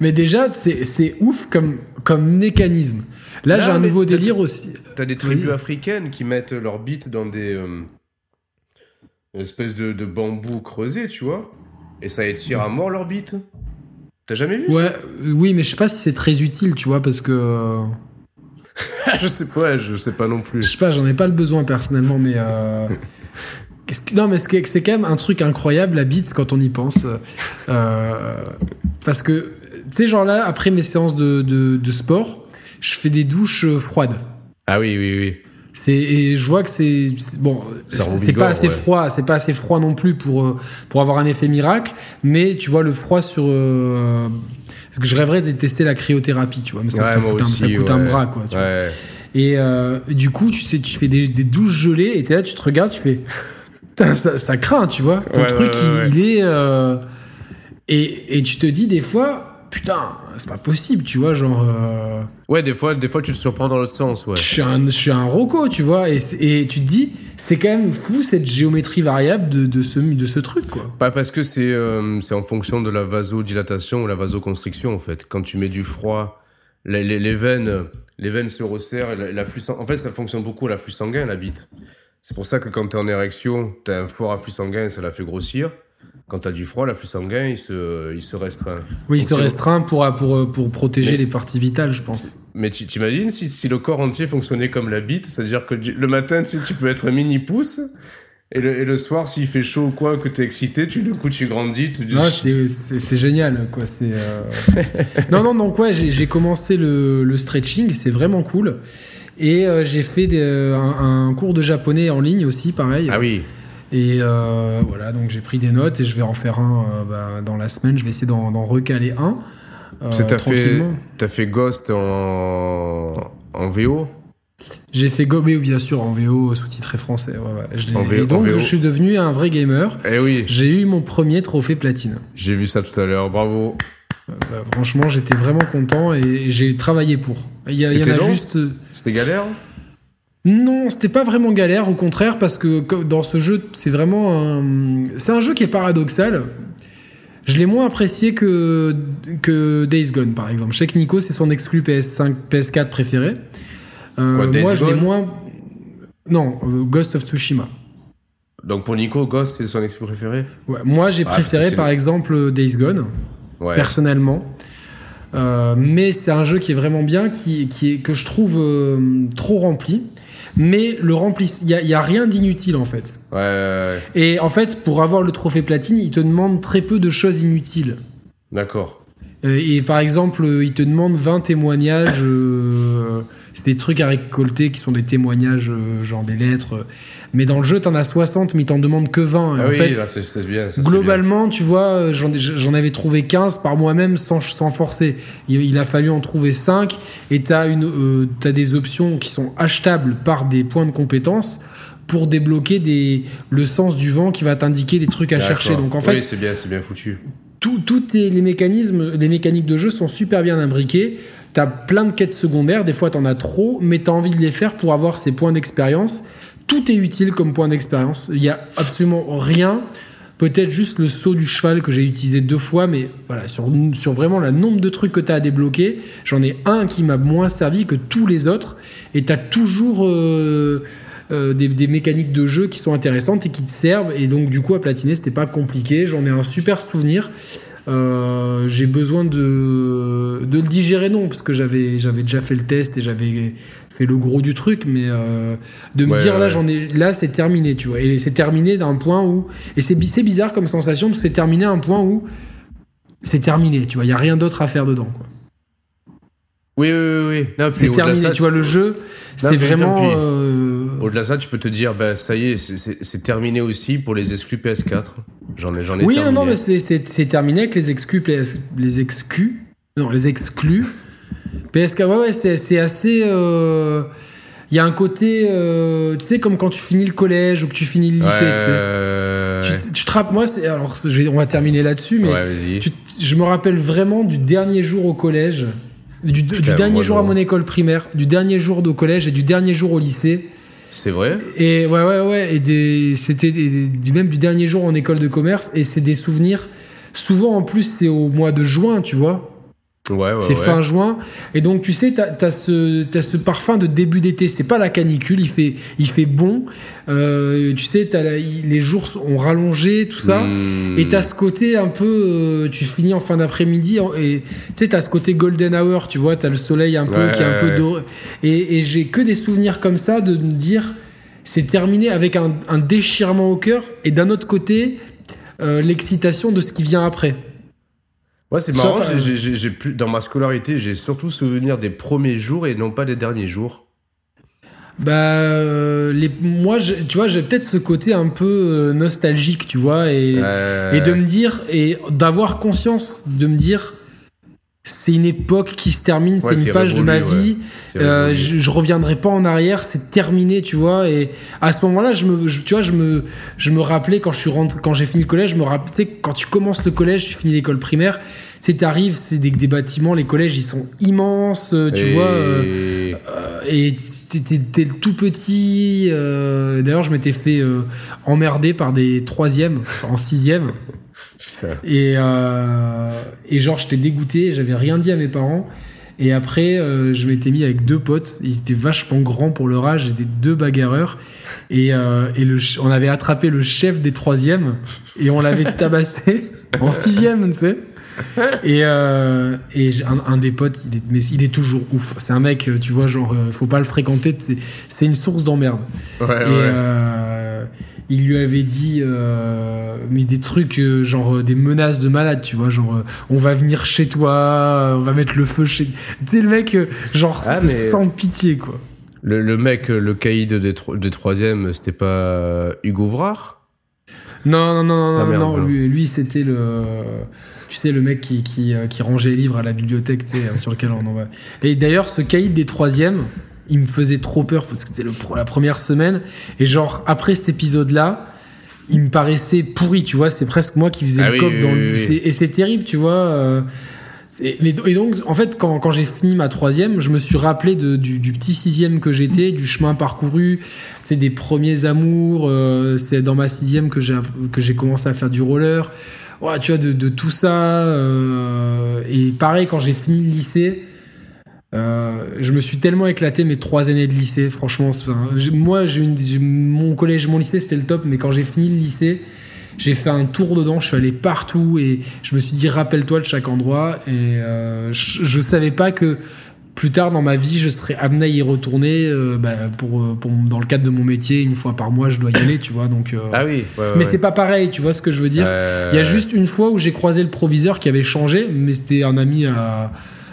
Mais déjà, c'est, ouf comme, comme mécanisme. Là, j'ai un nouveau délire aussi. T'as des tribus africaines qui mettent leur bite dans des. euh, une espèce de, de bambou creusé, tu vois. Et ça étire à mort leur bite. T'as jamais vu Ouais, ça euh, oui, mais je sais pas si c'est très utile, tu vois, parce que. euh, Je sais pas, je sais pas non Je plus. sais pas, j'en ai pas le besoin personnellement, mais. euh, que- Non, mais c'est quand même un truc incroyable, la bite, quand on y pense. Euh, parce que, tu sais, genre là, après mes séances de, de, de sport, je fais des douches froides. Ah oui, oui, oui. C'est et je vois que c'est bon, c'est pas assez ouais. froid, c'est pas assez froid non plus pour euh, pour avoir un effet miracle, mais tu vois le froid sur euh, parce que je rêverais de tester la cryothérapie, tu vois, mais ça, Ouais, ça moi coûte, un, ça bras quoi, tu vois. Et euh, du coup, tu sais, tu fais des, des douches gelées et t'es là, tu te regardes, tu fais. Ça, ça craint, tu vois. Ton truc, il, il est. euh, et, et tu te dis des fois, putain, c'est pas possible, tu vois, genre. euh, Ouais, des fois, des fois, tu te surprends dans l'autre sens, ouais. je suis un, je suis un roco, tu vois. Et, et tu te dis, c'est quand même fou cette géométrie variable de, de, ce, de ce truc, quoi. Pas parce que c'est euh, c'est en fonction de la vasodilatation ou la vasoconstriction, en fait. Quand tu mets du froid, les, les, les veines, les veines se resserrent. Et la- sang- en fait, ça fonctionne beaucoup à l'afflux sanguin, la bite. C'est pour ça que quand t'es en érection, t'as un fort afflux sanguin, ça la fait grossir. Quand t'as du froid, l'afflux sanguin, il se, il se restreint. Oui, il Donc se restreint pour, pour, pour protéger Mais- les parties vitales, je pense. Mais tu- t'imagines si, si le corps entier fonctionnait comme la bite, c'est-à-dire que le matin, tu sais, tu peux être un mini pouce, et le, et le soir, s'il fait chaud ou quoi, que t'es excité, tu, du coup, tu grandis, tu. Non, c'est génial, quoi. C'est euh, non, non, donc ouais, j'ai j'ai commencé le, le stretching, c'est vraiment cool. Et euh, j'ai fait des, euh, un, un cours de japonais en ligne aussi, pareil. Ah oui, Et euh, voilà, donc j'ai pris des notes et je vais en faire un euh, bah, dans la semaine. Je vais essayer d'en recaler un. euh, Parce que t'as fait, fait Ghost en, en VO J'ai fait Gobé, bien sûr, en VO sous-titré français. ouais, ouais. Je l'ai- En VO, et donc, en VO. je suis devenu un vrai gamer. Eh oui, J'ai eu mon premier trophée platine. j'ai vu ça tout à l'heure, bravo. Bah, franchement, j'étais vraiment content et j'ai travaillé pour. Il y, a- il y en C'était a long juste. C'était galère Non, c'était pas vraiment galère, au contraire, parce que dans ce jeu, c'est vraiment un... C'est un jeu qui est paradoxal. Je l'ai moins apprécié que, que Days Gone, par exemple. Je sais que Nico, c'est son exclu PS5, PS4 préféré. Euh, Days moi, je l'ai moins... Non, euh, Ghost of Tsushima. Donc pour Nico, Ghost, c'est son esprit préféré? Ouais, moi, j'ai Ah, préféré, par exemple, Days Gone. Ouais. personnellement. Euh, mais c'est un jeu qui est vraiment bien, qui, qui est, que je trouve euh, trop rempli. Mais le rempli, il n'y a, il y a rien d'inutile en fait. Ouais, ouais, ouais. Et en fait, pour avoir le trophée platine, il te demande très peu de choses inutiles. d'accord. Euh, et par exemple, euh, il te demande 20 témoignages. euh, c'est des trucs à récolter qui sont des témoignages, genre des lettres. Euh. Mais dans le jeu, t'en as 60, mais t'en demande que 20. Et Ah en oui, fait, là, c'est c'est bien. ça, Globalement, tu vois, euh, j'en avais trouvé 15 par moi-même sans, sans forcer. Il, il a fallu en trouver 5 et tu as, des options qui sont achetables par des points de compétences pour débloquer des, le sens du vent qui va t'indiquer des trucs à chercher. Donc en fait, Oui, c'est bien, c'est bien foutu. tout, tout est- les mécanismes, les mécaniques de jeu sont super bien imbriquées. T'as plein de quêtes secondaires, des fois t'en as trop, mais t'as envie de les faire pour avoir ces points d'expérience. Tout est utile comme point d'expérience. Il y a absolument rien Peut-être juste le saut du cheval que j'ai utilisé deux fois, mais voilà, sur, vraiment le nombre de trucs que tu as à débloquer, j'en ai un qui m'a moins servi que tous les autres. Et tu as toujours euh, euh, des, des mécaniques de jeu qui sont intéressantes et qui te servent. Et donc, du coup, à platiner, c'était pas compliqué. J'en ai un super souvenir. Euh, j'ai besoin de, de le digérer, non, parce que j'avais, j'avais déjà fait le test et j'avais fait le gros du truc, mais euh, de me Ouais, dire là, ouais. j'en ai, là, c'est terminé, tu vois. Et c'est terminé d'un point où, et c'est, c'est bizarre comme sensation, parce que c'est terminé à un point où c'est terminé, tu vois. Il y a rien d'autre à faire dedans, quoi. Oui, oui, oui. C'est terminé, ça, tu vois. Le jeu, c'est vraiment. puis- euh, Au-delà de ça, tu peux te dire, bah, ça y est, c'est- terminé aussi pour les exclus PS4. J'en ai, j'en ai Oui, non, terminé. non, mais c'est- terminé avec les exclus, les exclus, non, les exclus. PSK, ouais, ouais, c'est assez. euh, Il y a un côté, euh, tu sais, comme quand tu finis le collège ou que tu finis le lycée, tu sais. Euh, Tu, tu te rappelles, moi, c'est alors, on va terminer là-dessus, mais ouais, vas-y. tu- je me rappelle vraiment du dernier jour au collège, du, dernier jour à mon école primaire, du dernier jour au collège et du dernier jour au lycée. C'est vrai Et ouais, ouais, ouais. Et c'était même du dernier jour en école de commerce. Et c'est des souvenirs. Souvent, en plus, c'est au mois de juin, tu vois. Ouais, ouais. c'est ouais. fin juin. Et donc, tu sais, t'as as ce, t'as ce parfum de début d'été. C'est pas la canicule, il fait, il fait bon. Euh, tu sais, la- les jours ont rallongé, tout ça. Hmm. Et t'as ce côté un peu, euh, tu finis en fin d'après-midi et tu sais t'as ce côté golden hour, tu vois, t'as le soleil un peu qui est un peu doré. Et, et j'ai que des souvenirs comme ça de me dire c'est terminé avec un, un déchirement au cœur et d'un autre côté euh, l'excitation de ce qui vient après. Ouais, c'est marrant. j'ai- j'ai- j'ai plus dans ma scolarité, j'ai surtout souvenir des premiers jours et non pas des derniers jours. Bah, euh, les, moi, je- tu vois, j'ai peut-être ce côté un peu euh, nostalgique, tu vois, et, Euh, et de me dire, et d'avoir conscience de me dire, c'est une époque qui se termine, Ouais, c'est c'est une page de ma vie, c'est euh, je, je reviendrai pas en arrière, c'est terminé, tu vois, et à ce moment-là, je me, je- tu vois, je me, je me rappelais quand je suis rentré, quand j'ai fini le collège, je me rappelais, tu sais, quand tu commences le collège, tu finis l'école primaire, sais, t'arrives, c'est des, des bâtiments, les collèges, ils sont immenses, euh, tu Et- vois, euh, et t'es- tout petit. euh, D'ailleurs, je m'étais fait euh, emmerder par des troisièmes en sixième. Et, euh, et genre, j'étais dégoûté, j'avais rien dit à mes parents. Et après, euh, je m'étais mis avec deux potes. Ils étaient vachement grands pour leur âge, des deux bagarreurs. Et, euh, et le, on avait attrapé le chef des troisièmes et on l'avait tabassé en sixième, tu sais. Et, euh, et un, un des potes, il est, mais il est toujours ouf. C'est un mec, tu vois, genre, faut pas le fréquenter. C'est, c'est une source d'emmerde. Ouais, Et ouais. Il lui avait dit euh, mis des trucs euh, genre euh, des menaces de malade, tu vois, genre euh, on va venir chez toi, on va mettre le feu chez. Tu sais le mec, genre Ah, mais- sans pitié quoi. Le, le mec, le caïd des, tro- des troisièmes, c'était pas Hugo Vrard? Non non non non Ah, non, merde, non, alors. lui, lui, c'était le. Tu sais, le mec qui, qui, qui rangeait les livres à la bibliothèque, tu sais, euh, sur lequel on en va. Et d'ailleurs, ce caïd des troisièmes, il me faisait trop peur parce que c'était la première semaine. Et genre, après cet épisode-là, il me paraissait pourri, tu vois. C'est presque moi qui faisais Ah le oui, coq oui, dans le. oui. c'est- Et c'est terrible, tu vois. euh, c'est- et donc, en fait, quand, quand j'ai fini ma troisième, je me suis rappelé de- du, du petit sixième que j'étais, du chemin parcouru, sais, des premiers amours. euh, c'est dans ma sixième que j'ai que j'ai commencé à faire du roller. Ouais, tu vois, de, de tout ça. euh, et pareil, quand j'ai fini le lycée, euh, je me suis tellement éclaté mes trois années de lycée. Franchement, moi, j'ai une, mon collège, mon lycée, c'était le top. Mais quand j'ai fini le lycée, j'ai fait un tour dedans. Je suis allé partout et je me suis dit, rappelle-toi de chaque endroit. Et euh, je, je savais pas que plus tard dans ma vie, je serais amené à y retourner euh, bah, pour, pour- dans le cadre de mon métier. Une fois par mois, je dois y aller, tu vois. Donc, euh, Ah oui. ouais, ouais, mais ouais. c'est pas pareil, tu vois ce que je veux dire. Il y a juste une fois où j'ai croisé le proviseur qui avait changé, mais c'était un ami à,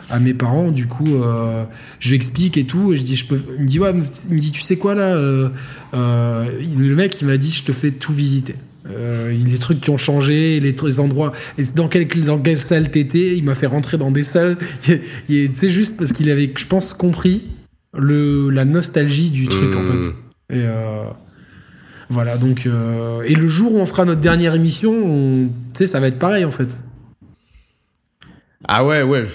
à mes parents. Du coup, euh, je lui explique et tout, et je dis, je peux. Il me dit, ouais, il me dit, tu sais quoi là euh, euh, Le mec, il m'a dit, je te fais tout visiter. Euh, les trucs qui ont changé, les, endroits, et dans quelle, dans quelle salle t'étais, il m'a fait rentrer dans des salles. C'est juste parce qu'il avait, je pense, compris le, la nostalgie du truc en fait. Et euh, voilà, donc. et le jour où on fera notre dernière émission, on- tu sais, ça va être pareil en fait. Ah ouais, ouais.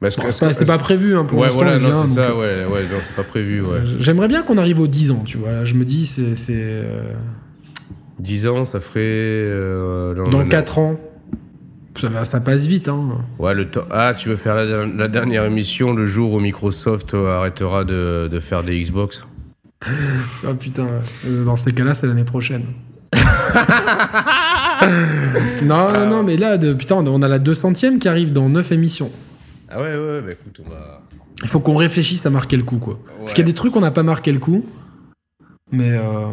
Bon, c'est pas, pas prévu hein, pour Ouais, l'instant. voilà, il non, c'est ça, euh, ouais, ouais, non, c'est pas prévu, ouais. J'aimerais bien qu'on arrive aux 10 ans, tu vois. Je me dis, c'est. euh, 10 ans, ça ferait. euh, non, Dans non. 4 ans. Ça, va- ça passe vite, hein. Ouais, le temps. Ah, tu veux faire la, la dernière émission le jour où Microsoft euh, arrêtera de, de faire des Xbox? Oh putain, euh, dans ces cas-là, c'est l'année prochaine. non, non, non, mais là, de, putain, on a la 200ème qui arrive dans 9 émissions. Ah ouais, ouais, ouais, bah écoute, on va. Il faut qu'on réfléchisse à marquer le coup, quoi. Parce qu'il y a des trucs qu'on n'a pas marqué le coup. Mais. euh,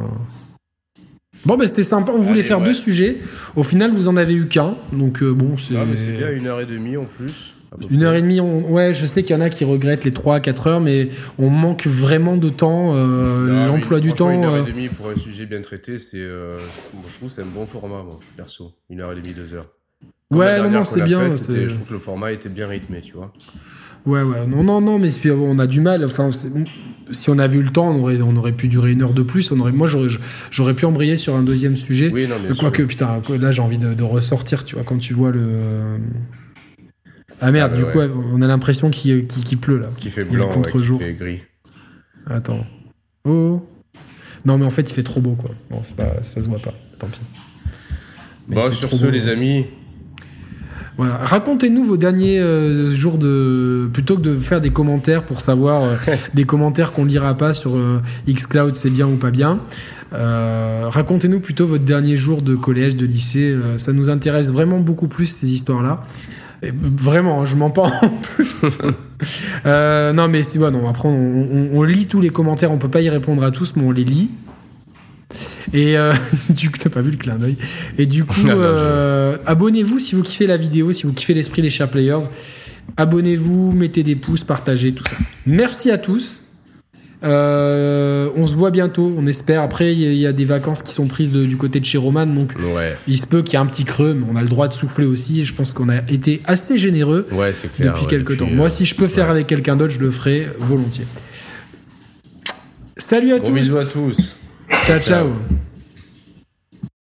Bon, bah c'était sympa. On voulait Allez, faire ouais. deux sujets. Au final, vous en avez eu qu'un. Donc, euh, bon, c'est. Ah, mais c'est bien, une heure et demie en plus. Une heure et demie, on- ouais, je sais qu'il y en a qui regrettent les 3 à 4 heures, mais on manque vraiment de temps. euh, L'emploi du temps. Une heure et demie pour un sujet bien traité, c'est. euh, je, trouve que c'est un bon format, moi, perso. Une heure et demie, deux heures. Comme Ouais, non, non, c'est bien. c'était- Je trouve que le format était bien rythmé, tu vois. Ouais, ouais, non, non, non, mais on a du mal. Enfin, si on avait eu le temps, on aurait, on aurait pu durer une heure de plus. On aurait, moi, j'aurais, pu embrayer sur un deuxième sujet. Oui. Quoique, putain, là, j'ai envie de, de ressortir, tu vois, quand tu vois le. Ah merde, Ah bah du coup, on a l'impression qu'il, qu'il pleut là. Qui fait Il y a le blanc, ouais, qui fait gris. Attends. Oh. Non, mais en fait, il fait trop beau, quoi. Bon, pas, ça se voit pas. Tant pis. Mais il Bon, fait sur trop ce, beau. les amis, Voilà. Racontez-nous vos derniers euh, jours de. Plutôt que de faire des commentaires pour savoir euh, des commentaires qu'on lira pas sur euh, Xcloud, c'est bien ou pas bien. Euh, Racontez-nous plutôt votre dernier jour de collège, de lycée. ça nous intéresse vraiment beaucoup plus ces histoires-là. Vraiment, hein, je m'en parle en plus. Non, mais c'est bon. Après, on, on- on lit tous les commentaires. On peut pas y répondre à tous, mais on les lit. Et euh, du coup, t'as pas vu le clin d'œil. Et du coup, euh, abonnez-vous si vous kiffez la vidéo, si vous kiffez l'esprit des chers players. Abonnez-vous, mettez des pouces, partagez, tout ça. Merci à tous. Euh, on se voit bientôt, on espère. Après, il y, a- il y a des vacances qui sont prises de- du côté de chez Roman, donc ouais, il se peut qu'il y ait un petit creux, mais on a le droit de souffler aussi. Et je pense qu'on a été assez généreux ouais, clair. depuis ouais, quelques temps. Moi, si je peux faire avec quelqu'un d'autre, je le ferai volontiers. Salut à Gros tous. bisous à tous. Ciao. ciao.